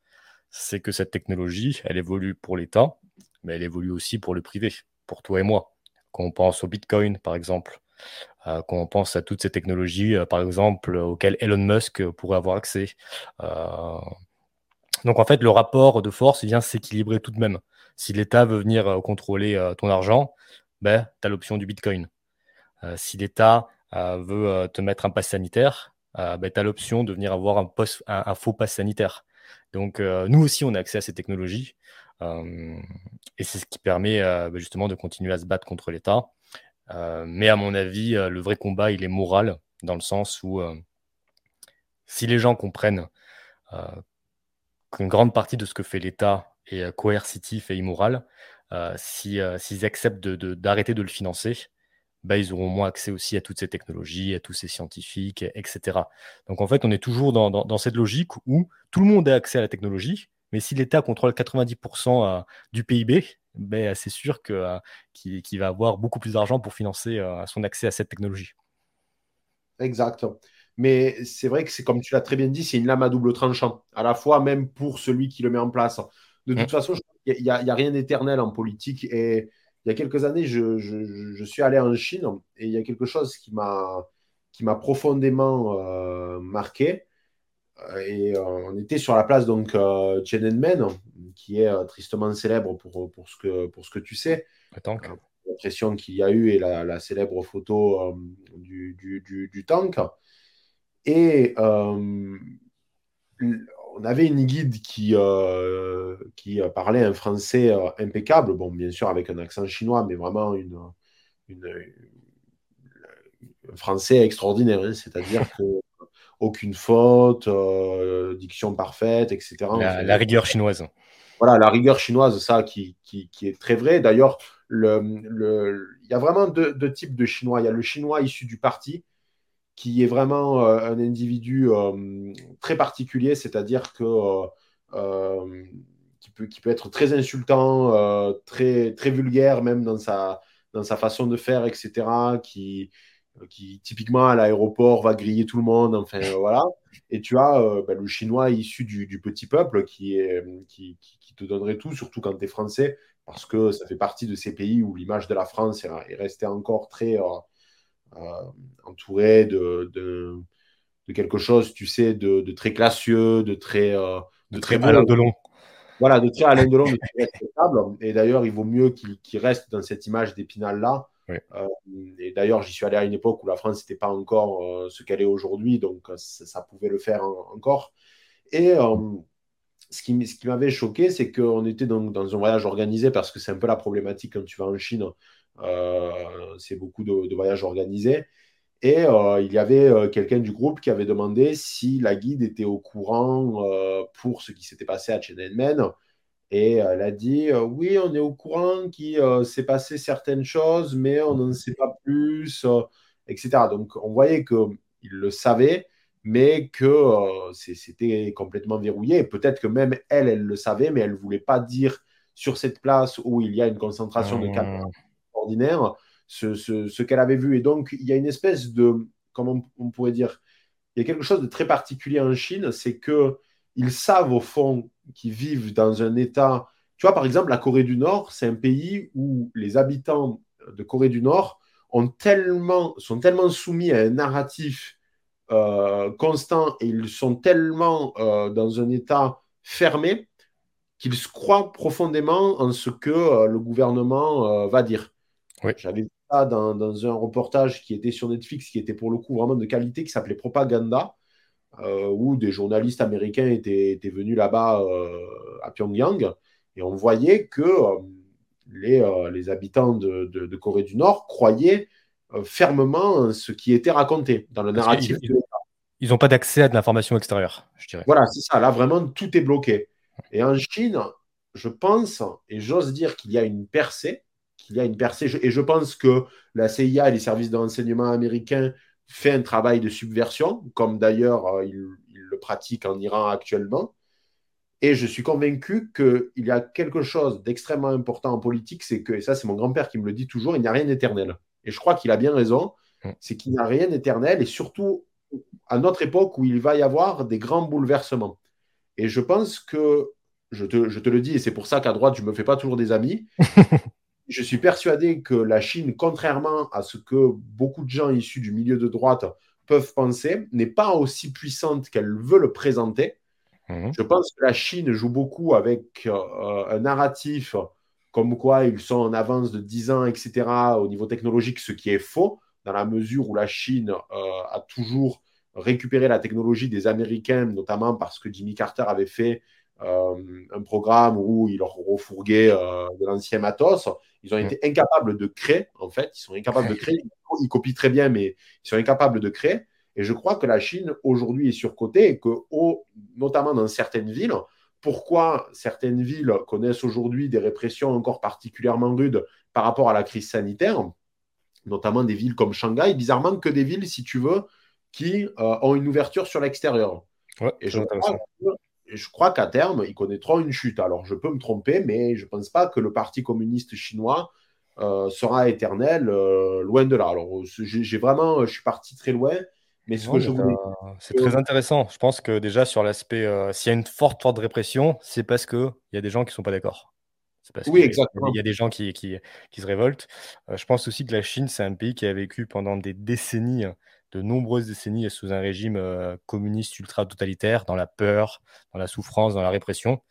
c'est que cette technologie, elle évolue pour l'État, mais elle évolue aussi pour le privé, pour toi et moi. Quand on pense au Bitcoin, par exemple, euh, quand on pense à toutes ces technologies, euh, par exemple, auxquelles Elon Musk pourrait avoir accès. Euh, donc en fait, le rapport de force vient s'équilibrer tout de même. Si l'État veut venir contrôler ton argent, ben, tu as l'option du Bitcoin. si l'État veut te mettre un pass sanitaire, ben, tu as l'option de venir avoir un, un, faux pass sanitaire. Donc nous aussi, on a accès à ces technologies. Et c'est ce qui permet ben, justement de continuer à se battre contre l'État. mais à mon avis, le vrai combat, il est moral, dans le sens où si les gens comprennent qu'une grande partie de ce que fait l'État est coercitif et immoral, s'ils acceptent d'arrêter de, de, le financer, bah, ils auront moins accès aussi à toutes ces technologies, à tous ces scientifiques, etc. Donc en fait, on est toujours dans, cette logique où tout le monde a accès à la technologie, mais si l'État contrôle 90% euh, du PIB, ben, c'est sûr euh, qu'il va avoir beaucoup plus d'argent pour financer euh, son accès à cette technologie. Exact. Mais c'est vrai que c'est comme tu l'as très bien dit, c'est une lame à double tranchant, à la fois même pour celui qui le met en place. De toute mmh. façon, il n'y a, a, rien d'éternel en politique et il y a quelques années, je, suis allé en Chine et il y a quelque chose qui m'a qui m'a profondément euh, marqué. Et euh, on était sur la place donc euh, Tiananmen, qui est tristement célèbre pour, pour, ce que, pour ce que tu sais. L'impression qu'il y a eu et la, célèbre photo du, du, du, tank. Et on avait une guide qui, euh, qui parlait un français euh, impeccable, bon, bien sûr avec un accent chinois, mais vraiment une, un français extraordinaire, hein. c'est-à-dire que aucune faute, euh, diction parfaite, etc. La, rigueur chinoise. Voilà, la rigueur chinoise, ça qui, qui, est très vrai. D'ailleurs, il le, y a vraiment deux, types de Chinois. Il y a le Chinois issu du parti, qui est vraiment euh, un individu euh, très particulier, c'est-à-dire que euh, qui peut, qui peut être très insultant, très, très vulgaire même dans sa, dans sa façon de faire, etc., qui, qui typiquement à l'aéroport va griller tout le monde, enfin voilà. Et tu as ben, le chinois issu du, du, petit peuple qui, est, qui, qui, te donnerait tout, surtout quand tu es français, parce que ça fait partie de ces pays où l'image de la France est, restée encore très, euh, entouré de, de, quelque chose, tu sais, de, très classieux, de très. Euh, de, très, très Alain Delon. Voilà, de très Alain Delon, de très respectable. Et d'ailleurs, il vaut mieux qu'il reste dans cette image d'Épinal-là. Euh, et d'ailleurs, j'y suis allé à une époque où la France n'était pas encore ce qu'elle est aujourd'hui, donc ça, pouvait le faire encore. Et ce qui, m'avait choqué, c'est qu'on était dans un voyage organisé, parce que c'est un peu la problématique quand tu vas en Chine. Euh, c'est beaucoup de, voyages organisés. Et euh, il y avait euh, quelqu'un du groupe qui avait demandé si la guide était au courant pour ce qui s'était passé à Tiananmen. Et elle a dit oui, on est au courant qu'il s'est passé certaines choses, mais on n'en sait pas plus, etc. Donc on voyait qu'il le savait, mais que c'était complètement verrouillé. Peut-être que même elle, elle le savait, mais elle ne voulait pas dire sur cette place où il y a une concentration de cas mmh ordinaire ce, qu'elle avait vu. Et donc, il y a une espèce de, comment on, pourrait dire, il y a quelque chose de très particulier en Chine, c'est que ils savent au fond qu'ils vivent dans un état. Tu vois, par exemple, la Corée du Nord, c'est un pays où les habitants de Corée du Nord ont tellement, sont tellement soumis à un narratif euh, constant et ils sont tellement euh, dans un état fermé qu'ils croient profondément en ce que euh, le gouvernement va dire. J'avais vu ça dans, un reportage qui était sur Netflix, qui était pour le coup vraiment de qualité, qui s'appelait Propaganda, où des journalistes américains étaient, venus là-bas à Pyongyang et on voyait que les, les, habitants de, Corée du Nord croyaient fermement ce qui était raconté dans le narratif. Ils n'ont pas d'accès à de l'information extérieure, je dirais. Voilà, c'est ça. Là, vraiment, tout est bloqué. Et en Chine, je pense, et j'ose dire qu'il y a une percée, qu'il y a une percée, et je pense que la CIA et les services de renseignement américains font un travail de subversion, comme d'ailleurs euh, ils, le pratiquent en Iran actuellement. Et je suis convaincu qu'il y a quelque chose d'extrêmement important en politique, c'est que, et ça c'est mon grand-père qui me le dit toujours, il n'y a rien d'éternel. Et je crois qu'il a bien raison, c'est qu'il n'y a rien d'éternel, et surtout à notre époque où il va y avoir des grands bouleversements. Et je pense que je te, le dis, et c'est pour ça qu'à droite, je ne me fais pas toujours des amis. je suis persuadé que la Chine, contrairement à ce que beaucoup de gens issus du milieu de droite peuvent penser, n'est pas aussi puissante qu'elle veut le présenter. Mhm. Je pense que la Chine joue beaucoup avec euh, un narratif comme quoi ils sont en avance de 10 ans, etc., au niveau technologique, ce qui est faux, dans la mesure où la Chine euh, a toujours récupéré la technologie des Américains, notamment parce que Jimmy Carter avait fait euh, un programme où ils leur refourguaient euh, de l'ancien matos. Ils ont été incapables de créer, en fait. Ils sont incapables de créer. Ils copient très bien, mais ils sont incapables de créer. Et je crois que la Chine, aujourd'hui, est surcotée et que, notamment dans certaines villes, pourquoi certaines villes connaissent aujourd'hui des répressions encore particulièrement rudes par rapport à la crise sanitaire, notamment des villes comme Shanghai, bizarrement que des villes, si tu veux, qui euh, ont une ouverture sur l'extérieur. et je crois je crois qu'à terme, ils connaîtront une chute. Alors, je peux me tromper, mais je ne pense pas que le Parti communiste chinois euh, sera éternel, euh, loin de là. Alors, j'ai vraiment, je suis parti très loin. Mais ce que je voulais... C'est très intéressant. Je pense que déjà, sur l'aspect, euh, s'il y a une forte, forte répression, c'est parce qu'il y a des gens qui ne sont pas d'accord. Parce oui, exactement. Il y a des gens qui, qui, qui se révoltent. je pense aussi que la Chine, c'est un pays qui a vécu pendant des décennies de nombreuses décennies sous un régime euh, communiste ultra-totalitaire, dans la peur, dans la souffrance, dans la répression.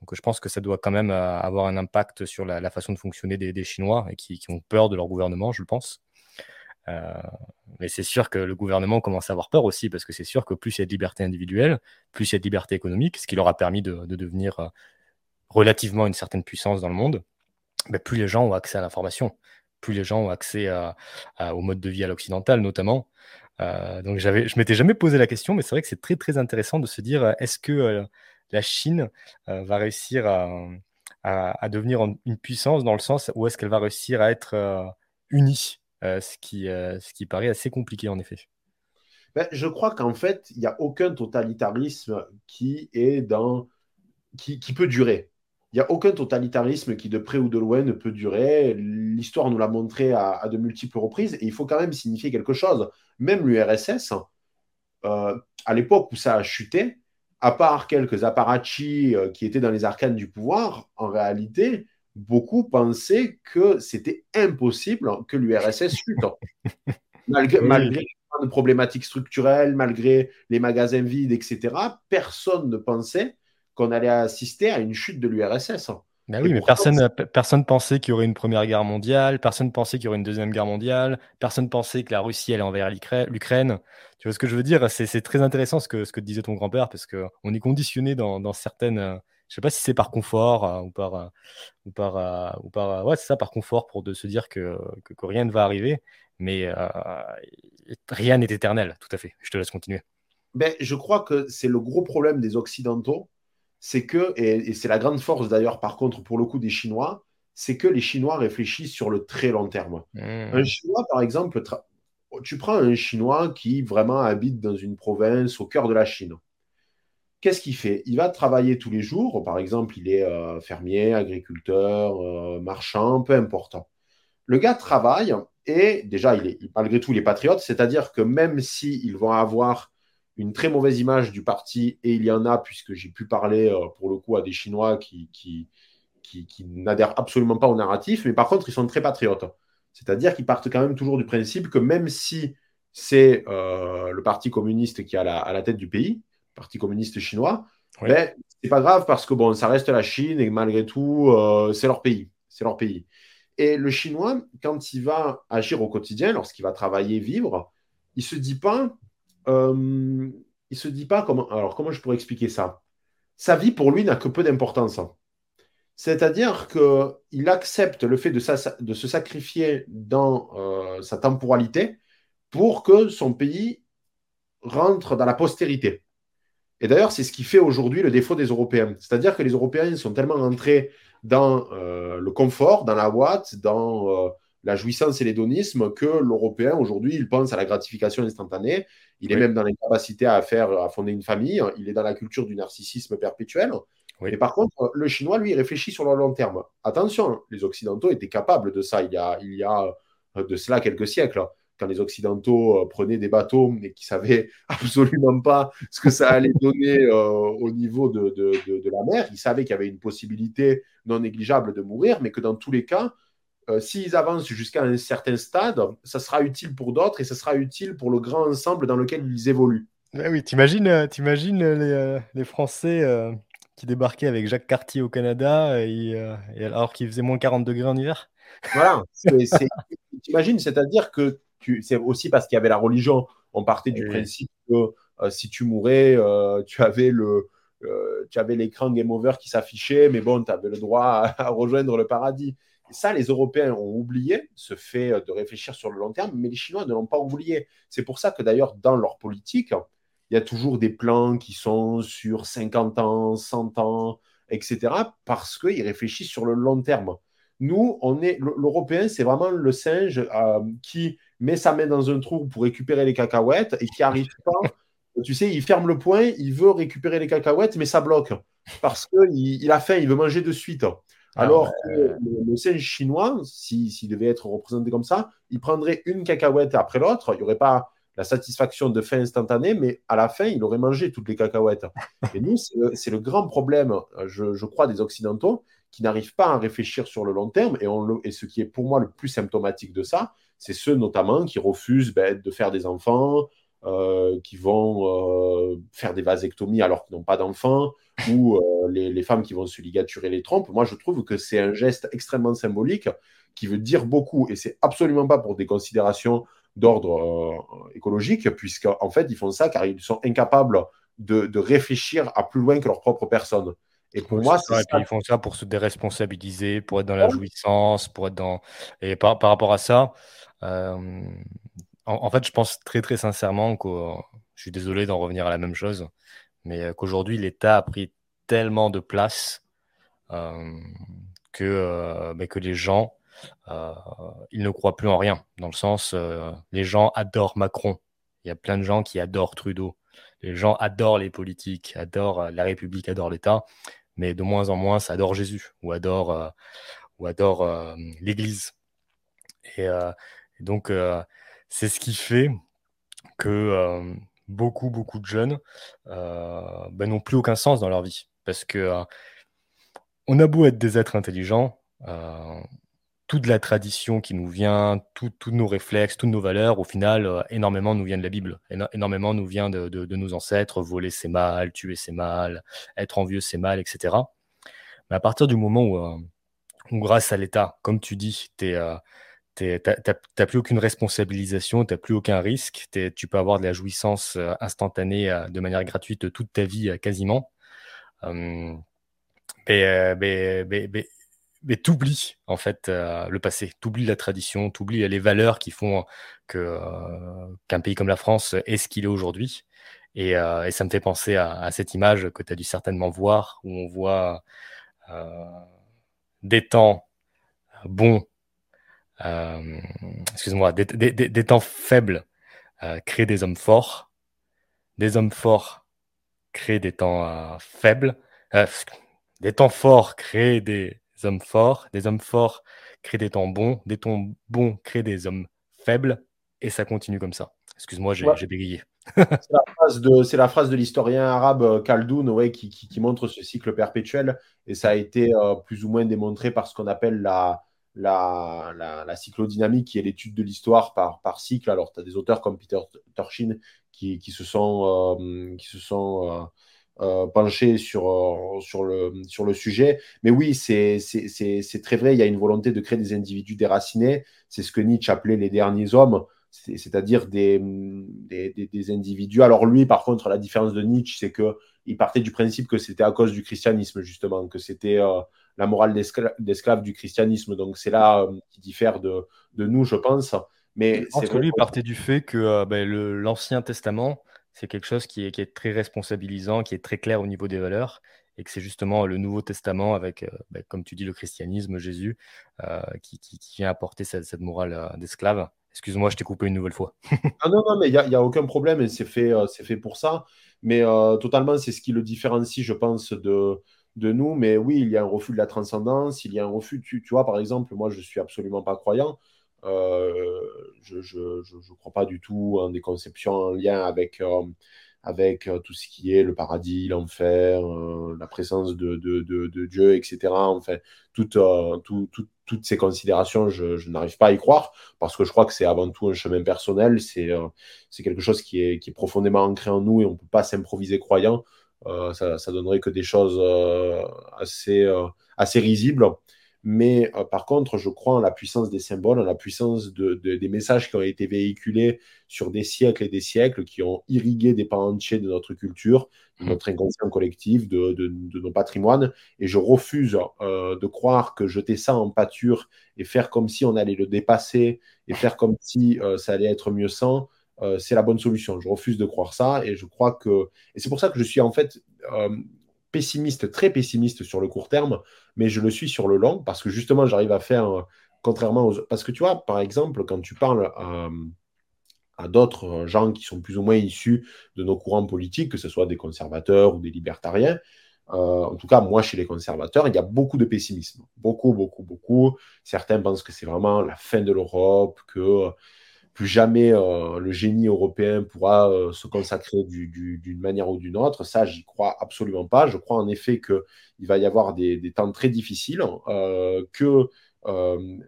Donc je pense que ça doit quand même euh, avoir un impact sur la, façon de fonctionner des, Chinois et qui, ont peur de leur gouvernement, je le pense. Euh, mais c'est sûr que le gouvernement commence à avoir peur aussi, parce que c'est sûr que plus il y a de liberté individuelle, plus il y a de liberté économique, ce qui leur a permis de, devenir relativement une certaine puissance dans le monde, mais plus les gens ont accès à l'information, plus les gens ont accès au mode de vie à l'occidental notamment. Euh, donc j'avais, je m'étais jamais posé la question, mais c'est vrai que c'est très très intéressant de se dire euh, est-ce que euh, la Chine va réussir à, devenir une puissance dans le sens où est-ce qu'elle va réussir à être unie, ce, qui, ce qui paraît assez compliqué en effet. Ben, je crois qu'en fait, il n'y a aucun totalitarisme qui est dans qui, qui peut durer. Il n'y a aucun totalitarisme qui, de près ou de loin, ne peut durer. L'histoire nous l'a montré à, de multiples reprises. Et il faut quand même signifier quelque chose. Même l'URSS, euh, à l'époque où ça a chuté, à part quelques apparatchis euh, qui étaient dans les arcanes du pouvoir, en réalité, beaucoup pensaient que c'était impossible que l'URSS chute. malgré, malgré les problématiques structurelles, malgré les magasins vides, etc., personne ne pensait qu'on allait assister à une chute de l'URSS. Ben oui, mais personne personne pensait qu'il y aurait une première guerre mondiale, personne pensait qu'il y aurait une deuxième guerre mondiale, personne pensait que la Russie allait envers l'Ukraine. Tu vois ce que je veux dire? C'est très intéressant ce que, ce que disait ton grand-père, parce qu'on est conditionné dans, certaines. Je ne sais pas si c'est par confort euh, ou par. Euh, ou par, euh, ou par ouais, c'est ça, par confort pour de se dire que, que, rien ne va arriver, mais rien n'est éternel, tout à fait. Je te laisse continuer. Ben, je crois que c'est le gros problème des Occidentaux, c'est que, et, c'est la grande force d'ailleurs par contre pour le coup des Chinois, c'est que les Chinois réfléchissent sur le très long terme. Mmh. Un Chinois, par exemple, tu prends un Chinois qui vraiment habite dans une province au cœur de la Chine. Qu'est-ce qu'il fait? Il va travailler tous les jours, par exemple, il est euh, fermier, agriculteur, euh, marchand, peu importe. Le gars travaille et déjà, il est, malgré tout, il est patriote, c'est-à-dire que même s'ils vont avoir une très mauvaise image du parti, et il y en a, puisque j'ai pu parler euh, pour le coup à des Chinois qui, qui, qui, n'adhèrent absolument pas au narratif, mais par contre, ils sont très patriotes. C'est-à-dire qu'ils partent quand même toujours du principe que même si c'est euh, le Parti communiste qui est à la, à la, tête du pays, Parti communiste chinois, ce ben, c'est pas grave parce que bon, ça reste la Chine et malgré tout, euh, c'est leur pays. C'est leur pays. Et le Chinois, quand il va agir au quotidien, lorsqu'il va travailler, vivre, il se dit pas euh, il se dit pas comment. Alors, comment je pourrais expliquer ça? Sa vie, pour lui, n'a que peu d'importance. C'est-à-dire qu'il accepte le fait de, se sacrifier dans euh, sa temporalité pour que son pays rentre dans la postérité. Et d'ailleurs, c'est ce qui fait aujourd'hui le défaut des Européens. C'est-à-dire que les Européens sont tellement entrés dans euh, le confort, dans la boîte, dans la jouissance et l'hédonisme que l'Européen, aujourd'hui, il pense à la gratification instantanée. Il est même dans l'incapacité à faire, à fonder une famille. Il est dans la culture du narcissisme perpétuel. Et par contre, le Chinois, lui, réfléchit sur le long terme. Attention, les Occidentaux étaient capables de ça il y a, il y a de cela quelques siècles quand les Occidentaux euh, prenaient des bateaux et qui savaient absolument pas ce que ça allait donner euh, au niveau de, de, la mer, ils savaient qu'il y avait une possibilité non négligeable de mourir, mais que dans tous les cas, euh, s'ils avancent jusqu'à un certain stade, ça sera utile pour d'autres et ça sera utile pour le grand ensemble dans lequel ils évoluent. oui, t'imagines, t'imagines les, les Français qui débarquaient avec Jacques Cartier au Canada et, alors qu'il faisait moins 40 degrés en hiver? Voilà, t'imagines, c'est-à-dire que c'est aussi parce qu'il y avait la religion. On partait du principe que euh, si tu mourais, euh, tu avais le, euh, tu avais l'écran Game Over qui s'affichait, mais bon, tu avais le droit à, rejoindre le paradis. Ça, les Européens ont oublié ce fait de réfléchir sur le long terme, mais les Chinois ne l'ont pas oublié. C'est pour ça que d'ailleurs, dans leur politique, il y a toujours des plans qui sont sur 50 ans, 100 ans, etc., parce qu'ils réfléchissent sur le long terme. Nous, on est l'Européen, c'est vraiment le singe qui met sa main dans un trou pour récupérer les cacahuètes et qui arrive pas. Tu sais, il ferme le poing, il veut récupérer les cacahuètes, mais ça bloque parce qu'il il a faim, il veut manger de suite. Ah Alors que le, singe chinois, s'il devait être représenté comme ça, il prendrait une cacahuète après l'autre. Il n'y aurait pas la satisfaction de faim instantanée, mais à la fin, il aurait mangé toutes les cacahuètes. Et nous, c'est le, grand problème, je, je, crois, des Occidentaux qui n'arrivent pas à réfléchir sur le long terme. Et, on et ce qui est pour moi le plus symptomatique de ça, c'est ceux notamment qui refusent ben, de faire des enfants, euh, qui vont euh, faire des vasectomies alors qu'ils n'ont pas d'enfants, ou euh, les, femmes qui vont se ligaturer les trompes. Moi, je trouve que c'est un geste extrêmement symbolique qui veut dire beaucoup, et c'est absolument pas pour des considérations d'ordre écologique, puisqu'en fait, ils font ça car ils sont incapables de, de, réfléchir à plus loin que leur propre personne. Et pour moi, c'est ça. ils font ça pour se déresponsabiliser, pour être dans la jouissance, pour être dans. Et par, par rapport à ça, euh, en, fait, je pense très très sincèrement que je suis désolé d'en revenir à la même chose, mais euh, qu'aujourd'hui l'État a pris tellement de place euh, que, mais que les gens ils ne croient plus en rien. Dans le sens, les gens adorent Macron. Il y a plein de gens qui adorent Trudeau. Les gens adorent les politiques, adorent la République, adorent l'État, mais de moins en moins, ça adore Jésus ou adore, ou adore l'Église. Et, donc, euh, c'est ce qui fait que euh, beaucoup, beaucoup de jeunes euh, ben, n'ont plus aucun sens dans leur vie. Parce que on a beau être des êtres intelligents, toute la tradition qui nous vient, tous nos réflexes, toutes nos valeurs, au final, énormément nous vient de la Bible. énormément nous vient de, nos ancêtres. Voler, c'est mal, tuer, c'est mal, être envieux, c'est mal, etc. Mais à partir du moment où, grâce à l'État, comme tu dis, tu es, tu n'as plus aucune responsabilisation, tu n'as plus aucun risque, tu peux avoir de la jouissance euh, instantanée euh, de manière gratuite toute ta vie euh, quasiment. mais, mais, t'oublies en fait le passé, t'oublies la tradition, t'oublies les valeurs qui font qu'un pays comme la France est ce qu'il est aujourd'hui. Et, ça me fait penser à, à cette image que tu as dû certainement voir, où on voit des temps bons excuse-moi, des, temps faibles euh, créent des hommes forts. Des hommes forts créent des temps euh, faibles. des temps forts créent des hommes forts. Des hommes forts créent des temps bons. Des temps bons créent des hommes faibles. Et ça continue comme ça. Excuse-moi, j'ai bégayé. c'est la phrase de, l'historien arabe Khaldoun ouais, qui, qui, montre ce cycle perpétuel. Et ça a été plus ou moins démontré par ce qu'on appelle la, la, la, cyclodynamique, qui est l'étude de l'histoire par, par cycle. Alors, tu as des auteurs comme Peter Turchin qui, qui se sont, euh, qui se euh, euh, penchés sur, sur, le, sur le sujet. Mais oui, c'est très vrai, il y a une volonté de créer des individus déracinés. C'est ce que Nietzsche appelait les derniers hommes. C'est-à-dire des, des, individus. Alors lui, par contre, la différence de Nietzsche, c'est qu'il partait du principe que c'était à cause du christianisme, justement, que c'était euh, la morale d'esclave du christianisme. Donc c'est là euh, qui diffère de, de, nous, je pense. Mais je pense que lui partait du fait que euh, ben, l'Ancien Testament, c'est quelque chose qui est, qui est, très responsabilisant, qui est très clair au niveau des valeurs, et que c'est justement le Nouveau Testament avec, ben, comme tu dis, le christianisme, Jésus, qui, qui, vient apporter cette, cette morale d'esclave. Excuse-moi, je t'ai coupé une nouvelle fois. ah non, non, mais il n'y a, aucun problème c'est fait, euh, fait pour ça. Mais euh, totalement, c'est ce qui le différencie, je pense, de, de nous. Mais oui, il y a un refus de la transcendance, il y a un refus, tu, vois, par exemple, moi, je ne suis absolument pas croyant. Euh, je ne crois pas du tout en des conceptions en lien avec, avec tout ce qui est le paradis, l'enfer, la présence de, de, de, Dieu, etc. Enfin, tout, tout, tout toutes ces considérations, je, n'arrive pas à y croire parce que je crois que c'est avant tout un chemin personnel, c'est euh, quelque chose qui est, profondément ancré en nous et on ne peut pas s'improviser croyant. Euh, ça, ça, donnerait que des choses euh, assez risibles. Mais euh, par contre, je crois en la puissance des symboles, en la puissance de, des messages qui ont été véhiculés sur des siècles et des siècles, qui ont irrigué des pans entiers de notre culture, de mmh. notre inconscient collectif, de, de nos patrimoines. Et je refuse euh, de croire que jeter ça en pâture et faire comme si on allait le dépasser et faire comme si euh, ça allait être mieux sans, c'est la bonne solution. Je refuse de croire ça et je crois que. Et c'est pour ça que je suis en fait pessimiste, très pessimiste sur le court terme, mais je le suis sur le long parce que justement, j'arrive à faire, contrairement aux. Parce que tu vois, par exemple, quand tu parles à, d'autres gens qui sont plus ou moins issus de nos courants politiques, que ce soit des conservateurs ou des libertariens, euh, en tout cas, moi, chez les conservateurs, il y a beaucoup de pessimisme. Beaucoup, beaucoup, beaucoup. Certains pensent que c'est vraiment la fin de l'Europe, que plus jamais euh, le génie européen pourra euh, se consacrer d'une manière ou d'une autre. Ça, j'y crois absolument pas. Je crois en effet qu'il va y avoir des, temps très difficiles, euh, que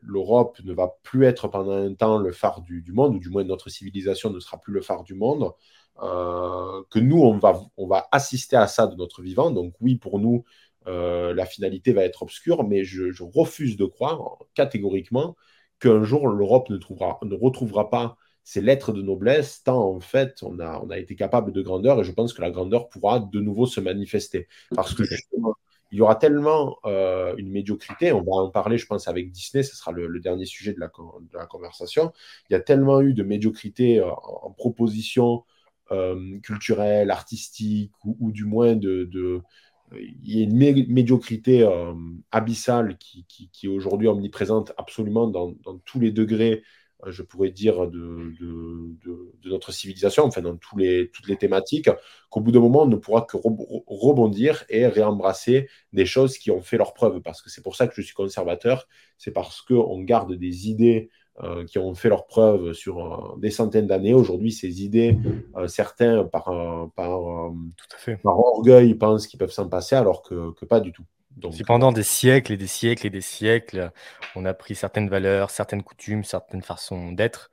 l'Europe ne va plus être pendant un temps le phare du, monde, ou du moins notre civilisation ne sera plus le phare du monde, que nous, on va, assister à ça de notre vivant. Donc oui, pour nous, la finalité va être obscure, mais je refuse de croire catégoriquement qu'un jour l'Europe ne, ne retrouvera pas ses lettres de noblesse, tant en fait on a, on a été capable de grandeur et je pense que la grandeur pourra de nouveau se manifester. Parce que justement, il y aura tellement euh, une médiocrité, on va en parler, je pense, avec Disney, ce sera le, dernier sujet de la, conversation. Il y a tellement eu de médiocrité euh, en, proposition euh, culturelle, artistique, ou, du moins de il y a une médiocrité euh, abyssale qui, est aujourd'hui omniprésente absolument dans, tous les degrés, euh, je pourrais dire, de, notre civilisation, enfin dans toutes les thématiques, qu'au bout d'un moment, on ne pourra que rebondir et réembrasser des choses qui ont fait leur preuve. Parce que c'est pour ça que je suis conservateur, c'est parce qu'on garde des idées euh, qui ont fait leur preuve sur euh, des centaines d'années. Aujourd'hui, ces idées, euh, certains, par, par, par, orgueil, pensent qu'ils peuvent s'en passer, alors que, que, pas du tout. Donc, si pendant des siècles et des siècles et des siècles, on a pris certaines valeurs, certaines coutumes, certaines façons d'être,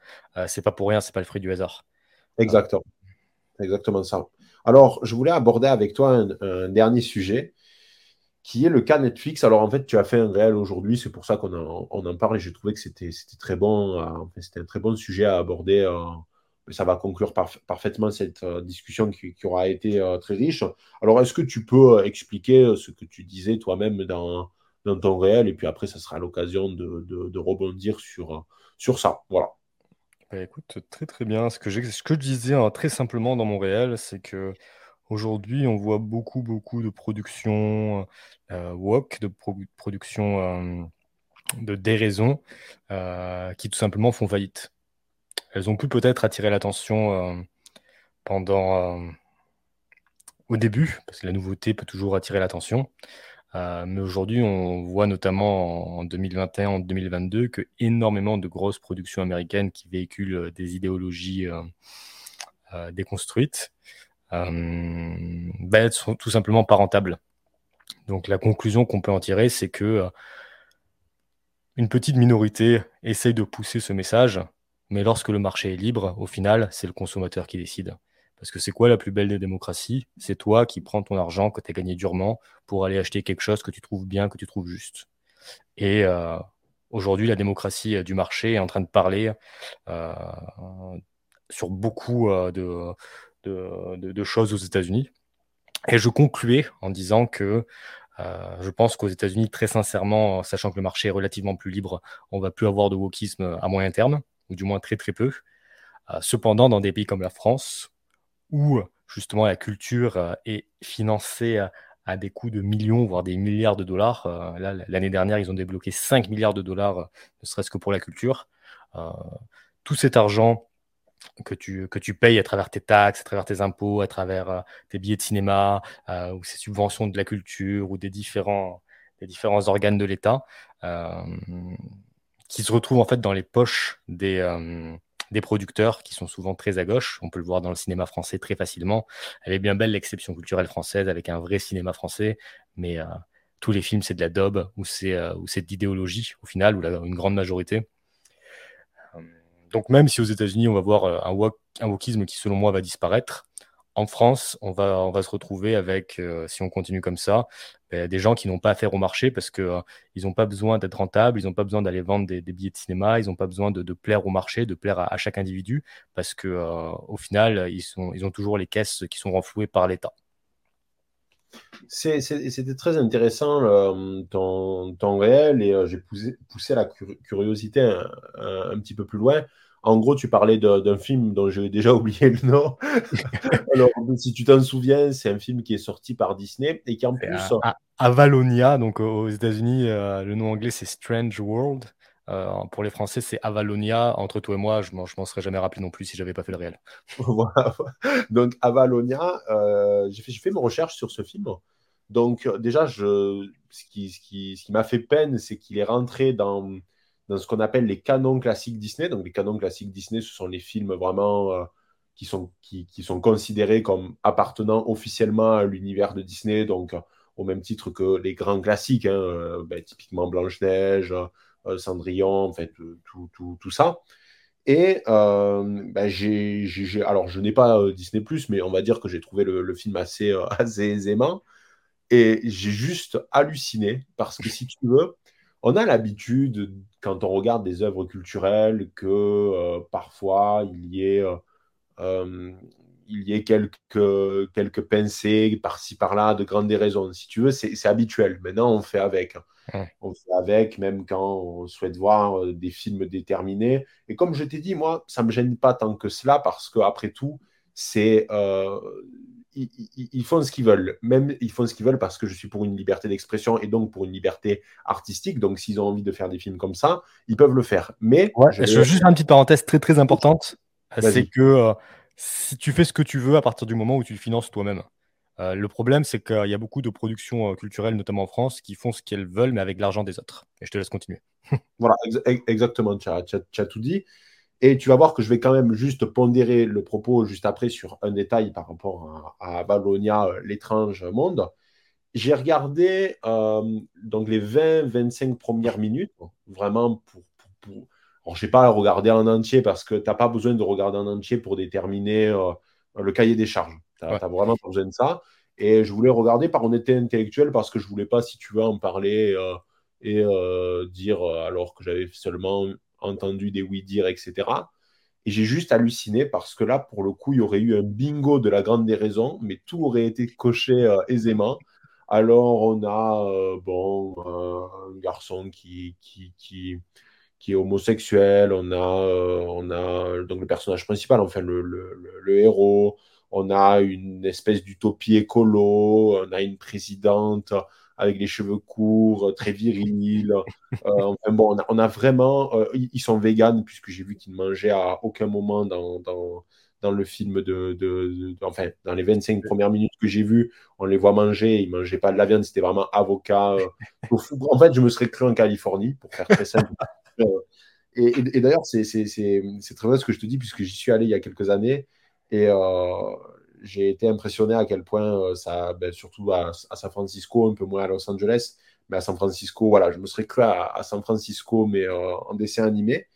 c'est pas pour rien, c'est pas le fruit du hasard. Exactement. Exactement ça. Alors, je voulais aborder avec toi un dernier sujet qui est le cas Netflix. Alors en fait, tu as fait un réel aujourd'hui, c'est pour ça qu'on en, parle et j'ai trouvé que c'était très bon, euh, c'était un très bon sujet à aborder. Euh, ça va conclure parfaitement cette euh, discussion qui, aura été très riche. Alors est-ce que tu peux expliquer ce que tu disais toi-même dans, ton réel et puis après, ça sera l'occasion de, rebondir sur, ça. Voilà. Bah, écoute, très très bien. Ce que, ce que je disais hein, très simplement dans mon réel, c'est que Aujourd'hui, on voit beaucoup, beaucoup de productions euh, woke, de productions euh, de déraison, euh, qui tout simplement font faillite. Elles ont pu peut-être attirer l'attention pendant au début, parce que la nouveauté peut toujours attirer l'attention. mais aujourd'hui, on voit notamment en 2021, en 2022, que énormément de grosses productions américaines qui véhiculent des idéologies déconstruites euh, ben, sont tout simplement pas rentables. Donc la conclusion qu'on peut en tirer, c'est que euh, une petite minorité essaye de pousser ce message, mais lorsque le marché est libre, au final, c'est le consommateur qui décide. Parce que c'est quoi la plus belle des démocraties? C'est toi qui prends ton argent que tu as gagné durement pour aller acheter quelque chose que tu trouves bien, que tu trouves juste. Et euh, aujourd'hui, la démocratie du marché est en train de parler sur beaucoup de, de, choses aux États-Unis. Et je concluais en disant que je pense qu'aux États-Unis, très sincèrement, sachant que le marché est relativement plus libre, on va plus avoir de wokisme à moyen terme, ou du moins très très peu. cependant, dans des pays comme la France, où justement la culture est financée à des coûts de millions, voire des milliards de dollars. Euh, l'année dernière, ils ont débloqué 5 milliards de dollars, euh, ne serait-ce que pour la culture. Euh, tout cet argent que tu, que tu payes à travers tes taxes, à travers tes impôts, à travers tes billets de cinéma, ou ces subventions de la culture, ou des différents, des différents organes de l'État, qui se retrouvent en fait dans les poches des, des producteurs qui sont souvent très à gauche. On peut le voir dans le cinéma français très facilement. Elle est bien belle l'exception culturelle française avec un vrai cinéma français, mais euh, tous les films c'est de la daube ou c'est euh, de l'idéologie au final, ou une grande majorité. Euh, donc même si aux États-Unis on va voir un, un wokisme qui selon moi va disparaître, en France, on va, on va se retrouver avec, euh, si on continue comme ça, ben, des gens qui n'ont pas affaire au marché parce qu'ils euh, n'ont pas besoin d'être rentables, ils n'ont pas besoin d'aller vendre des, billets de cinéma, ils n'ont pas besoin de, plaire au marché, de plaire à, chaque individu parce qu'au euh, final, ils, sont, ils ont toujours les caisses qui sont renflouées par l'État. C'était très intéressant ton, ton, réel et j'ai poussé, poussé, la curiosité un, petit peu plus loin. En gros, tu parlais d'un film dont j'ai déjà oublié le nom. Alors, si tu t'en souviens, c'est un film qui est sorti par Disney et qui en plus. Avalonia, donc aux États-Unis, euh, le nom anglais c'est Strange World. Euh, pour les Français, c'est Avalonia. Entre toi et moi, je m'en serais jamais rappelé non plus si j'avais pas fait le réel. voilà. Donc, Avalonia, euh, j'ai fait, fait mes recherches sur ce film. Donc, déjà, je, ce qui, ce qui, ce qui m'a fait peine, c'est qu'il est rentré dans dans ce qu'on appelle les canons classiques Disney. Donc, les canons classiques Disney, ce sont les films vraiment euh, qui, sont, qui, qui, sont considérés comme appartenant officiellement à l'univers de Disney, donc euh, au même titre que les grands classiques, hein, euh, ben, typiquement Blanche-Neige, Cendrillon, en fait, tout, tout, tout ça. Et ben, j'ai, alors, je n'ai pas Disney, mais on va dire que j'ai trouvé le, film assez, assez aisément. Et j'ai juste halluciné parce que si tu veux, on a l'habitude, quand on regarde des œuvres culturelles, que euh, parfois il y ait, euh, euh, il y ait quelques, quelques pincées par-ci par-là de grandes déraisons. Si tu veux, c'est habituel. Maintenant, on fait avec. On fait avec, même quand on souhaite voir des films déterminés. Et comme je t'ai dit, moi, ça ne me gêne pas tant que cela, parce qu'après tout, c'est ils, font ce qu'ils veulent. Même ils font ce qu'ils veulent parce que je suis pour une liberté d'expression et donc pour une liberté artistique. Donc s'ils ont envie de faire des films comme ça, ils peuvent le faire. Mais je, veux juste une petite parenthèse très très importante. C'est que euh, si tu fais ce que tu veux à partir du moment où tu le finances toi-même. Euh, le problème, c'est qu'il y a beaucoup de productions euh, culturelles, notamment en France, qui font ce qu'elles veulent, mais avec l'argent des autres. Et je te laisse continuer. voilà, exactement, tu as, tout dit. Et tu vas voir que je vais quand même juste pondérer le propos juste après sur un détail par rapport à, à euh, l'étrange monde. J'ai regardé euh, donc les 20-25 premières minutes, vraiment pour. pour, Alors, je n'ai pas regardé en entier parce que tu n'as pas besoin de regarder en entier pour déterminer euh, le cahier des charges. Tu n'as vraiment pas besoin de ça. Et je voulais regarder par honnêteté intellectuelle parce que je ne voulais pas, si tu veux, en parler et dire, alors que j'avais seulement entendu des oui-dire, etc. Et j'ai juste halluciné parce que là, pour le coup, il y aurait eu un bingo de la grande déraison, mais tout aurait été coché euh, aisément. Alors, on a euh, bon, un garçon qui, qui, qui, qui, est homosexuel, on a, euh, on a donc le personnage principal, enfin le, le, le héros, on a une espèce d'utopie écolo, on a une présidente avec les cheveux courts, euh, très viril. Euh, bon, on a, vraiment. Euh, ils sont véganes, puisque j'ai vu qu'ils ne mangeaient à aucun moment dans, dans, le film de, Enfin, dans les 25 premières minutes que j'ai vues, on les voit manger. Ils ne mangeaient pas de la viande, c'était vraiment avocat. en fait, je me serais cru en Californie, pour faire très simple. et, d'ailleurs, c'est très vrai ce que je te dis, puisque j'y suis allé il y a quelques années. Et j'ai été impressionné à quel point euh, ça, ben, surtout à, San Francisco, un peu moins à Los Angeles, mais à San Francisco, voilà, je me serais cru à, San Francisco, mais euh, en dessin animé.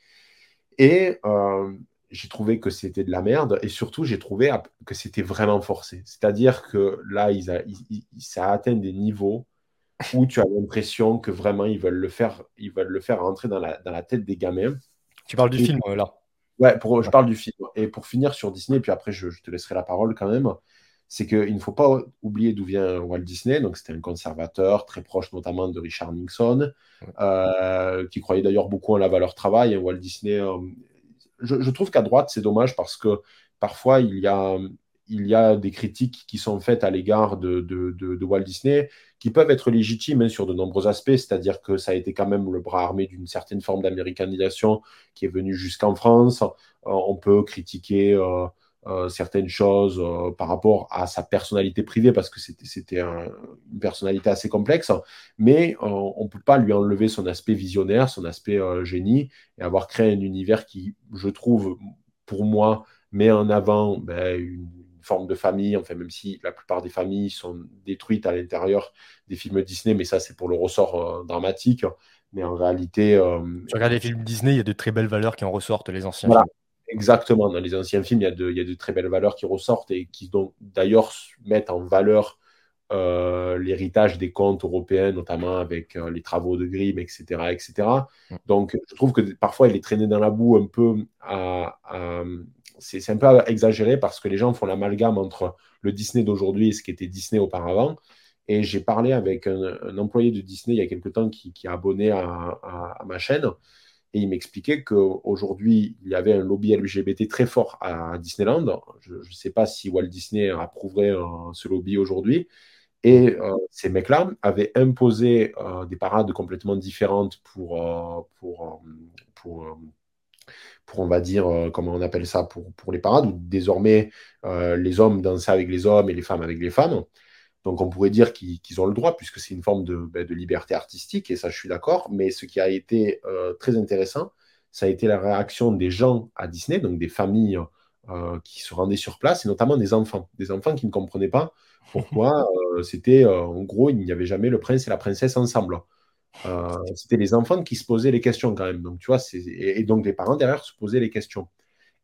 Et euh, j'ai trouvé que c'était de la merde, et surtout, j'ai trouvé que c'était vraiment forcé. C'est-à-dire que là, ça a atteint des niveaux où tu as l'impression que vraiment ils veulent le faire, ils veulent le faire rentrer dans la, dans la tête des gamins. Tu parles du film là Ouais, pour, je parle du film. Et pour finir sur Disney, puis après je, je te laisserai la parole quand même c'est qu'il ne faut pas oublier d'où vient Walt Disney. Donc, c'était un conservateur très proche notamment de Richard Nixon, euh, qui croyait d'ailleurs beaucoup en la valeur travail. Walt Disney, euh, je, trouve qu'à droite, c'est dommage parce que parfois, il y a, il y a des critiques qui sont faites à l'égard de, Walt Disney qui peuvent être légitimes hein, sur de nombreux aspects, c'est-à-dire que ça a été quand même le bras armé d'une certaine forme d'américanisation qui est venue jusqu'en France. Euh, on peut critiquer euh, certaines choses euh, par rapport à sa personnalité privée, parce que c'était une personnalité assez complexe, mais euh, on ne peut pas lui enlever son aspect visionnaire, son aspect génie, et avoir créé un univers qui, je trouve, pour moi, met en avant ben, une forme de famille, enfin même si la plupart des familles sont détruites à l'intérieur des films Disney, mais ça c'est pour le ressort dramatique. Mais en réalité... tu regardes les films Disney, il y a de très belles valeurs qui en ressortent, les anciens. Exactement. Dans les anciens films, il y, a de, il y a de très belles valeurs qui ressortent et qui d'ailleurs mettent en valeur euh, l'héritage des contes européens, notamment avec euh, les travaux de Grimm, etc., etc. Mm. Donc, je trouve que parfois, il est traîné dans la boue un peu à, c'est un peu exagéré parce que les gens font l'amalgame entre le Disney d'aujourd'hui et ce qui était Disney auparavant. Et j'ai parlé avec un, employé de Disney il y a quelque temps qui, qui a abonné à, à ma chaîne et il m'expliquait qu'aujourd'hui, il y avait un lobby LGBT très fort à Disneyland. Je ne sais pas si Walt Disney approuverait euh, ce lobby aujourd'hui. Et euh, ces mecs-là avaient imposé euh, des parades complètement différentes pour, pour, pour, pour, on va dire, comment on appelle ça, pour, pour les parades, où désormais les hommes dansaient avec les hommes et les femmes avec les femmes. Donc on pourrait dire qu'ils ont le droit, puisque c'est une forme ben, de, liberté artistique, et ça je suis d'accord, mais ce qui a été euh, très intéressant, ça a été la réaction des gens à Disney, donc des familles euh, qui se rendaient sur place, et notamment des enfants, des enfants qui ne comprenaient pas pourquoi euh, c'était, en gros, il n'y avait jamais le prince et la princesse ensemble. C'était les enfants qui se posaient les questions quand même, donc tu vois, et, donc les parents derrière se posaient les questions.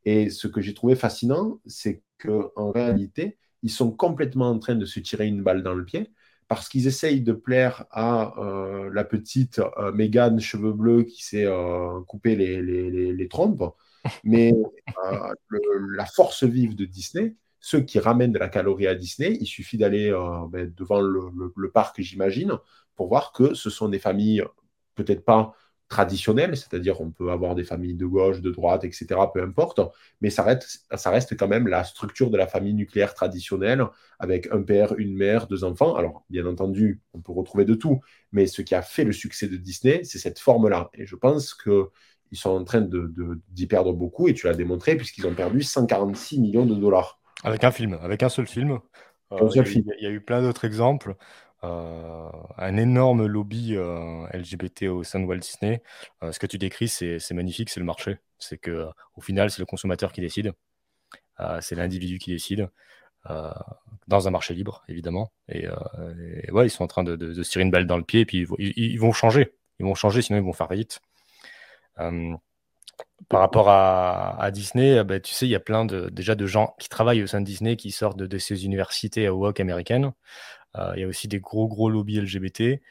Et ce que j'ai trouvé fascinant, c'est qu'en réalité, ils sont complètement en train de se tirer une balle dans le pied parce qu'ils essayent de plaire à euh, la petite euh, Mégane cheveux bleus qui s'est euh, coupé les, les, trompes. Mais la force vive de Disney, ceux qui ramènent de la calorie à Disney, il suffit d'aller ben, devant le parc, j'imagine, pour voir que ce sont des familles peut-être pas traditionnel, c'est-à-dire on peut avoir des familles de gauche, de droite, etc., peu importe, mais ça reste, ça reste quand même la structure de la famille nucléaire traditionnelle, avec un père, une mère, deux enfants. Alors, bien entendu, on peut retrouver de tout, mais ce qui a fait le succès de Disney, c'est cette forme-là. Et je pense qu'ils sont en train d'y de, perdre beaucoup, et tu l'as démontré, puisqu'ils ont perdu 146 millions de dollars. Avec un film, avec un seul film. Euh, il, y a, eu plein d'autres exemples. Euh, un énorme lobby euh, LGBT au sein de Walt Disney. Ce que tu décris, c'est magnifique, c'est le marché. C'est que au final, c'est le consommateur qui décide. c'est l'individu qui décide. dans un marché libre, évidemment. Et, ouais, ils sont en train de, se tirer une balle dans le pied, et puis ils, vont changer. Ils vont changer, sinon ils vont faire vite. Par rapport à, Disney, bah, tu sais, il y a plein de, déjà de gens qui travaillent au sein de Disney qui sortent de, ces universités à WOC américaines. Euh, il y a aussi des gros, gros lobbies LGBT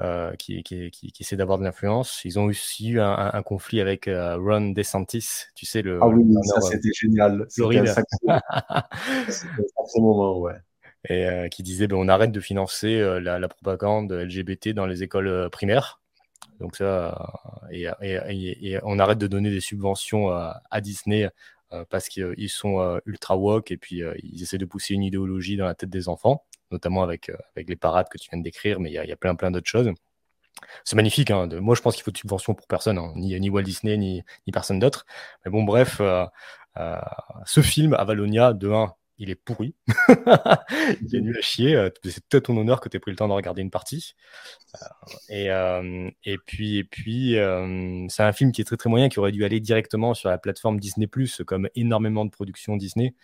euh, qui, qui, qui, essaient d'avoir de l'influence. Ils ont aussi eu un, conflit avec euh, Ron DeSantis, tu sais, le. Ah oui, ça c'était génial. C'était un sacré, moment, ouais. Et qui disait ben, on arrête de financer la, propagande LGBT dans les écoles primaires. Donc ça, et, on arrête de donner des subventions à, Disney parce qu'ils sont ultra woke et puis ils essaient de pousser une idéologie dans la tête des enfants notamment avec, euh, avec les parades que tu viens de décrire, mais il y, a plein, plein d'autres choses. C'est magnifique. Hein, moi, je pense qu'il faut de subvention pour personne, hein, ni, ni, Walt Disney, ni, ni personne d'autre. Mais bon, bref, euh, euh, ce film, Avalonia, de 1, il est pourri. il est nul à chier. C'est peut-être ton honneur que tu aies pris le temps de regarder une partie. et, et puis, et puis c'est un film qui est très très moyen, qui aurait dû aller directement sur la plateforme Disney, comme énormément de productions Disney.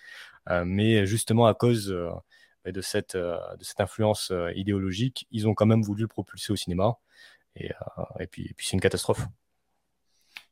mais justement, à cause de cette, euh, de cette influence euh, idéologique, ils ont quand même voulu le propulser au cinéma. Et, euh, et puis, et puis c'est une catastrophe.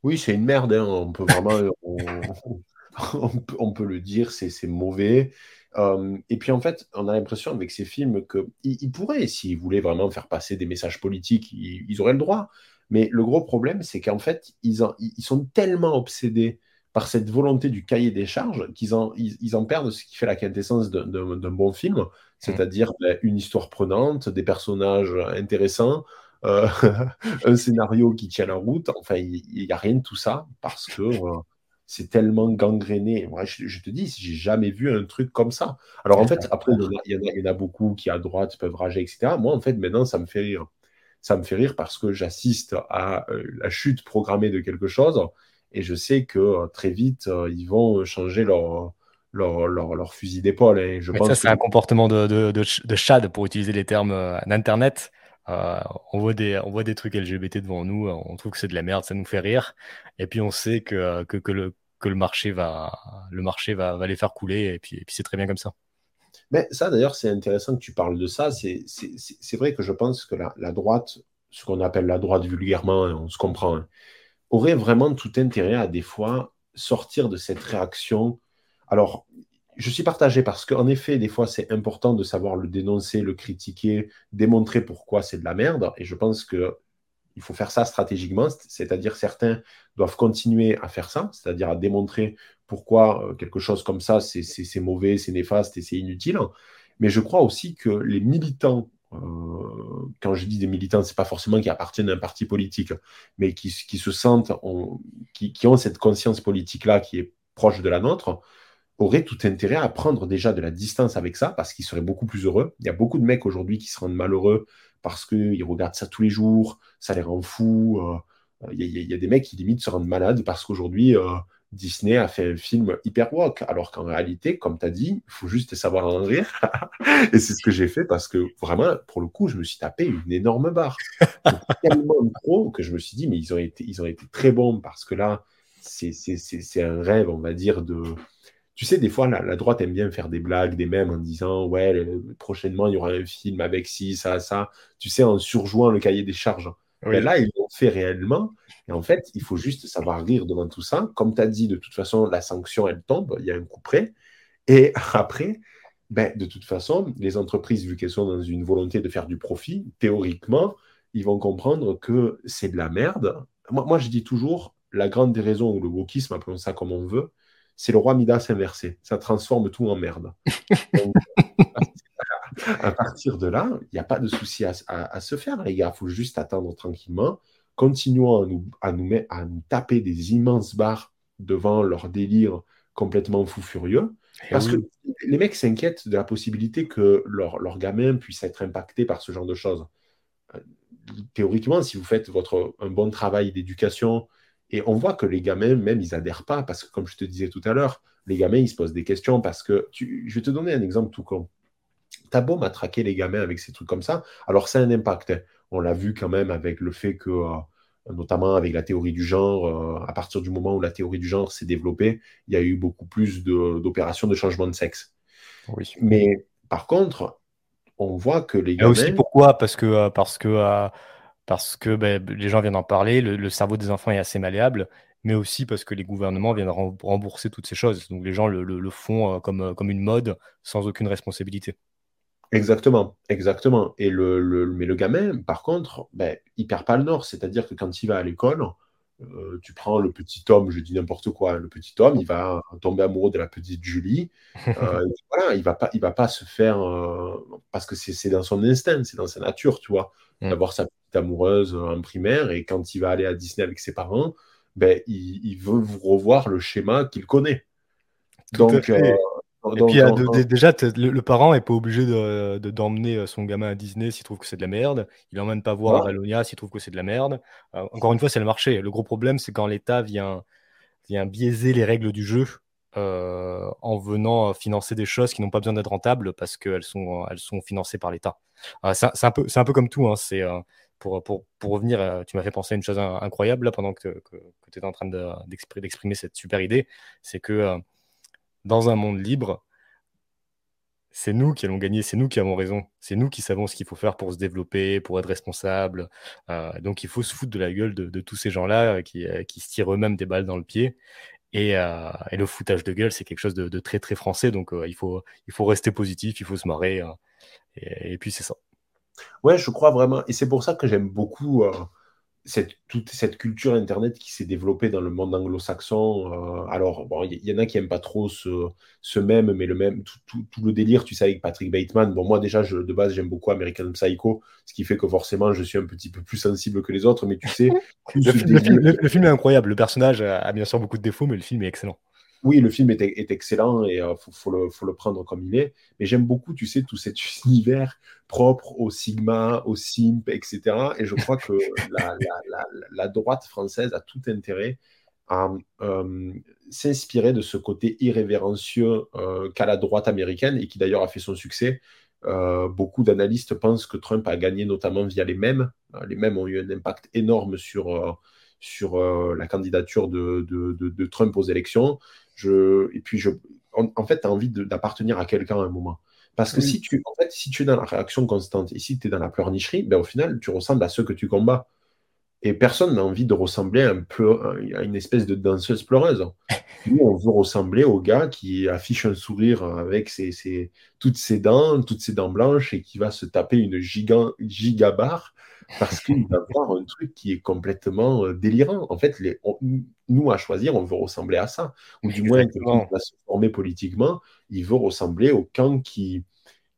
Oui, c'est une merde. Hein. On peut vraiment. on, peut, le dire, c'est mauvais. Euh, et puis en fait, on a l'impression avec ces films qu'ils pourraient, s'ils voulaient vraiment faire passer des messages politiques, ils, auraient le droit. Mais le gros problème, c'est qu'en fait, ils, ils, sont tellement obsédés par cette volonté du cahier des charges qu'ils en, ils, en perdent ce qui fait la quintessence d'un bon film, c'est-à-dire ben, une histoire prenante, des personnages intéressants, euh, un scénario qui tient la route. Enfin, il n'y a rien de tout ça parce que euh, c'est tellement gangréné. je, te dis, j'ai jamais vu un truc comme ça. Alors en fait, après, il y, en a, beaucoup qui à droite peuvent rager, etc. Moi, en fait, maintenant, ça me fait rire. Ça me fait rire parce que j'assiste à euh, la chute programmée de quelque chose et je sais que très vite, ils vont changer leur, leur, leur, fusil d'épaule. Et je pense ça, c'est un comportement de, de, de, chad, pour utiliser les termes d'Internet. Euh, on, voit des, trucs LGBT devant nous, on trouve que c'est de la merde, ça nous fait rire. Et puis on sait que, le, marché, va, les faire couler, et puis, c'est très bien comme ça. Mais ça, d'ailleurs, c'est intéressant que tu parles de ça. C'est vrai que je pense que la, droite, ce qu'on appelle la droite vulgairement, on se comprend, hein, aurait vraiment tout intérêt à des fois sortir de cette réaction. Alors, je suis partagé parce qu'en effet, des fois, c'est important de savoir le dénoncer, le critiquer, démontrer pourquoi c'est de la merde. Et je pense que il faut faire ça stratégiquement, c'est-à-dire certains doivent continuer à faire ça, c'est-à-dire à démontrer pourquoi euh, quelque chose comme ça, c'est mauvais, c'est néfaste et c'est inutile. Mais je crois aussi que les militants, euh, quand je dis des militants, c'est pas forcément qui appartiennent à un parti politique, mais qui, se sentent, qui, qui, ont cette conscience politique-là qui est proche de la nôtre, aurait tout intérêt à prendre déjà de la distance avec ça parce qu'ils seraient beaucoup plus heureux. Il y a beaucoup de mecs aujourd'hui qui se rendent malheureux parce qu'ils regardent ça tous les jours, ça les rend fous. Euh, il y, a des mecs qui limite se rendent malades parce qu'aujourd'hui, euh, Disney a fait un film hyper woke, alors qu'en réalité, comme tu as dit, il faut juste savoir en rire. et c'est ce que j'ai fait parce que vraiment, pour le coup, je me suis tapé une énorme barre. tellement trop que je me suis dit, mais ils ont été, ils ont été très bons parce que là, c'est un rêve, on va dire, de, tu sais, des fois, la, droite aime bien faire des blagues, des mèmes en disant Ouais, prochainement, il y aura un film avec ci, ça, ça. Tu sais, en surjouant le cahier des charges. Mais là, ils l'ont fait réellement. Et en fait, il faut juste savoir rire devant tout ça. Comme tu as dit, de toute façon, la sanction, elle tombe. Il y a un coup près. Et après, ben, de toute façon, les entreprises, vu qu'elles sont dans une volonté de faire du profit, théoriquement, ils vont comprendre que c'est de la merde. Moi, moi, je dis toujours la grande déraison ou le wokisme, appelons ça comme on veut, c'est le roi Midas inversé. Ça transforme tout en merde. à partir de là, il n'y a pas de souci à, se faire, les gars. Il faut juste attendre tranquillement. Continuons à nous, à nous, à nous taper des immenses barres devant leur délire complètement fou furieux. Eh Parce que les mecs s'inquiètent de la possibilité que leur, leur gamin puisse être impacté par ce genre de choses. Euh, théoriquement, si vous faites votre, un bon travail d'éducation, et on voit que les gamins, même, ils adhèrent pas parce que, comme je te disais tout à l'heure, les gamins, ils se posent des questions parce que, je vais te donner un exemple tout con. T'as beau matraquer les gamins avec ces trucs comme ça, alors ça a un impact. Hein. On l'a vu quand même avec le fait que, euh, notamment avec la théorie du genre, euh, à partir du moment où la théorie du genre s'est développée, il y a eu beaucoup plus d'opérations de, changement de sexe. Oui. Mais par contre, on voit que les gamins. Et aussi pourquoi? Parce que, euh, parce que parce que ben, les gens viennent en parler, le, cerveau des enfants est assez malléable, mais aussi parce que les gouvernements viennent rembourser toutes ces choses. Donc les gens le, font euh, comme, euh, comme une mode sans aucune responsabilité. Exactement, exactement. Et le, mais le gamin, par contre, ben, il perd pas le nord. C'est-à-dire que quand il va à l'école, euh, tu prends le petit homme, je dis n'importe quoi, le petit homme, il va tomber amoureux de la petite Julie. voilà, il va pas, il va pas se faire parce que c'est dans son instinct, c'est dans sa nature, tu vois, mm. d'avoir sa amoureuse en primaire et quand il va aller à Disney avec ses parents, ben, il, veut vous revoir le schéma qu'il connaît. donc, euh, et puis, déjà, le, parent n'est pas obligé d'emmener de, euh, son gamin à Disney s'il trouve que c'est de la merde. Il n'emmène pas voir Valonia s'il trouve que c'est de la merde. Euh, encore une fois, c'est le marché. Le gros problème, c'est quand l'État vient, vient biaiser les règles du jeu en venant financer des choses qui n'ont pas besoin d'être rentables parce qu'elles sont, elles sont financées par l'État. c'est un, peu, un peu comme tout. Hein. C'est pour, pour, pour, revenir, euh, tu m'as fait penser à une chose incroyable là, pendant que, que, tu étais en train d'exprimer cette super idée, c'est que euh, dans un monde libre, c'est nous qui allons gagner, c'est nous qui avons raison, c'est nous qui savons ce qu'il faut faire pour se développer, pour être responsable. Euh, donc il faut se foutre de la gueule de, tous ces gens-là qui, qui, se tirent eux-mêmes des balles dans le pied Et, le foutage de gueule, c'est quelque chose de, très très français, donc il, faut, il faut rester positif, il faut se marrer, et, puis c'est ça. Ouais, je crois vraiment, et c'est pour ça que j'aime beaucoup cette, toute cette culture Internet qui s'est développée dans le monde anglo-saxon. Euh, alors, bon, il y, en a qui n'aiment pas trop ce, ce même, mais le même, tout, le délire, tu sais, avec Patrick Bateman. Bon, moi, déjà, je, de base, j'aime beaucoup American Psycho, ce qui fait que forcément, je suis un petit peu plus sensible que les autres, mais tu sais. le, film, le, film, est incroyable. Le personnage a bien sûr beaucoup de défauts, mais le film est excellent oui, le film est, excellent et il euh, faut, le, prendre comme il est. Mais j'aime beaucoup, tu sais, tout cet univers propre au Sigma, au Simp, etc. Et je crois que la, droite française a tout intérêt à euh, s'inspirer de ce côté irrévérencieux euh, qu'a la droite américaine et qui d'ailleurs a fait son succès. beaucoup d'analystes pensent que Trump a gagné notamment via les mêmes. Les mêmes ont eu un impact énorme sur sur la candidature de, de, Trump aux élections et puis, je, en, fait, tu as envie d'appartenir à quelqu'un à un moment. Parce que si, tu, en fait, si tu es dans la réaction constante et si tu es dans la pleurnicherie, ben, au final, tu ressembles à ceux que tu combats. Et personne n'a envie de ressembler un peu à une espèce de danseuse pleureuse. Nous, on veut ressembler au gars qui affiche un sourire avec ses, toutes ses dents, toutes ses dents blanches et qui va se taper une giga, gigabarre parce qu'il va voir un truc qui est complètement euh, délirant. En fait, les, nous, à choisir, on veut ressembler à ça. Ou du moins, quand va se former politiquement, il veut ressembler au camp qui,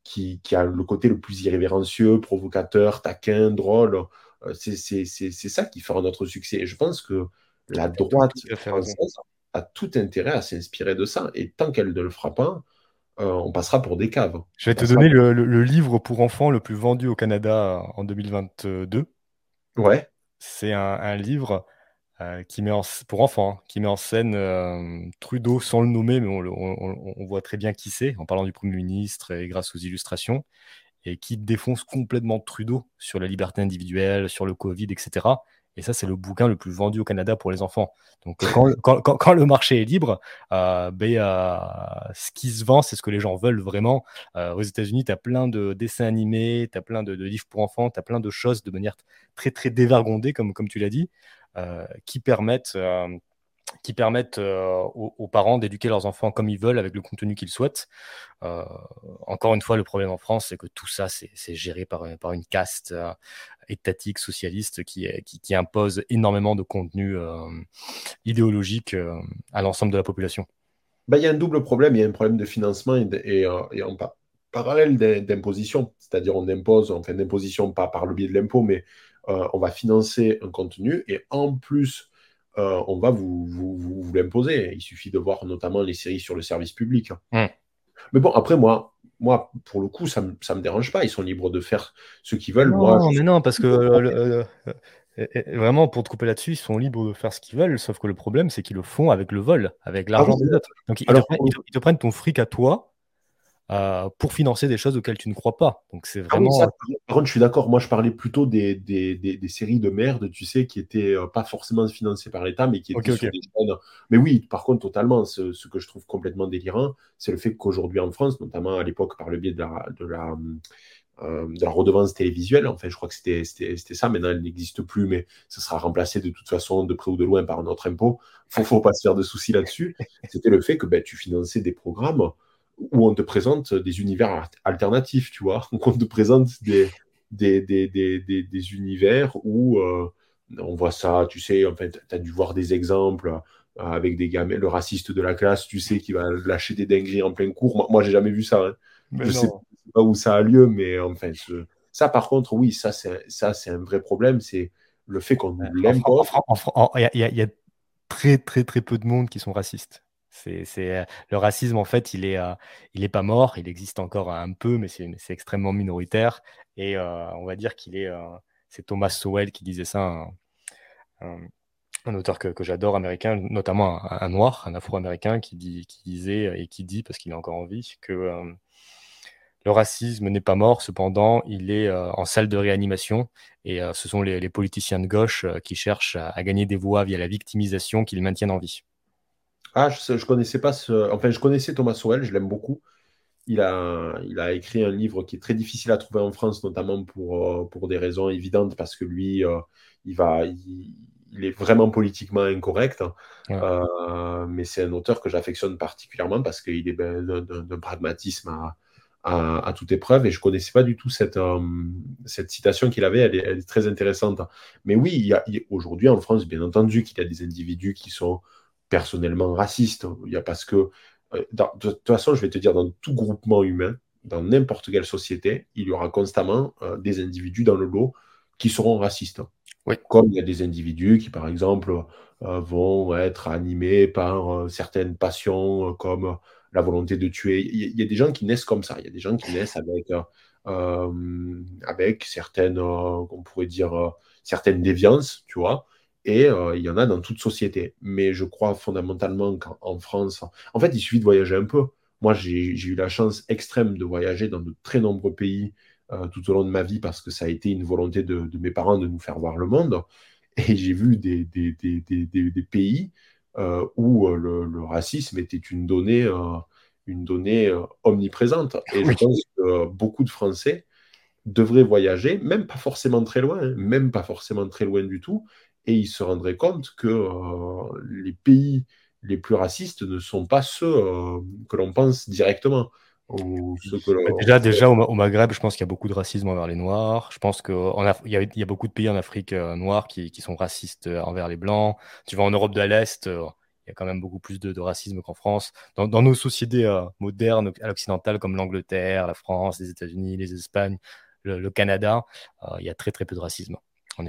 qui, a le côté le plus irrévérencieux, provocateur, taquin, drôle. Euh, c'est ça qui fera notre succès. Et je pense que la droite française a tout intérêt à s'inspirer de ça. Et tant qu'elle ne le fera pas, euh, on passera pour des caves. Je vais te donner le, livre pour enfants le plus vendu au Canada en 2022. Ouais. C'est un, livre euh, qui met en, pour enfants hein, qui met en scène euh, Trudeau sans le nommer, mais on, voit très bien qui c'est en parlant du Premier ministre et grâce aux illustrations, et qui défonce complètement Trudeau sur la liberté individuelle, sur le Covid, etc. Et ça, c'est le bouquin le plus vendu au Canada pour les enfants. Donc, quand, le marché est libre, euh, ben, ce qui se vend, c'est ce que les gens veulent vraiment. Euh, aux États-Unis, tu as plein de dessins animés, tu as plein de, livres pour enfants, tu as plein de choses de manière très, très dévergondée, comme, comme tu l'as dit, euh, qui permettent qui permettent euh, aux, parents d'éduquer leurs enfants comme ils veulent, avec le contenu qu'ils souhaitent. Euh, encore une fois, le problème en France, c'est que tout ça, c'est géré par, une caste euh, étatique, socialiste, qui, impose énormément de contenu idéologique à l'ensemble de la population. Bah, il y a un double problème, il y a un problème de financement et, et, en parallèle d'imposition, c'est-à-dire on impose, enfin d'imposition pas par le biais de l'impôt, mais on va financer un contenu et en plus euh, on va vous, vous, l'imposer. Il suffit de voir notamment les séries sur le service public. Mais bon, après, moi, moi, pour le coup, ça ne me, dérange pas. Ils sont libres de faire ce qu'ils veulent. Non, moi, mais non, parce que euh, euh, vraiment, pour te couper là-dessus, ils sont libres de faire ce qu'ils veulent. Sauf que le problème, c'est qu'ils le font avec le vol, avec ah l'argent des autres. Donc, ils, te prennent, ton fric à toi euh, pour financer des choses auxquelles tu ne crois pas. Donc c'est ah vraiment. par contre, je suis d'accord. Moi, je parlais plutôt des, des, des, séries de merde, tu sais, qui étaient euh, pas forcément financées par l'État, mais qui étaient sur des chaînes. Mais oui, par contre, totalement. Ce, ce que je trouve complètement délirant, c'est le fait qu'aujourd'hui en France, notamment à l'époque par le biais de la, de la, euh, de la redevance télévisuelle, enfin, je crois que c'était ça. Maintenant, elle n'existe plus, mais ça sera remplacé de toute façon, de près ou de loin, par un autre impôt. Il ne faut pas se faire de soucis là-dessus. C'était le fait que ben, tu finançais des programmes où on te présente des univers alternatifs, tu vois. on te présente des, des, des, des univers où euh, on voit ça, tu sais, en fait, tu as dû voir des exemples euh, avec des gamins, le raciste de la classe, tu sais, qui va lâcher des dingueries en plein cours. Moi, moi j'ai jamais vu ça. Hein. Je ne sais pas où ça a lieu, mais enfin, ça, par contre, oui, ça, c'est un vrai problème. C'est le fait qu'on l'aime Il y, a très, très, très peu de monde qui sont racistes. C'est, euh, le racisme, en fait, il est, euh, il est pas mort, il existe encore un peu, mais c'est, extrêmement minoritaire. Et euh, on va dire qu'il est. c'est Thomas Sowell qui disait ça, un, auteur que, j'adore, américain, notamment un, noir, un afro-américain, qui, dit, disait et qui dit, parce qu'il est encore en vie, que le racisme n'est pas mort, cependant, il est en salle de réanimation. Et ce sont les, politiciens de gauche qui cherchent à, à, gagner des voix via la victimisation qui le maintiennent en vie. Ah, je, je connaissais pas ce. Enfin, je connaissais Thomas Sowell, je l'aime beaucoup. Il a, il a écrit un livre qui est très difficile à trouver en France, notamment pour, euh, pour des raisons évidentes, parce que lui, euh, il, va, il, il est vraiment politiquement incorrect. Hein. mais c'est un auteur que j'affectionne particulièrement parce qu'il est ben, d'un pragmatisme à, à, toute épreuve. Et je ne connaissais pas du tout cette, euh, cette citation qu'il avait. Elle est, très intéressante. Mais oui, il y a, aujourd'hui en France, bien entendu, qu'il y a des individus qui sont personnellement racistes. Il y a parce que, euh, de, toute façon, je vais te dire, dans tout groupement humain, dans n'importe quelle société, il y aura constamment euh, des individus dans le lot qui seront racistes. Oui. Comme il y a des individus qui, par exemple, vont être animés par certaines passions comme la volonté de tuer. Il y, a des gens qui naissent comme ça. Il y a des gens qui naissent avec, euh, euh, avec certaines, euh, on pourrait dire, certaines déviances, tu vois. Et il y en a dans toute société. Mais je crois fondamentalement qu'en France, en fait, il suffit de voyager un peu. Moi, j'ai eu la chance extrême de voyager dans de très nombreux pays tout au long de ma vie parce que ça a été une volonté de, mes parents de nous faire voir le monde. Et j'ai vu des, des, des, des pays euh, où euh, le, racisme était une donnée, euh, une donnée omniprésente. Et je pense que beaucoup de Français devraient voyager, même pas forcément très loin, hein, même pas forcément très loin du tout, et ils se rendraient compte que les pays les plus racistes ne sont pas ceux que l'on pense directement. Déjà, déjà au, Maghreb, je pense qu'il y a beaucoup de racisme envers les Noirs. Je pense qu'il y, a, y a beaucoup de pays en Afrique euh, noire qui, qui, sont racistes euh, envers les Blancs. Tu vas en Europe de l'Est, euh, il y a quand même beaucoup plus de, racisme qu'en France. Dans, dans, nos sociétés modernes, à l'occidental, comme l'Angleterre, la France, les États-Unis, les Espagnes, le, Canada, il y a très très peu de racisme.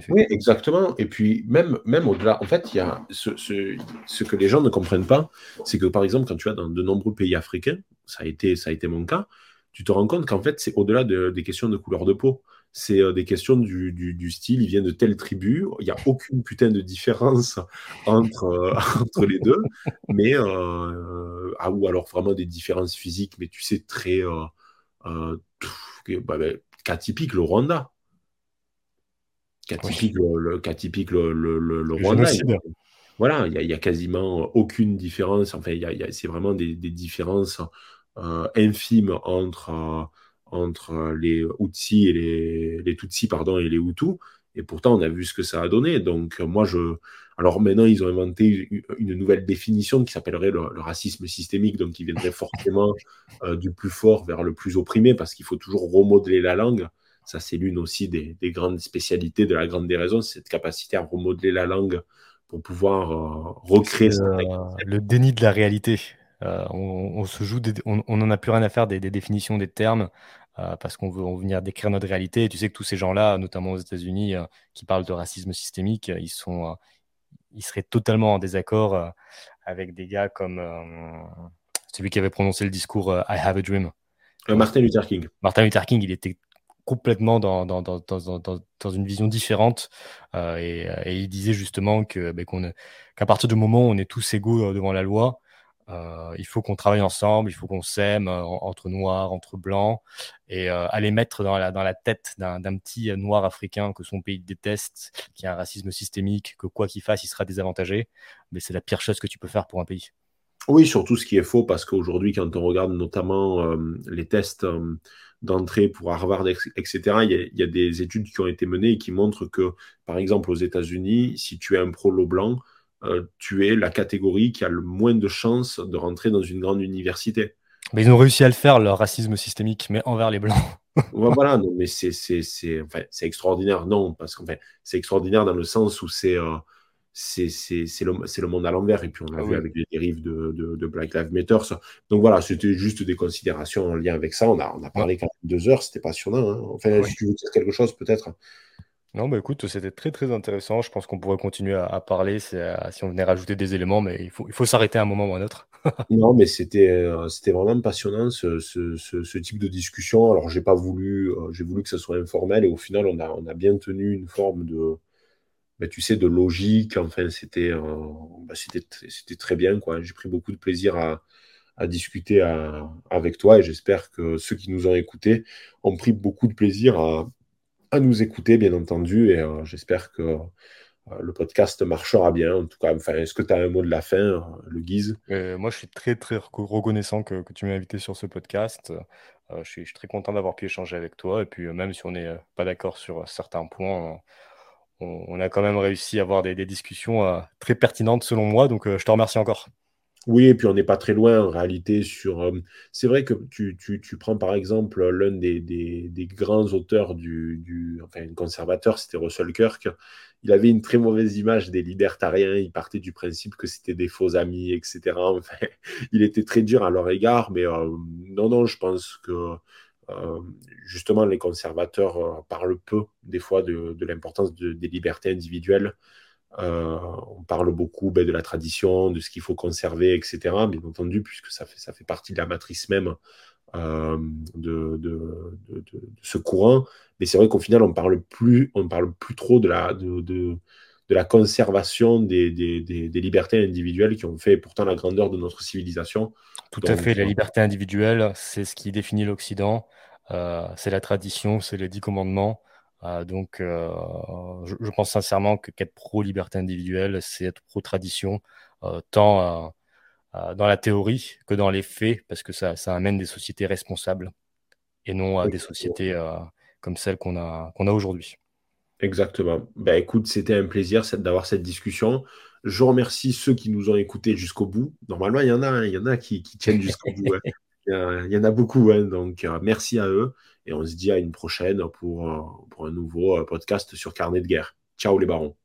Oui, exactement. Et puis, même, même au-delà, en fait, il y a ce, que les gens ne comprennent pas, c'est que, par exemple, quand tu vas dans de nombreux pays africains, ça a été, ça a été mon cas, tu te rends compte qu'en fait, c'est au-delà des questions de couleur de peau. C'est euh, des questions du, style, il vient de telle tribu, il n'y a aucune putain de différence entre, euh, entre les deux, mais, euh, ah, ou alors vraiment des différences physiques, mais tu sais, très. Bah, bah, cas typique, le Rwanda. Cas typique, le, cas typique, le, le, le Rwanda. Voilà, il n'y a, quasiment aucune différence. Enfin, c'est vraiment des, des différences euh, infime entre, euh, entre les Hutsi et les, les Tutsis pardon, et les Hutus. Et pourtant, on a vu ce que ça a donné. Donc, moi, je. Alors maintenant, ils ont inventé une nouvelle définition qui s'appellerait le, racisme systémique, donc qui viendrait forcément euh, du plus fort vers le plus opprimé, parce qu'il faut toujours remodeler la langue. Ça, c'est l'une aussi des, des, grandes spécialités de la grande déraison, cette capacité à remodeler la langue pour pouvoir recréer. le déni de la réalité. Euh, on, se joue, on n'en a plus rien à faire des, définitions des termes euh, parce qu'on veut venir décrire notre réalité. Et tu sais que tous ces gens-là, notamment aux États-Unis, euh, qui parlent de racisme systémique, ils sont, ils seraient totalement en désaccord avec des gars comme celui qui avait prononcé le discours I Have a Dream. Martin Luther King. Martin Luther King, il était complètement dans, dans, dans, dans une vision différente. et, il disait justement que, ben, qu'à partir du moment où on est tous égaux devant la loi, euh, il faut qu'on travaille ensemble, il faut qu'on s'aime euh, entre noirs, entre blancs, et euh, aller mettre dans la, dans la tête d'un petit noir africain que son pays déteste, qui a un racisme systémique, que quoi qu'il fasse, il sera désavantagé, mais c'est la pire chose que tu peux faire pour un pays. Oui, surtout ce qui est faux, parce qu'aujourd'hui, quand on regarde notamment les tests d'entrée pour Harvard, etc., il y, a, des études qui ont été menées et qui montrent que, par exemple, aux États-Unis, si tu es un prolo blanc, euh, tu es la catégorie qui a le moins de chances de rentrer dans une grande université. Mais ils ont réussi à le faire, leur racisme systémique, mais envers les Blancs. voilà, non, mais c'est extraordinaire. Non, parce qu'en fait, c'est extraordinaire dans le sens où c'est euh, c'est le, le, monde à l'envers. Et puis, on a ah vu avec les dérives de, de, Black Lives Matter. Donc voilà, c'était juste des considérations en lien avec ça. On a, on a parlé quand même deux heures, c'était passionnant. Hein. Enfin, si tu veux dire quelque chose, peut-être. Non, bah écoute, c'était très très intéressant. Je pense qu'on pourrait continuer à, parler si, on venait rajouter des éléments, mais il faut, il faut s'arrêter à un moment ou à un autre. non, mais c'était euh, c'était vraiment passionnant ce, ce, ce, type de discussion. Alors, j'ai pas voulu, euh, j'ai voulu que ce soit informel et au final, on a, on a bien tenu une forme de, bah, tu sais, de logique. Enfin, c'était euh, bah, c'était très bien. quoi. J'ai pris beaucoup de plaisir à, à discuter avec toi et j'espère que ceux qui nous ont écoutés ont pris beaucoup de plaisir à à nous écouter, bien entendu, et euh, j'espère que euh, le podcast marchera bien. En tout cas, enfin, est-ce que tu as un mot de la fin, le guise Moi, je suis très, très reconnaissant que, tu m'aies invité sur ce podcast. je, suis, très content d'avoir pu échanger avec toi. Et puis, même si on n'est pas d'accord sur certains points, on, a quand même réussi à avoir des, discussions très pertinentes selon moi. Donc, je te remercie encore. Oui, et puis on n'est pas très loin en réalité sur. Euh, c'est vrai que tu, prends par exemple l'un des, grands auteurs du, enfin, conservateur, c'était Russell Kirk. Il avait une très mauvaise image des libertariens. Il partait du principe que c'était des faux amis, etc. Enfin, il était très dur à leur égard, mais euh, non, non, je pense que euh, justement les conservateurs parlent peu des fois de, l'importance des libertés individuelles. Euh, on parle beaucoup ben, de la tradition, de ce qu'il faut conserver, etc. Bien entendu, puisque ça fait, partie de la matrice même euh, de, ce courant. Mais c'est vrai qu'au final, on parle plus, on parle plus trop de la, de, la conservation des, libertés individuelles qui ont fait pourtant la grandeur de notre civilisation. Tout à fait, la liberté individuelle, c'est ce qui définit l'Occident. Euh, c'est la tradition, c'est les dix commandements. Ah, donc, euh, je, pense sincèrement que qu'être pro-liberté individuelle, c'est être pro-tradition, euh, tant euh, dans la théorie que dans les faits, parce que ça, amène des sociétés responsables et non à des sociétés comme celles qu'on a, qu'on a aujourd'hui. Exactement. Ben, écoute, c'était un plaisir d'avoir cette discussion. Je remercie ceux qui nous ont écoutés jusqu'au bout. Normalement, il y en a, hein, il y en a qui, tiennent jusqu'au bout. Hein. Il y, en a beaucoup, hein, donc merci à eux. Et on se dit à une prochaine pour, pour un nouveau euh, podcast sur Carnet de guerre. Ciao les barons.